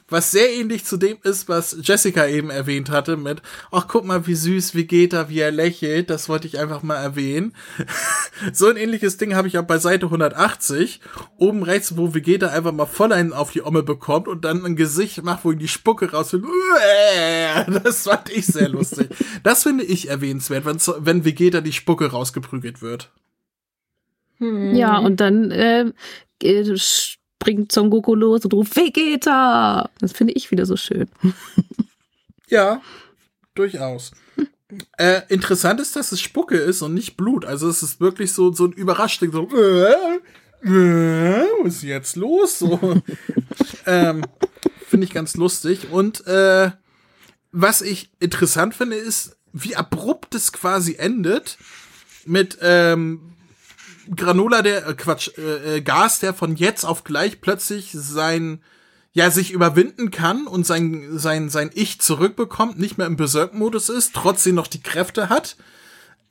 was sehr ähnlich zu dem ist, was Jessica eben erwähnt hatte mit, ach guck mal, wie süß Vegeta, wie er lächelt, das wollte ich einfach mal erwähnen. so ein ähnliches Ding habe ich auch bei Seite 180, oben rechts, wo Vegeta einfach mal voll einen auf die Omme bekommt und dann ein Gesicht macht, wo ihm die Spucke rausfällt. Das fand ich sehr lustig. Das finde ich erwähnenswert, wenn, wenn Vegeta die Spucke rausgeprügelt wird. Ja, und dann äh, äh, springt Son Goku los und ruft Vegeta. Das finde ich wieder so schön. Ja, durchaus. Äh, interessant ist, dass es Spucke ist und nicht Blut. Also es ist wirklich so, so ein Überraschung. So, äh, äh, was ist jetzt los? So, ähm, finde ich ganz lustig. Und äh, was ich interessant finde, ist, wie abrupt es quasi endet mit ähm, Granola, der, äh, Quatsch, äh, äh, Gas, der von jetzt auf gleich plötzlich sein, ja, sich überwinden kann und sein, sein, sein Ich zurückbekommt, nicht mehr im Berserk-Modus ist, trotzdem noch die Kräfte hat.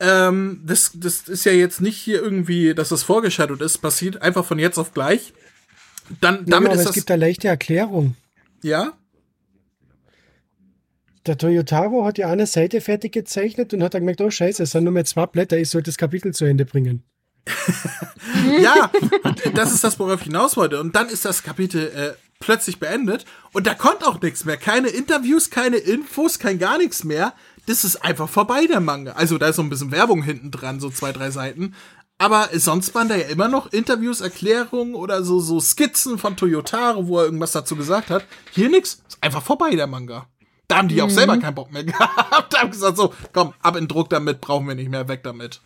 Ähm, das, das ist ja jetzt nicht hier irgendwie, dass das vorgeschattet ist, passiert einfach von jetzt auf gleich. Dann, Ja, damit aber ist es das, gibt da leichte Erklärung. ja, Der Toyotaro hat ja eine Seite fertig gezeichnet und hat dann gemerkt, oh scheiße, es sind nur mehr zwei Blätter, ich sollte das Kapitel zu Ende bringen. Ja, das ist das, worauf ich hinaus wollte. Und dann ist das Kapitel äh, plötzlich beendet und da kommt auch nichts mehr. Keine Interviews, keine Infos, kein gar nichts mehr. Das ist einfach vorbei, der Manga. Also da ist so ein bisschen Werbung hinten dran, so zwei, drei Seiten. Aber sonst waren da ja immer noch Interviews, Erklärungen oder so, so Skizzen von Toyotaro, wo er irgendwas dazu gesagt hat. Hier nix, ist einfach vorbei, der Manga. Da haben die auch selber keinen Bock mehr gehabt. haben gesagt, so, komm, ab in Druck damit, brauchen wir nicht mehr, weg damit.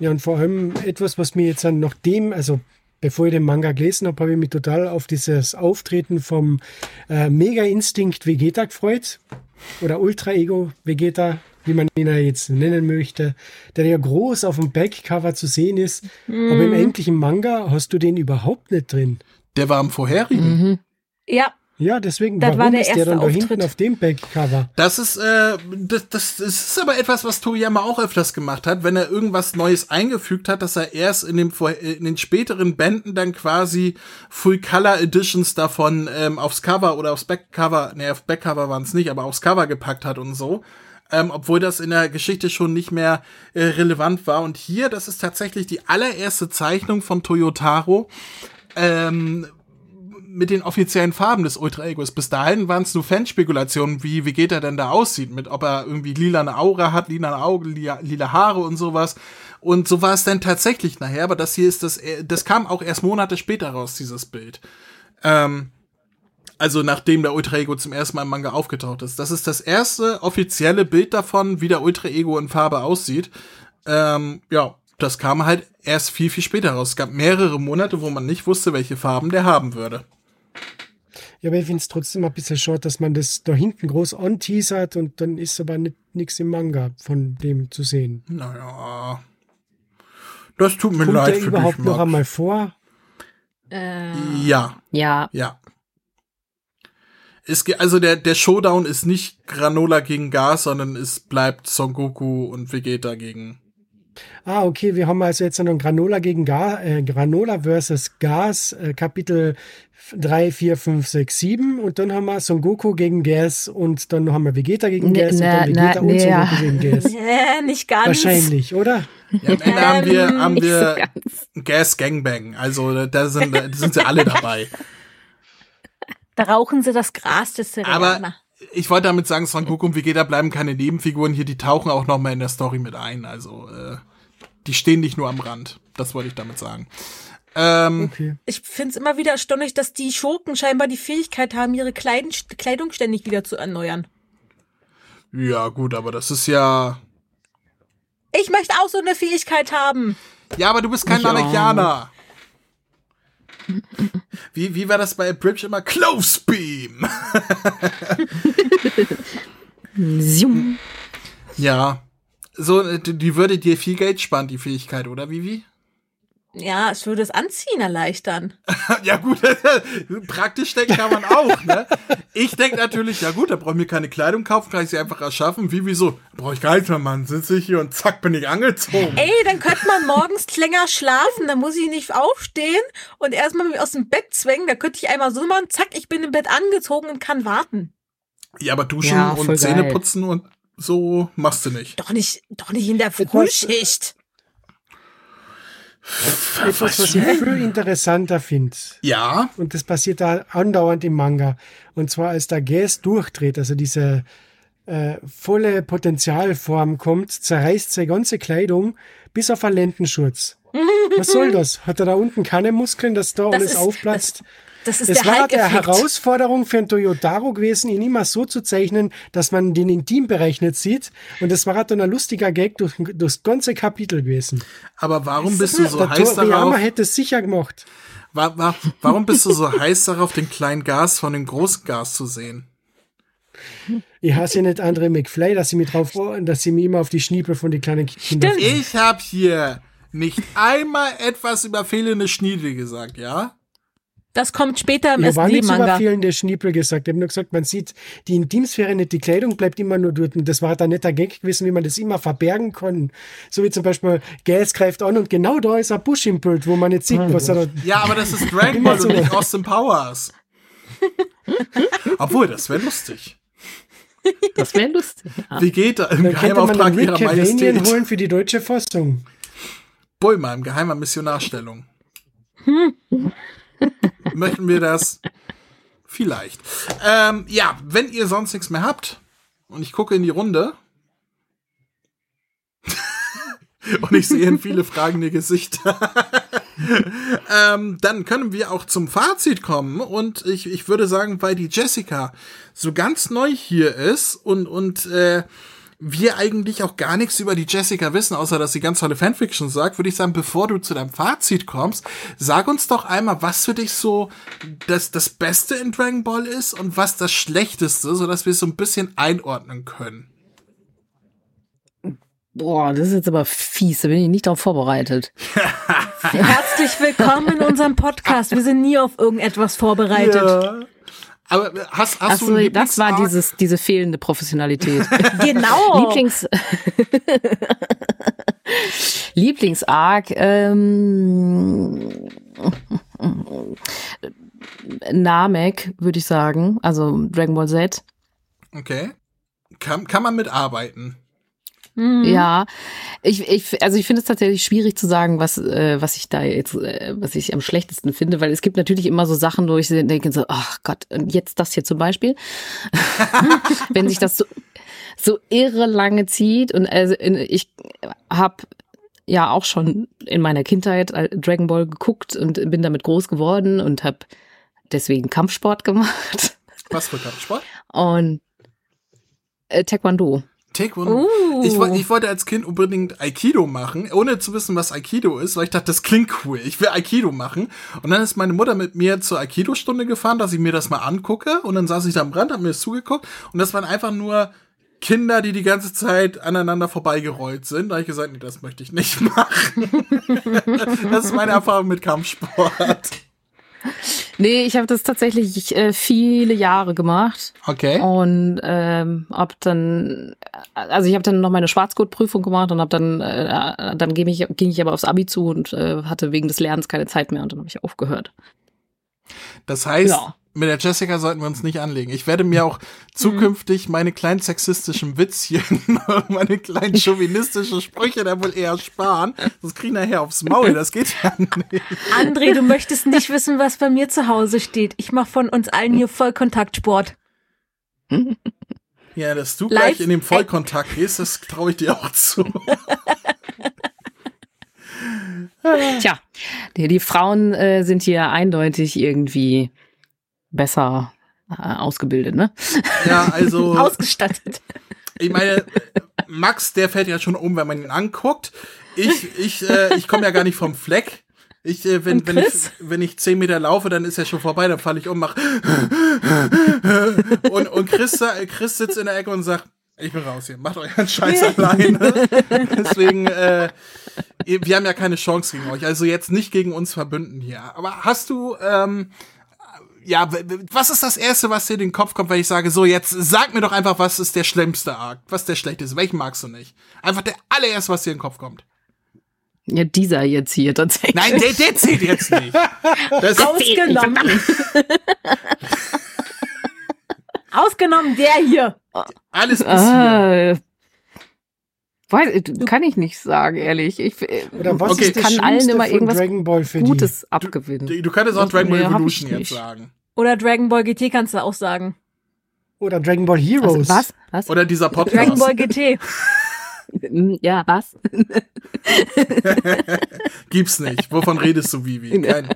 Ja, und vor allem etwas, was mir jetzt dann noch dem, also bevor ich den Manga gelesen habe, habe ich mich total auf dieses Auftreten vom äh, Mega-Instinkt Vegeta gefreut. Oder Ultra-Ego Vegeta, wie man ihn ja jetzt nennen möchte, der ja groß auf dem Backcover zu sehen ist. Aber im eigentlichen Manga hast du den überhaupt nicht drin. Der war im vorherigen. Ja, Ja, deswegen, Das war warum der ist der erste dann da hinten auf dem Backcover? Das ist, äh, das, das, das ist aber etwas, was Toriyama auch öfters gemacht hat, wenn er irgendwas Neues eingefügt hat, dass er erst in, dem, vor- in den späteren Bänden dann quasi Full Color Editions davon ähm, aufs Cover oder aufs Backcover, ne, auf Backcover waren es nicht, aber aufs Cover gepackt hat und so. Ähm, obwohl das in der Geschichte schon nicht mehr äh, relevant war. Und hier, das ist tatsächlich die allererste Zeichnung von Toyotaro, ähm, mit den offiziellen Farben des Ultra Egos. Bis dahin waren es nur Fanspekulationen, wie Vegeta denn da aussieht, mit ob er irgendwie lila eine Aura hat, lila Auge, lila, lila Haare und sowas. Und so war es dann tatsächlich nachher, aber das hier ist das, das kam auch erst Monate später raus, dieses Bild. Ähm, also nachdem der Ultra Ego zum ersten Mal im Manga aufgetaucht ist. Das ist das erste offizielle Bild davon, wie der Ultra Ego in Farbe aussieht. Ähm, ja, das kam halt erst viel, viel später raus. Es gab mehrere Monate, wo man nicht wusste, welche Farben der haben würde. Ja, aber ich finde es trotzdem ein bisschen short, dass man das da hinten groß anteasert und dann ist aber nichts im Manga von dem zu sehen. Naja. Das tut mir Kommt leid für überhaupt dich, noch Max. einmal vor? Äh, Ja, Ja, ja. Es, also der, der Showdown ist nicht Granola gegen Gas, sondern es bleibt Son Goku und Vegeta gegen. Ah, okay, wir haben also jetzt noch ein Granola gegen Ga äh, Granola versus Gas, äh, Kapitel 3, 4, 5, 6, 7 und dann haben wir Son Goku gegen Gas und dann haben wir Vegeta gegen Ne- Gas und ne- dann Vegeta ne- und Son. Goku gegen Gas. äh, nicht ganz. Wahrscheinlich, oder? Ja, am Ende haben wir, haben nicht so wir ganz. Gas Gangbang. Also da sind, da sind sie alle dabei. Da rauchen sie das Gras des Serianer. Aber ich wollte damit sagen, Son Goku und Vegeta bleiben keine Nebenfiguren hier, die tauchen auch noch mal in der Story mit ein. Also äh, die stehen nicht nur am Rand. Das wollte ich damit sagen. Ähm, Okay. Ich find's immer wieder erstaunlich, dass die Schurken scheinbar die Fähigkeit haben, ihre Kleidung, Kleidung ständig wieder zu erneuern. ja gut, aber das ist ja. Ich möchte auch so eine Fähigkeit haben. Ja, aber du bist kein Ja. Wie, wie war das bei Bridge immer? Close Beam! Ja. So, die die würde dir viel Geld sparen, die Fähigkeit, oder Vivi? Ja, es würde das Anziehen erleichtern. Ja gut, praktisch denken kann man auch, ne? Ich denke natürlich, ja gut, da brauche ich mir keine Kleidung kaufen, kann ich sie einfach erschaffen. Wie, wieso? Brauche ich gar nichts mehr, Mann. Sitze ich hier und zack, bin ich angezogen. Ey, dann könnte man morgens länger schlafen, dann muss ich nicht aufstehen und erstmal mich aus dem Bett zwängen. Da könnte ich einmal so machen, zack, ich bin im Bett angezogen und kann warten. Ja, aber duschen Ja, und Zähne putzen und so machst du nicht. Doch nicht, doch nicht in der Frühschicht. Etwas, was ich viel interessanter finde. Ja, Und das passiert da andauernd im Manga. Und zwar, als der Gas durchdreht, also diese äh, volle Potenzialform kommt, zerreißt seine ganze Kleidung bis auf einen Lendenschurz. Was soll das? Hat er da unten keine Muskeln, dass da Das alles ist- aufplatzt? Das ist Es der war eine Hulk-Effekt. Herausforderung für einen Toyotaro gewesen, ihn immer so zu zeichnen, dass man den Intimbereich nicht sieht. Und das war halt dann ein lustiger Gag durch, durchs ganze Kapitel gewesen. aber warum bist du so der heiß Toriyama darauf? hätte es sicher gemacht. Wa wa warum bist du so heiß darauf, den kleinen Gas von dem großen Gas zu sehen? Ich hasse nicht andere McFly, dass sie mir drauf, dass sie mir immer auf die Schniepel von den kleinen Kindern. Ich habe hier nicht einmal etwas über fehlende Schniedel gesagt, ja? Das kommt später im Ich habe nichts über SD-Manga. fehlende Schniepel gesagt. Ich habe nur gesagt, man sieht die Intimsphäre nicht, die Kleidung bleibt immer nur dort. Und das war halt ein netter Gag gewesen, wie man das immer verbergen kann. So wie zum Beispiel, Gas greift an und genau da ist ein Busch im Bild, wo man nicht sieht, was er da Ja, aber das ist Dragon Ball und nicht Austin Powers. Obwohl, das wäre lustig. Das wäre lustig. Ja. Wie geht da im Dann Geheimauftrag ihrer Majestät? holen für die deutsche Fassung. Bulma im geheimer Missionarstellung. Möchten wir das? Vielleicht. Ähm, ja, wenn ihr sonst nichts mehr habt und ich gucke in die Runde und ich sehe in viele fragende Gesichter, ähm, dann können wir auch zum Fazit kommen und ich, ich würde sagen, weil die Jessica so ganz neu hier ist und, und äh, wir eigentlich auch gar nichts über die Jessica wissen, außer dass sie ganz tolle Fanfiction sagt, würde ich sagen, bevor du zu deinem Fazit kommst, sag uns doch einmal, was für dich so das, das Beste in Dragon Ball ist und was das Schlechteste, sodass wir es so ein bisschen einordnen können. Boah, das ist jetzt aber fies, da bin ich nicht darauf vorbereitet. Herzlich willkommen in unserem Podcast. Wir sind nie auf irgendetwas vorbereitet. Ja. Aber hast, hast du Achso, einen das war dieses, diese fehlende Professionalität. Genau. Lieblings Lieblingsarc ähm, Namek, würde ich sagen. Also Dragon Ball Z. Okay. Kann, kann man mitarbeiten. Mhm. Ja, ich, ich, also ich finde es tatsächlich schwierig zu sagen, was, äh, was ich da jetzt, äh, was ich am schlechtesten finde, weil es gibt natürlich immer so Sachen, wo ich denke so, ach Gott, und jetzt das hier zum Beispiel, wenn sich das so, so irre lange zieht und also ich habe ja auch schon in meiner Kindheit äh, Dragon Ball geguckt und bin damit groß geworden und habe deswegen Kampfsport gemacht Was für Kampfsport? und äh, Taekwondo. Taekwondo. Uh. Ich, ich wollte als Kind unbedingt Aikido machen, ohne zu wissen, was Aikido ist, weil ich dachte, das klingt cool. Ich will Aikido machen. Und dann ist meine Mutter mit mir zur Aikido-Stunde gefahren, dass ich mir das mal angucke. Und dann saß ich da am Rand, hab mir das zugeguckt. Und das waren einfach nur Kinder, die die ganze Zeit aneinander vorbeigerollt sind. Da habe ich gesagt, nee, das möchte ich nicht machen. das ist meine Erfahrung mit Kampfsport. Nee, ich habe das tatsächlich äh, viele Jahre gemacht. Okay. Und ähm, hab dann, also ich habe dann noch meine Schwarzgurtprüfung gemacht und habe dann, äh, dann ging ich, ging ich aber aufs Abi zu und äh, hatte wegen des Lernens keine Zeit mehr und dann habe ich aufgehört. Das heißt, Ja. Mit der Jessica sollten wir uns nicht anlegen. Ich werde mir auch zukünftig meine kleinen sexistischen Witzchen und meine kleinen chauvinistischen Sprüche da wohl eher sparen. Das kriegen nachher aufs Maul, das geht ja nicht. André, du möchtest nicht wissen, was bei mir zu Hause steht. Ich mache von uns allen hier Vollkontaktsport. Ja, dass du Live- gleich in den Vollkontakt gehst, das traue ich dir auch zu. Tja, die, die Frauen äh, sind hier eindeutig irgendwie besser äh, ausgebildet, ne? Ja, also, Ausgestattet. ich meine, Max, der fällt ja schon um, wenn man ihn anguckt. Ich, ich, äh, ich komme ja gar nicht vom Fleck. Ich, äh, wenn, wenn, ich, wenn ich zehn Meter laufe, dann ist er schon vorbei, dann falle ich um, mach und, und Chris, Chris sitzt in der Ecke und sagt, ich bin raus hier, macht euren Scheiß alleine. Deswegen, äh, wir haben ja keine Chance gegen euch. Also jetzt nicht gegen uns verbünden hier. Aber hast du, ähm, ja, was ist das Erste, was dir in den Kopf kommt, wenn ich sage, so, jetzt sag mir doch einfach, was ist der schlimmste Arc, was ist der schlechteste, welchen magst du nicht? Einfach der allererste, was dir in den Kopf kommt. Ja, dieser jetzt hier tatsächlich. Nein, der, der zählt jetzt nicht. Das, Ausgenommen. Ausgenommen der hier. alles bis hier. Äh, weiß, kann ich nicht sagen, ehrlich. Ich äh, Oder was Okay. ist das kann allen immer irgendwas Dragon Ball für Gutes abgewinnen. Du, du könntest auch Dragon Ball Evolution jetzt sagen. Oder Dragon Ball GT kannst du auch sagen. die? Oder Dragon Ball Also, Heroes. was? Was? Oder dieser Dragon Podcast. Ball GT. Hm, Ja, was? Gibt's nicht. Wovon redest du, Vivi? Kein,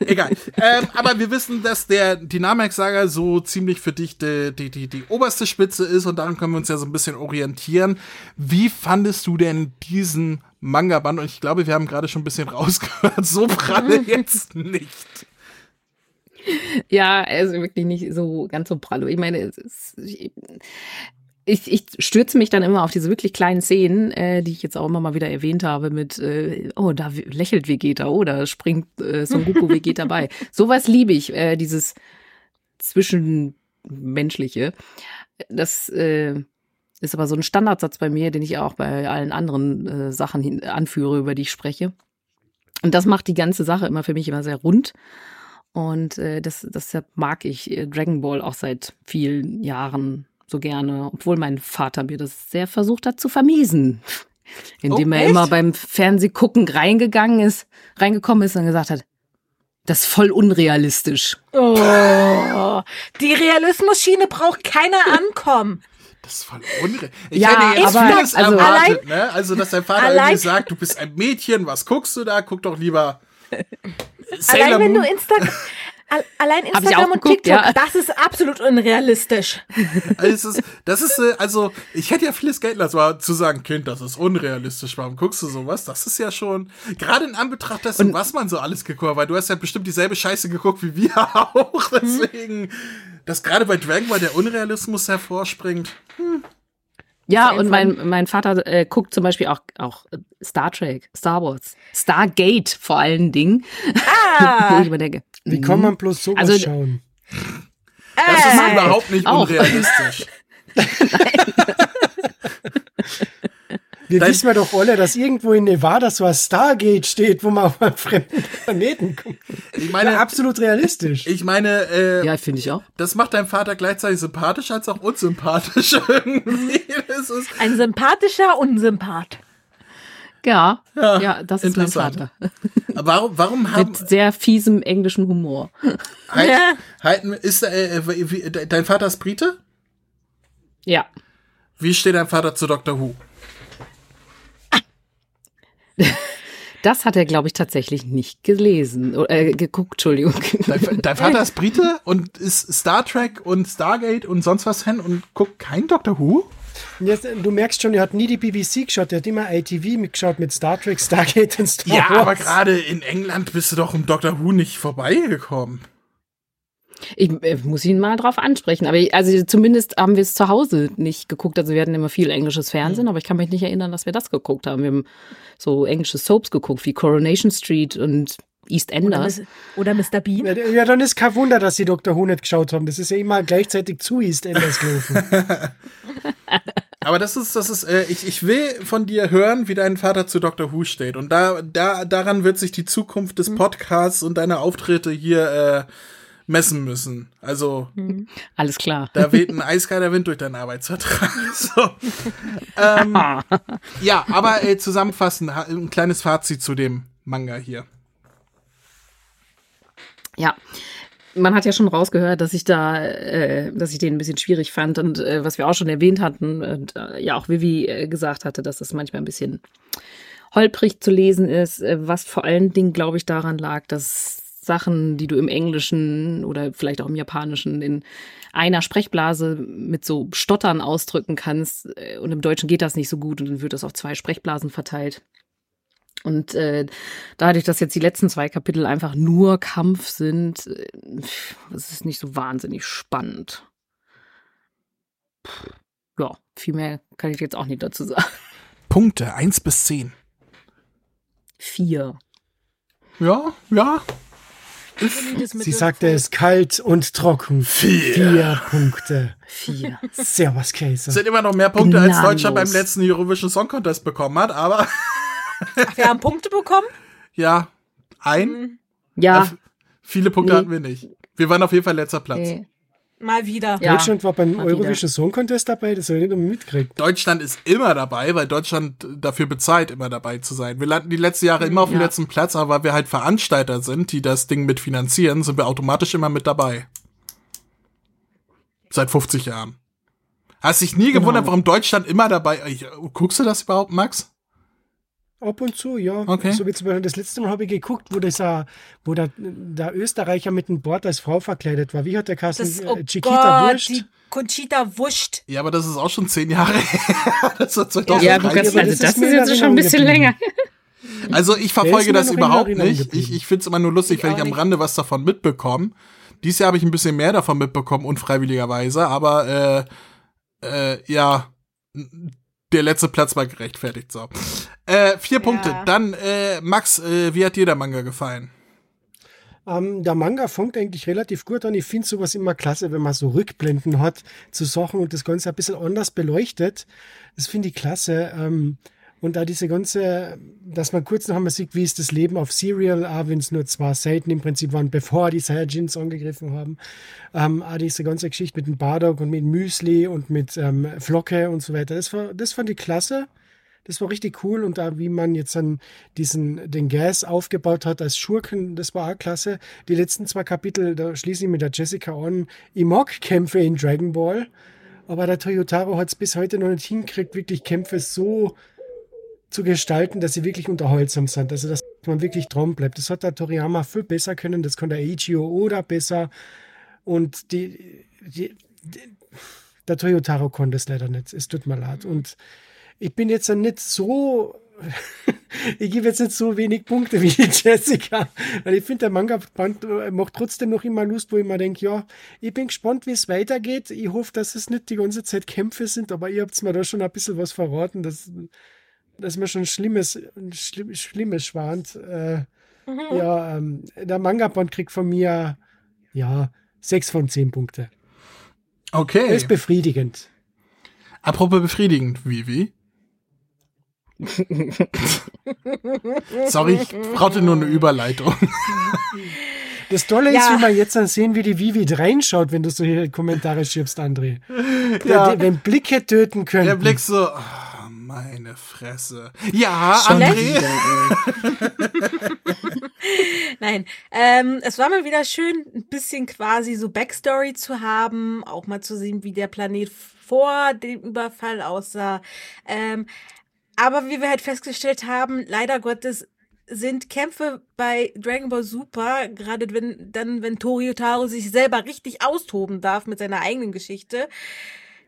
Egal. Ähm, aber wir wissen, dass der Dynamax-Saga so ziemlich für dich die, die, die, die oberste Spitze ist und daran können wir uns ja so ein bisschen orientieren. Wie fandest du denn diesen Manga-Band? Und ich glaube, wir haben gerade schon ein bisschen rausgehört, so pralle jetzt nicht. Ja, also wirklich nicht so ganz so prallo. Ich meine, es ist, ich, ich stürze mich dann immer auf diese wirklich kleinen Szenen, äh, die ich jetzt auch immer mal wieder erwähnt habe, mit, äh, oh, da lächelt Vegeta, oh, da springt äh, Son Goku Vegeta bei. Sowas liebe ich, äh, dieses Zwischenmenschliche. Das äh, ist aber so ein Standardsatz bei mir, den ich auch bei allen anderen äh, Sachen hin, anführe, über die ich spreche. Und das macht die ganze Sache immer für mich immer sehr rund. Und äh, das, deshalb mag ich äh, Dragon Ball auch seit vielen Jahren so gerne, obwohl mein Vater mir das sehr versucht hat zu vermiesen. Indem Oh, er echt? immer beim Fernsehgucken reingegangen ist, reingekommen ist und gesagt hat, das ist voll unrealistisch. Oh, die Realismus-Schiene braucht keiner ankommen. Das ist voll unre... Ich Ja, hätte jetzt aber- vieles also- erwartet, ne? Also, dass dein Vater Allein- irgendwie sagt, du bist ein Mädchen, was guckst du da? Guck doch lieber Allein Sailor wenn du. Instagram, allein Instagram und geguckt, TikTok, ja. das ist absolut unrealistisch. Also, ist, das ist, äh, also, ich hätte ja vieles Geld lassen, aber zu sagen, Kind, das ist unrealistisch, warum guckst du sowas? Das ist ja schon, gerade in Anbetracht dessen, was man so alles geguckt hat, weil du hast ja bestimmt dieselbe Scheiße geguckt wie wir auch, deswegen, dass gerade bei Dragon Ball der Unrealismus hervorspringt. Ja, und mein, mein Vater äh, guckt zum Beispiel auch, auch äh, Star Trek, Star Wars, Stargate vor allen Dingen. Wo Ah, ich immer denke, Wie kann man bloß sowas Also- schauen? Das ist überhaupt nicht Auch. unrealistisch. Wir Dein- wissen wir doch alle, dass irgendwo in Nevada so ein Stargate steht, wo man auf einen fremden Planeten kommt. Ich Meine, meine, absolut realistisch. ich meine, äh, Ja, finde ich auch. das macht deinem Vater gleichzeitig sympathisch als auch unsympathisch irgendwie. Das ist Ein sympathischer Unsympath. Ja, ja, das ist mein. Vater. warum, warum haben, Mit sehr fiesem englischem Humor. halt, Ja. halten, ist, äh, wie, wie, dein Vater ist Brite? Ja. Wie steht dein Vater zu Dr. Who? Das hat er, glaube ich, tatsächlich nicht gelesen. Oder, äh, geguckt, Entschuldigung. Dein, dein Vater ist Brite und ist Star Trek und Stargate und sonst was Fan und guckt kein Dr. Who? Und Jetzt, du merkst schon, er hat nie die BBC geschaut, er hat immer ITV mitgeschaut mit Star Trek, Stargate und Star Ja, Wars. aber gerade in England bist du doch um Dr. Who nicht vorbeigekommen. Ich äh, muss ihn mal drauf ansprechen. Aber ich, also zumindest haben wir es zu Hause nicht geguckt. Also wir hatten immer viel englisches Fernsehen, aber ich kann mich nicht erinnern, dass wir das geguckt haben. Wir haben so englische Soaps geguckt, wie Coronation Street und Oder, EastEnders. Mis- oder Mr. Bean. Ja, dann ist kein Wunder, dass sie Dr. Who nicht geschaut haben. Das ist ja immer gleichzeitig zu EastEnders gelaufen. Aber das ist, das ist, äh, ich, ich will von dir hören, wie dein Vater zu Dr. Who steht. Und da, da, daran wird sich die Zukunft des Podcasts und deiner Auftritte hier äh, messen müssen. Also, Alles klar. da weht ein eiskalter Wind durch deinen Arbeitsvertrag. So. ähm, ja, aber äh, zusammenfassend, ein kleines Fazit zu dem Manga hier. Ja. Man hat ja schon rausgehört, dass ich da, äh, dass ich den ein bisschen schwierig fand und äh, was wir auch schon erwähnt hatten und äh, ja auch Vivi äh, gesagt hatte, dass das manchmal ein bisschen holprig zu lesen ist, äh, was vor allen Dingen, glaube ich, daran lag, dass Sachen, die du im Englischen oder vielleicht auch im Japanischen in einer Sprechblase mit so Stottern ausdrücken kannst äh, und im Deutschen geht das nicht so gut und dann wird das auf zwei Sprechblasen verteilt. Und äh, dadurch, dass jetzt die letzten zwei Kapitel einfach nur Kampf sind, äh, das ist nicht so wahnsinnig spannend. Pff, Ja, viel mehr kann ich jetzt auch nicht dazu sagen. Punkte, 1 bis 10. Vier. Ja, ja. Sie sagte, es ist kalt und trocken. Vier. Vier Punkte. Vier. Servus, Es Käse. sind immer noch mehr Punkte, als Gnadenlos. Deutschland beim letzten Eurovision Song Contest bekommen hat, aber Ach, wir haben Punkte bekommen. ja, ein. Ja. Viele Punkte Nee. hatten wir nicht. Wir waren auf jeden Fall letzter Platz. Nee. Mal wieder. Ja. Deutschland war beim. Eurovision Song Contest dabei, das habe ich nicht mehr mitgekriegt. Deutschland ist immer dabei, weil Deutschland dafür bezahlt, immer dabei zu sein. Wir landen die letzten Jahre immer auf dem Ja. letzten Platz, aber weil wir halt Veranstalter sind, die das Ding mitfinanzieren, sind wir automatisch immer mit dabei. Seit 50 Jahren. Hast dich nie gewundert, warum Deutschland immer dabei Guckst du das überhaupt, Max? Ab und zu, ja. Okay. So wie zum Beispiel das letzte Mal habe ich geguckt, wo das, äh, wo der, der Österreicher mit dem Bord als Frau verkleidet war. Wie hat der Kassen? Das, oh Chiquita Gott, Wurst? die Conchita Wurst. Ja, aber das ist auch schon zehn Jahre her. das war 2013. Ja, du kannst, also das das ist ist jetzt schon ein bisschen länger. Also ich verfolge das überhaupt nicht. Ich, ich finde es immer nur lustig, Ich wenn ich am. Rande was davon mitbekomme. Dieses Jahr habe ich ein bisschen mehr davon mitbekommen, unfreiwilligerweise, aber äh, äh, ja, der letzte Platz war gerechtfertigt. So. Äh, vier Punkte. Dann, äh, Max, äh, wie hat dir der Manga gefallen? Ähm, der Manga fängt eigentlich relativ gut an. Ich finde sowas immer klasse, wenn man so Rückblenden hat zu Sachen und das Ganze ein bisschen anders beleuchtet. Das finde ich klasse. Ähm, und da diese ganze, dass man kurz noch einmal sieht, wie ist das Leben auf Serial, auch wenn es nur zwei Seiten im Prinzip waren, bevor die Saiyajins angegriffen haben. Ähm, auch diese ganze Geschichte mit dem Bardock und mit Müsli und mit ähm, Flocke und so weiter. Das, war, das fand ich klasse. Das war richtig cool und da, wie man jetzt dann diesen, den Gas aufgebaut hat als Schurken, das war auch klasse. Die letzten zwei Kapitel, da schließe ich mit der Jessica an. Ich mag Kämpfe in Dragon Ball, aber der Toyotaro hat es bis heute noch nicht hinkriegt, wirklich Kämpfe so zu gestalten, dass sie wirklich unterhaltsam sind. Also, dass man wirklich dran bleibt. Das hat der Toriyama viel besser können, das kann der Eiichiro Oda besser. Und die, die, die der Toyotaro konnte es leider nicht. Es tut mir leid. Und ich bin jetzt nicht so, ich gebe jetzt nicht so wenig Punkte wie die Jessica, weil ich finde, der Manga-Band äh, macht trotzdem noch immer Lust, wo ich mir denke, ja, ich bin gespannt, wie es weitergeht. Ich hoffe, dass es nicht die ganze Zeit Kämpfe sind, aber ihr habt mir da schon ein bisschen was verraten, dass, dass mir schon Schlimmes, Schlimm, Schlimmes schwant. Äh, Ja, ähm, der Manga-Band kriegt von mir, ja, sechs von zehn Punkte. Okay. Ist befriedigend. Apropos befriedigend, Vivi. Sorry, ich brauchte nur eine Überleitung. Das Tolle ist, Ja. wie man jetzt dann sehen, wie die Vivi reinschaut, wenn du solche Kommentare schiebst, André. Ja. Der, wenn Blicke töten können. Der Blick so, meine Fresse. Ja, Schlecht. André. Nein, ähm, es war mal wieder schön, ein bisschen quasi so Backstory zu haben, auch mal zu sehen, wie der Planet vor dem Überfall aussah. Ähm, aber wie wir halt festgestellt haben, leider Gottes sind Kämpfe bei Dragon Ball Super, gerade wenn dann, wenn Toriotaro sich selber richtig austoben darf mit seiner eigenen Geschichte,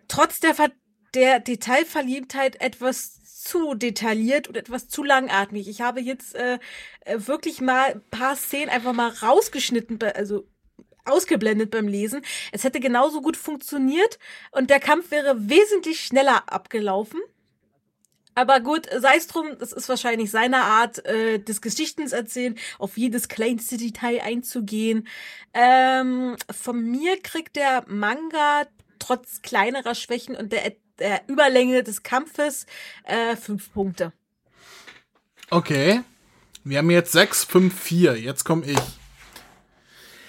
trotz der, Ver der Detailverliebtheit etwas zu detailliert und etwas zu langatmig. Ich habe jetzt äh, äh, wirklich mal ein paar Szenen einfach mal rausgeschnitten, also ausgeblendet beim Lesen. Es hätte genauso gut funktioniert und der Kampf wäre wesentlich schneller abgelaufen. Aber gut, sei es drum, das ist wahrscheinlich seine Art äh, des Geschichtens erzählen, auf jedes kleinste Detail einzugehen. Ähm, von mir kriegt der Manga trotz kleinerer Schwächen und der, der Überlänge des Kampfes äh, fünf Punkte. Okay. Wir haben jetzt 6, 5, 4. Jetzt komme ich.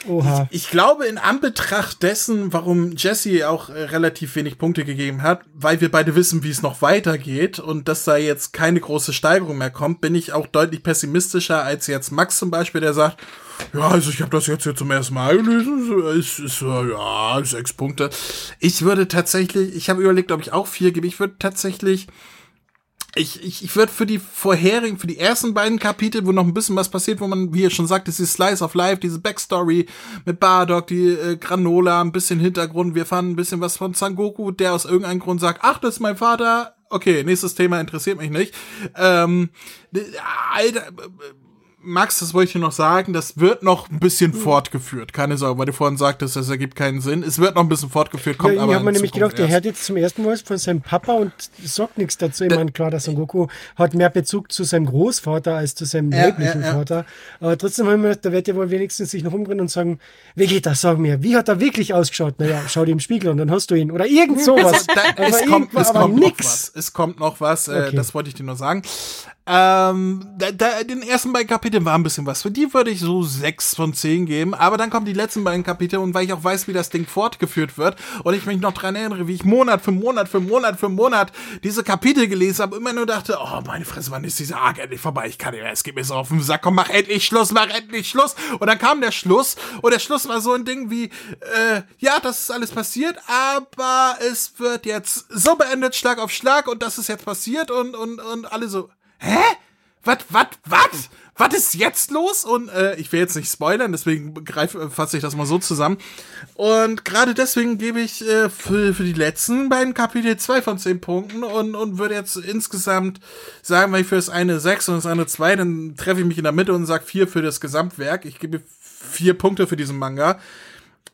Oha. Ich glaube, in Anbetracht dessen, warum Jesse auch äh, relativ wenig Punkte gegeben hat, weil wir beide wissen, wie es noch weitergeht und dass da jetzt keine große Steigerung mehr kommt, bin ich auch deutlich pessimistischer als jetzt Max zum Beispiel, der sagt, ja, also ich habe das jetzt hier zum ersten Mal gelesen, so, ist, ja sechs Punkte. Ich würde tatsächlich, ich habe überlegt, ob ich auch vier gebe. Ich würde tatsächlich ich, ich, ich würde für die vorherigen, für die ersten beiden Kapitel, wo noch ein bisschen was passiert, wo man, wie ihr schon sagt, dieses Slice of Life, diese Backstory mit Bardock, die äh, Granola, ein bisschen Hintergrund, wir fanden ein bisschen was von Sangoku, der aus irgendeinem Grund sagt, ach, das ist mein Vater, okay, nächstes Thema interessiert mich nicht. Ähm, äh, Alter, Max, das wollte ich dir noch sagen, das wird noch ein bisschen fortgeführt. Keine Sorge, weil du vorhin sagtest, das ergibt keinen Sinn. Es wird noch ein bisschen fortgeführt, kommt ja, aber ich habe mir nämlich Zukunft gedacht, der erst. hört jetzt zum ersten Mal von seinem Papa und sagt nichts dazu. Ich meine, klar, der Son Goku hat mehr Bezug zu seinem Großvater als zu seinem Ja, leiblichen ja. Vater. Aber trotzdem haben wir gedacht, da wird er wohl wenigstens sich noch umdrehen und sagen, wie geht das, sag mir, wie hat er wirklich ausgeschaut? Naja, schau dir im Spiegel und dann hast du ihn. Oder irgend sowas. Da, es kommt, es aber kommt noch was. Es kommt noch was. Äh, Okay. Das wollte ich dir nur sagen. Ähm, da, da, den ersten beiden Kapiteln war ein bisschen was. Für die würde ich so sechs von zehn geben. Aber dann kommen die letzten beiden Kapitel und weil ich auch weiß, wie das Ding fortgeführt wird und ich mich noch dran erinnere, wie ich Monat für Monat für Monat für Monat diese Kapitel gelesen habe, immer nur dachte, oh meine Fresse, wann ist dieser Arc endlich vorbei? Ich kann mehr, es geht mir so auf den Sack. Komm, mach endlich Schluss, mach endlich Schluss. Und dann kam der Schluss und der Schluss war so ein Ding wie, äh, ja, das ist alles passiert, aber es wird jetzt so beendet, Schlag auf Schlag und das ist jetzt passiert und, und, und alle so, hä? Was, was, was? Was ist jetzt los? Und äh, ich will jetzt nicht spoilern, deswegen greif, äh, fasse ich das mal so zusammen. Und gerade deswegen gebe ich äh, für, für die letzten beiden Kapitel zwei von zehn Punkten und, und würde jetzt insgesamt sagen, weil ich für das eine sechs und das andere zwei, dann treffe ich mich in der Mitte und sage vier für das Gesamtwerk. Ich gebe vier Punkte für diesen Manga.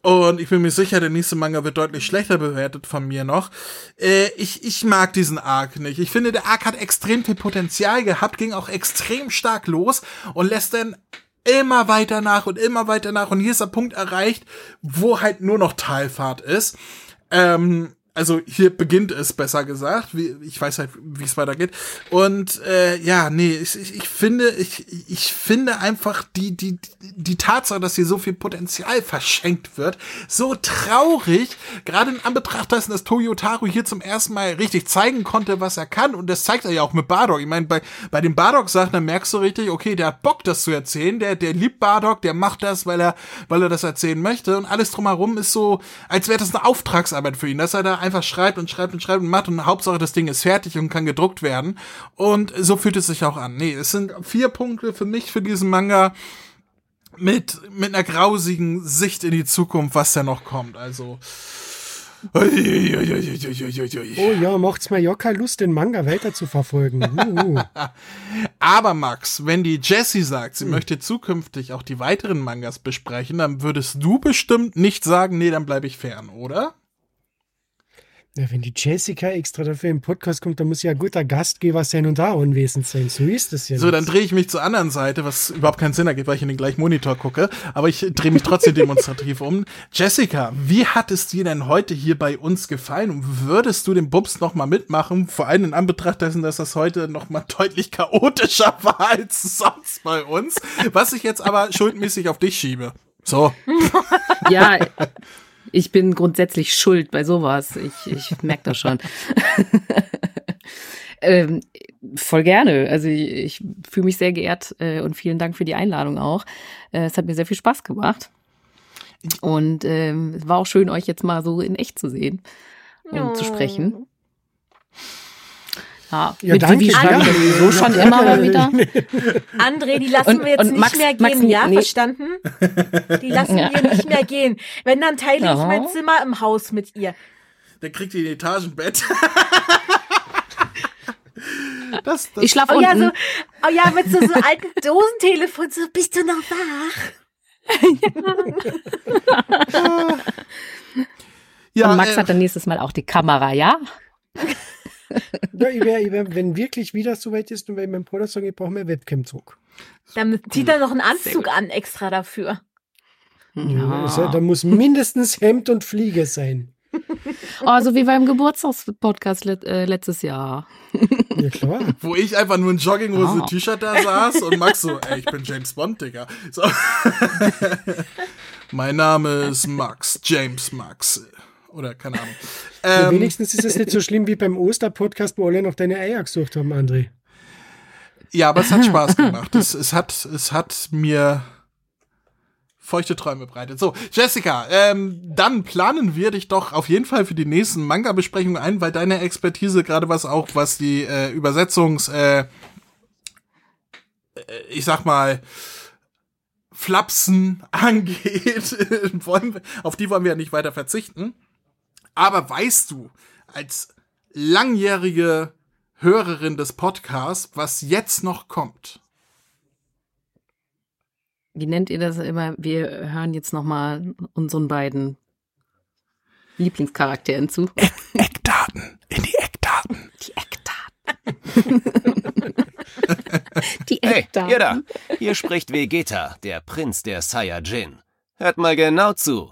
Und ich bin mir sicher, der nächste Manga wird deutlich schlechter bewertet von mir noch. Äh, ich, ich mag diesen Arc nicht. Ich finde, der Arc hat extrem viel Potenzial gehabt, ging auch extrem stark los und lässt dann immer weiter nach und immer weiter nach. Und hier ist der Punkt erreicht, wo halt nur noch Talfahrt ist. Ähm, also hier beginnt es besser gesagt. Wie, ich weiß halt, wie es weitergeht. Und äh, ja, nee, ich, ich, ich finde, ich, ich finde einfach die, die, die Tatsache, dass hier so viel Potenzial verschenkt wird, so traurig. Gerade in Anbetracht dessen, dass Toyotaro hier zum ersten Mal richtig zeigen konnte, was er kann. Und das zeigt er ja auch mit Bardock. Ich meine, bei, bei den Bardock-Sachen, da merkst du richtig, okay, der hat Bock, das zu erzählen. Der, der liebt Bardock, der macht das, weil er, weil er das erzählen möchte. Und alles drumherum ist so, als wäre das eine Auftragsarbeit für ihn, dass er da einfach schreibt und schreibt und schreibt und macht und Hauptsache das Ding ist fertig und kann gedruckt werden. Und so fühlt es sich auch an. Nee, es sind vier Punkte für mich für diesen Manga mit, mit einer grausigen Sicht in die Zukunft, was da noch kommt. Also. Oh ja, macht's mir ja keine Lust, den Manga weiter zu verfolgen. Uh, Aber Max, wenn die Jessie sagt, sie möchte zukünftig auch die weiteren Mangas besprechen, dann würdest du bestimmt nicht sagen, nee, dann bleibe ich fern, oder? Ja, wenn die Jessica extra dafür im Podcast kommt, dann muss ja ein guter Gastgeber sein und da anwesend sein. So ist es ja. So, nicht. dann drehe ich mich zur anderen Seite, was überhaupt keinen Sinn ergibt, weil ich in den gleichen Monitor gucke. Aber ich drehe mich trotzdem demonstrativ um. Jessica, wie hat es dir denn heute hier bei uns gefallen? Und würdest du den Bums noch mal mitmachen? Vor allem in Anbetracht dessen, dass das heute noch mal deutlich chaotischer war als sonst bei uns. Was ich jetzt aber schuldmäßig auf dich schiebe. So. Ja, ich bin grundsätzlich schuld bei sowas. Ich, ich merke das schon. ähm, voll gerne. Also ich, ich fühle mich sehr geehrt äh, und vielen Dank für die Einladung auch. Äh, es hat mir sehr viel Spaß gemacht. Und ähm, es war auch schön, euch jetzt mal so in echt zu sehen und zu sprechen. Ja, Ja, mit danke. Vivi Ja. sowieso schon immer mal wieder. André, die lassen Und- wir jetzt nicht Max- mehr Max, gehen, ja, nee. verstanden? Die lassen Ja. wir nicht mehr gehen. Wenn, dann teile ich Ja. mein Zimmer im Haus mit ihr. Dann kriegt ihr ein Etagenbett. Das, das, Ich schlafe Oh ja, unten. so, oh ja, mit so, so alten Dosentelefon, so, bist du noch wach? ja, und Max äh, hat dann nächstes Mal auch die Kamera, ja? Ja, ich wär, ich wär, wenn wirklich wieder so weit ist, dann werde ich meinem Bruder sagen, ich brauche mehr Webcam zurück. Dann zieht er noch einen Anzug an extra dafür. Ja. Also, da muss mindestens Hemd und Fliege sein. Oh, so wie beim Geburtstagspodcast let, äh, letztes Jahr. Ja, klar. wo ich einfach nur in Jogginghose Ah. T-Shirt da saß und Max so, ey, ich bin James Bond, Digga. So. mein Name ist Max, James Max. Oder keine Ahnung. Ja, Ähm, wenigstens ist es nicht so schlimm wie beim Osterpodcast, wo alle noch deine Eier gesucht haben, André. ja, aber es hat Spaß gemacht. Es, es, hat, es hat mir feuchte Träume bereitet. So, Jessica, ähm, dann planen wir dich doch auf jeden Fall für die nächsten Manga-Besprechungen ein, weil deine Expertise, gerade was auch, was die äh, Übersetzungs, äh, äh, ich sag mal, Flapsen angeht, wollen wir, auf die wollen wir ja nicht weiter verzichten. Aber weißt du, als langjährige Hörerin des Podcasts, was jetzt noch kommt? Wie nennt ihr das immer? Wir hören jetzt nochmal unseren beiden Lieblingscharakteren zu. Eckdaten, in die Eckdaten. Die Eckdaten. Die Hey, Eckdaten. ihr da! Hier spricht Vegeta, der Prinz der Saiyajin. Hört mal genau zu.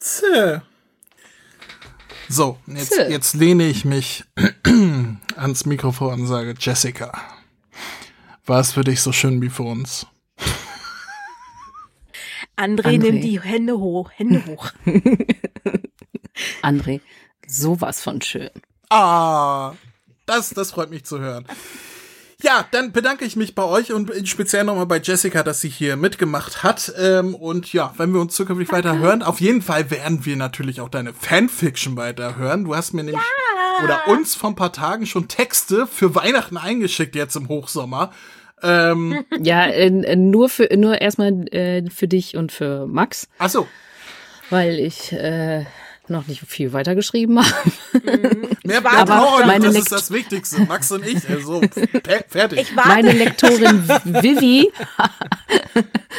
Tse. So, jetzt, Tse. jetzt lehne ich mich ans Mikrofon und sage, Jessica, war es für dich so schön wie für uns? André, André. nimm die Hände hoch, Hände hoch. André, sowas von schön. Ah, das, das freut mich zu hören. Ja, dann bedanke ich mich bei euch und speziell nochmal bei Jessica, dass sie hier mitgemacht hat. Ähm, und ja, wenn wir uns zukünftig weiter hören, auf jeden Fall werden wir natürlich auch deine Fanfiction weiter hören. Du hast mir nämlich oder uns vor ein paar Tagen schon Texte für Weihnachten eingeschickt jetzt im Hochsommer. Ähm, Ja, äh, nur für nur erstmal äh, für dich und für Max, achso, weil ich äh, noch nicht viel weiter geschrieben haben. Mehr, war mehr nicht, das Lekt- ist das Wichtigste. Max und ich, also, fe- fertig. Ich. Meine Lektorin Vivi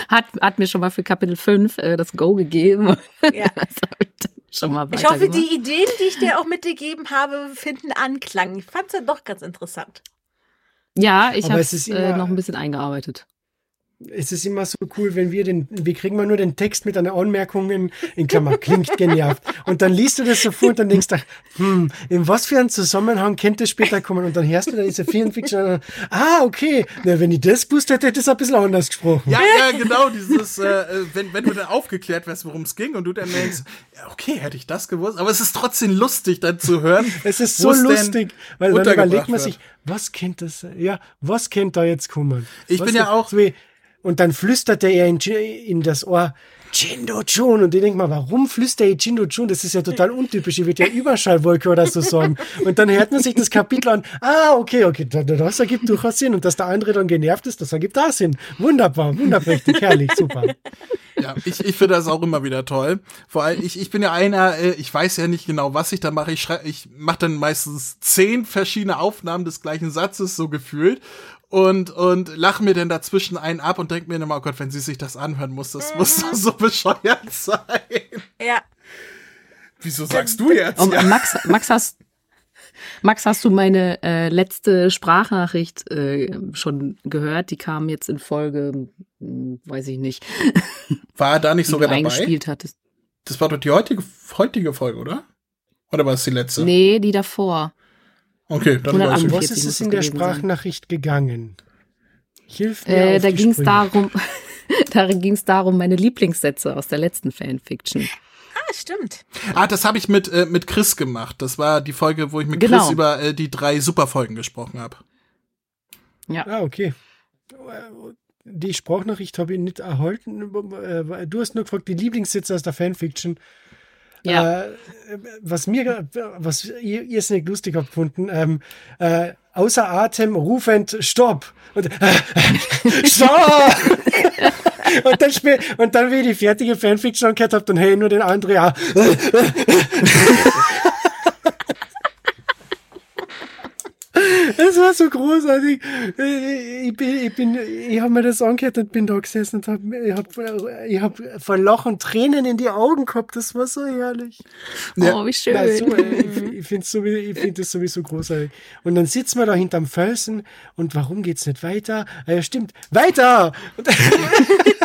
hat, hat mir schon mal für Kapitel 5 äh, das Go gegeben. Ja. Ich dann schon mal Ich hoffe, die Ideen, die ich dir auch mitgegeben habe, finden Anklang. Ich fand's ja doch ganz interessant. Ja, ich habe es ist äh, noch ein bisschen eingearbeitet. Es ist immer so cool, wenn wir den, wir kriegen mal nur den Text mit einer Anmerkung in, in Klammer, klingt genervt. Und dann liest du das so vor und dann denkst du, hm, in was für einen Zusammenhang könnte es später kommen? Und dann hörst du da diese und dann, ah, okay, na, wenn ich das gewusst hätte, hätte ich es ein bisschen anders gesprochen. Ja, ja, genau, dieses, äh, wenn, wenn du dann aufgeklärt wirst, worum es ging und du dann denkst, ja, okay, hätte ich das gewusst, aber es ist trotzdem lustig, dann zu hören. Es ist so lustig, weil dann überlegt man sich, was könnte das, ja, was könnte da jetzt kommen? Ich was bin ja auch- so wie- und dann flüsterte er in, in das Ohr, Jindo Chun. Und ich denk mal, warum flüstert er Jindo Chun? Das ist ja total untypisch. Ich würde ja Überschallwolke oder so sagen. Und dann hört man sich das Kapitel an. Ah, okay, okay, da- da- das ergibt durchaus Sinn. Und dass der andere dann genervt ist, das ergibt auch Sinn. Wunderbar, wunderprächtig, herrlich, super. Ja, ich, ich finde das auch immer wieder toll. Vor allem, ich, ich bin ja einer, äh, ich weiß ja nicht genau, was ich da mache. Ich schrei, ich mache dann meistens zehn verschiedene Aufnahmen des gleichen Satzes, so gefühlt. Und, und lache mir dann dazwischen einen ab und denke mir immer, oh Gott, wenn sie sich das anhören muss, das muss doch so bescheuert sein. Ja. Wieso sagst du jetzt? Und Ja. Max, Max hast Max, hast du meine äh, letzte Sprachnachricht äh, schon gehört? Die kam jetzt in Folge, hm, weiß ich nicht, War er da nicht sogar dabei? eingespielt hattest. Das war doch die heutige, heutige Folge, oder? Oder war es die letzte? Nee, die davor. Okay, dann 148 weiß Um ich. was ist es in der gewesen sein. Sprachnachricht gegangen? Hilf mir Äh, da ging es darum, da ging es darum, meine Lieblingssätze aus der letzten Fanfiction. Ah, stimmt. Ah, das habe ich mit, äh, mit Chris gemacht. Das war die Folge, wo ich mit Genau. Chris über äh, die drei Superfolgen gesprochen habe. Ja. Ah, okay. Die Sprachnachricht habe ich nicht erhalten. Äh, Du hast nur gefragt, die Lieblingssätze aus der Fanfiction. Ja. Äh, was mir, was ihr, ihr es nicht lustig habt gefunden, ähm, äh, außer Atem rufend Stopp. Und, äh, Stopp! und, dann spiel, und dann, wie ich die fertige Fanfiction angehört habt, dann hey, nur den Andrea. Das war so großartig. Ich bin, ich bin, ich habe mir das angehört und bin da gesessen und hab, ich habe, ich hab vor Lachen Tränen in die Augen gehabt. Das war so herrlich. Ja. Oh, wie schön. Nein, so, äh, ich ich finde sowieso, ich find das sowieso großartig. Und dann sitzen wir da hinterm Felsen und warum geht's nicht weiter? Ah, ja, stimmt, weiter!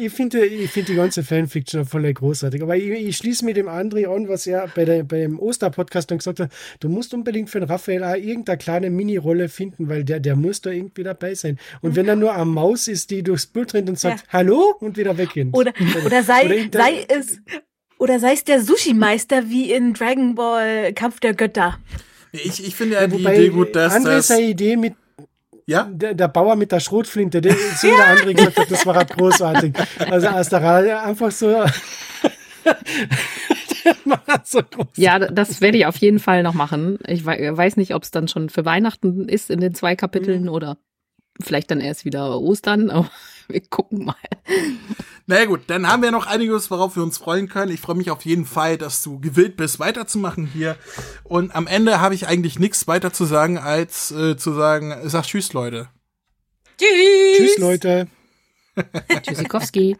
Ich finde ich finde die ganze Fanfiction voll großartig. Aber ich, ich schließe mit dem André an, was er bei der, beim Osterpodcast dann gesagt hat. Du musst unbedingt für den Raphael auch irgendeine kleine Mini-Rolle finden, weil der, der muss da irgendwie dabei sein. Und wenn er nur eine Maus ist, die durchs Bild rennt und sagt, Ja. hallo und wieder weggeht. Oder, oder sei, Oder der- sei es, oder sei es der Sushi-Meister wie in Dragon Ball Kampf der Götter. Ich, ich finde ja die Wobei Idee gut, dass André das. seine Idee mit Ja? der, der Bauer mit der Schrotflinte, der, so wie der andere gesagt hat, das war halt großartig. Also aus der Reihe einfach so. so. Ja, das werde ich auf jeden Fall noch machen. Ich wei- weiß nicht, ob es dann schon für Weihnachten ist in den zwei Kapiteln oder vielleicht dann erst wieder Ostern. Wir gucken mal. Na ja, gut, dann haben wir noch einiges, worauf wir uns freuen können. Ich freue mich auf jeden Fall, dass du gewillt bist, weiterzumachen hier. Und am Ende habe ich eigentlich nichts weiter zu sagen, als äh, zu sagen, sag Tschüss, Leute. Tschüss! Tschüss, Leute. Tschüssikowski.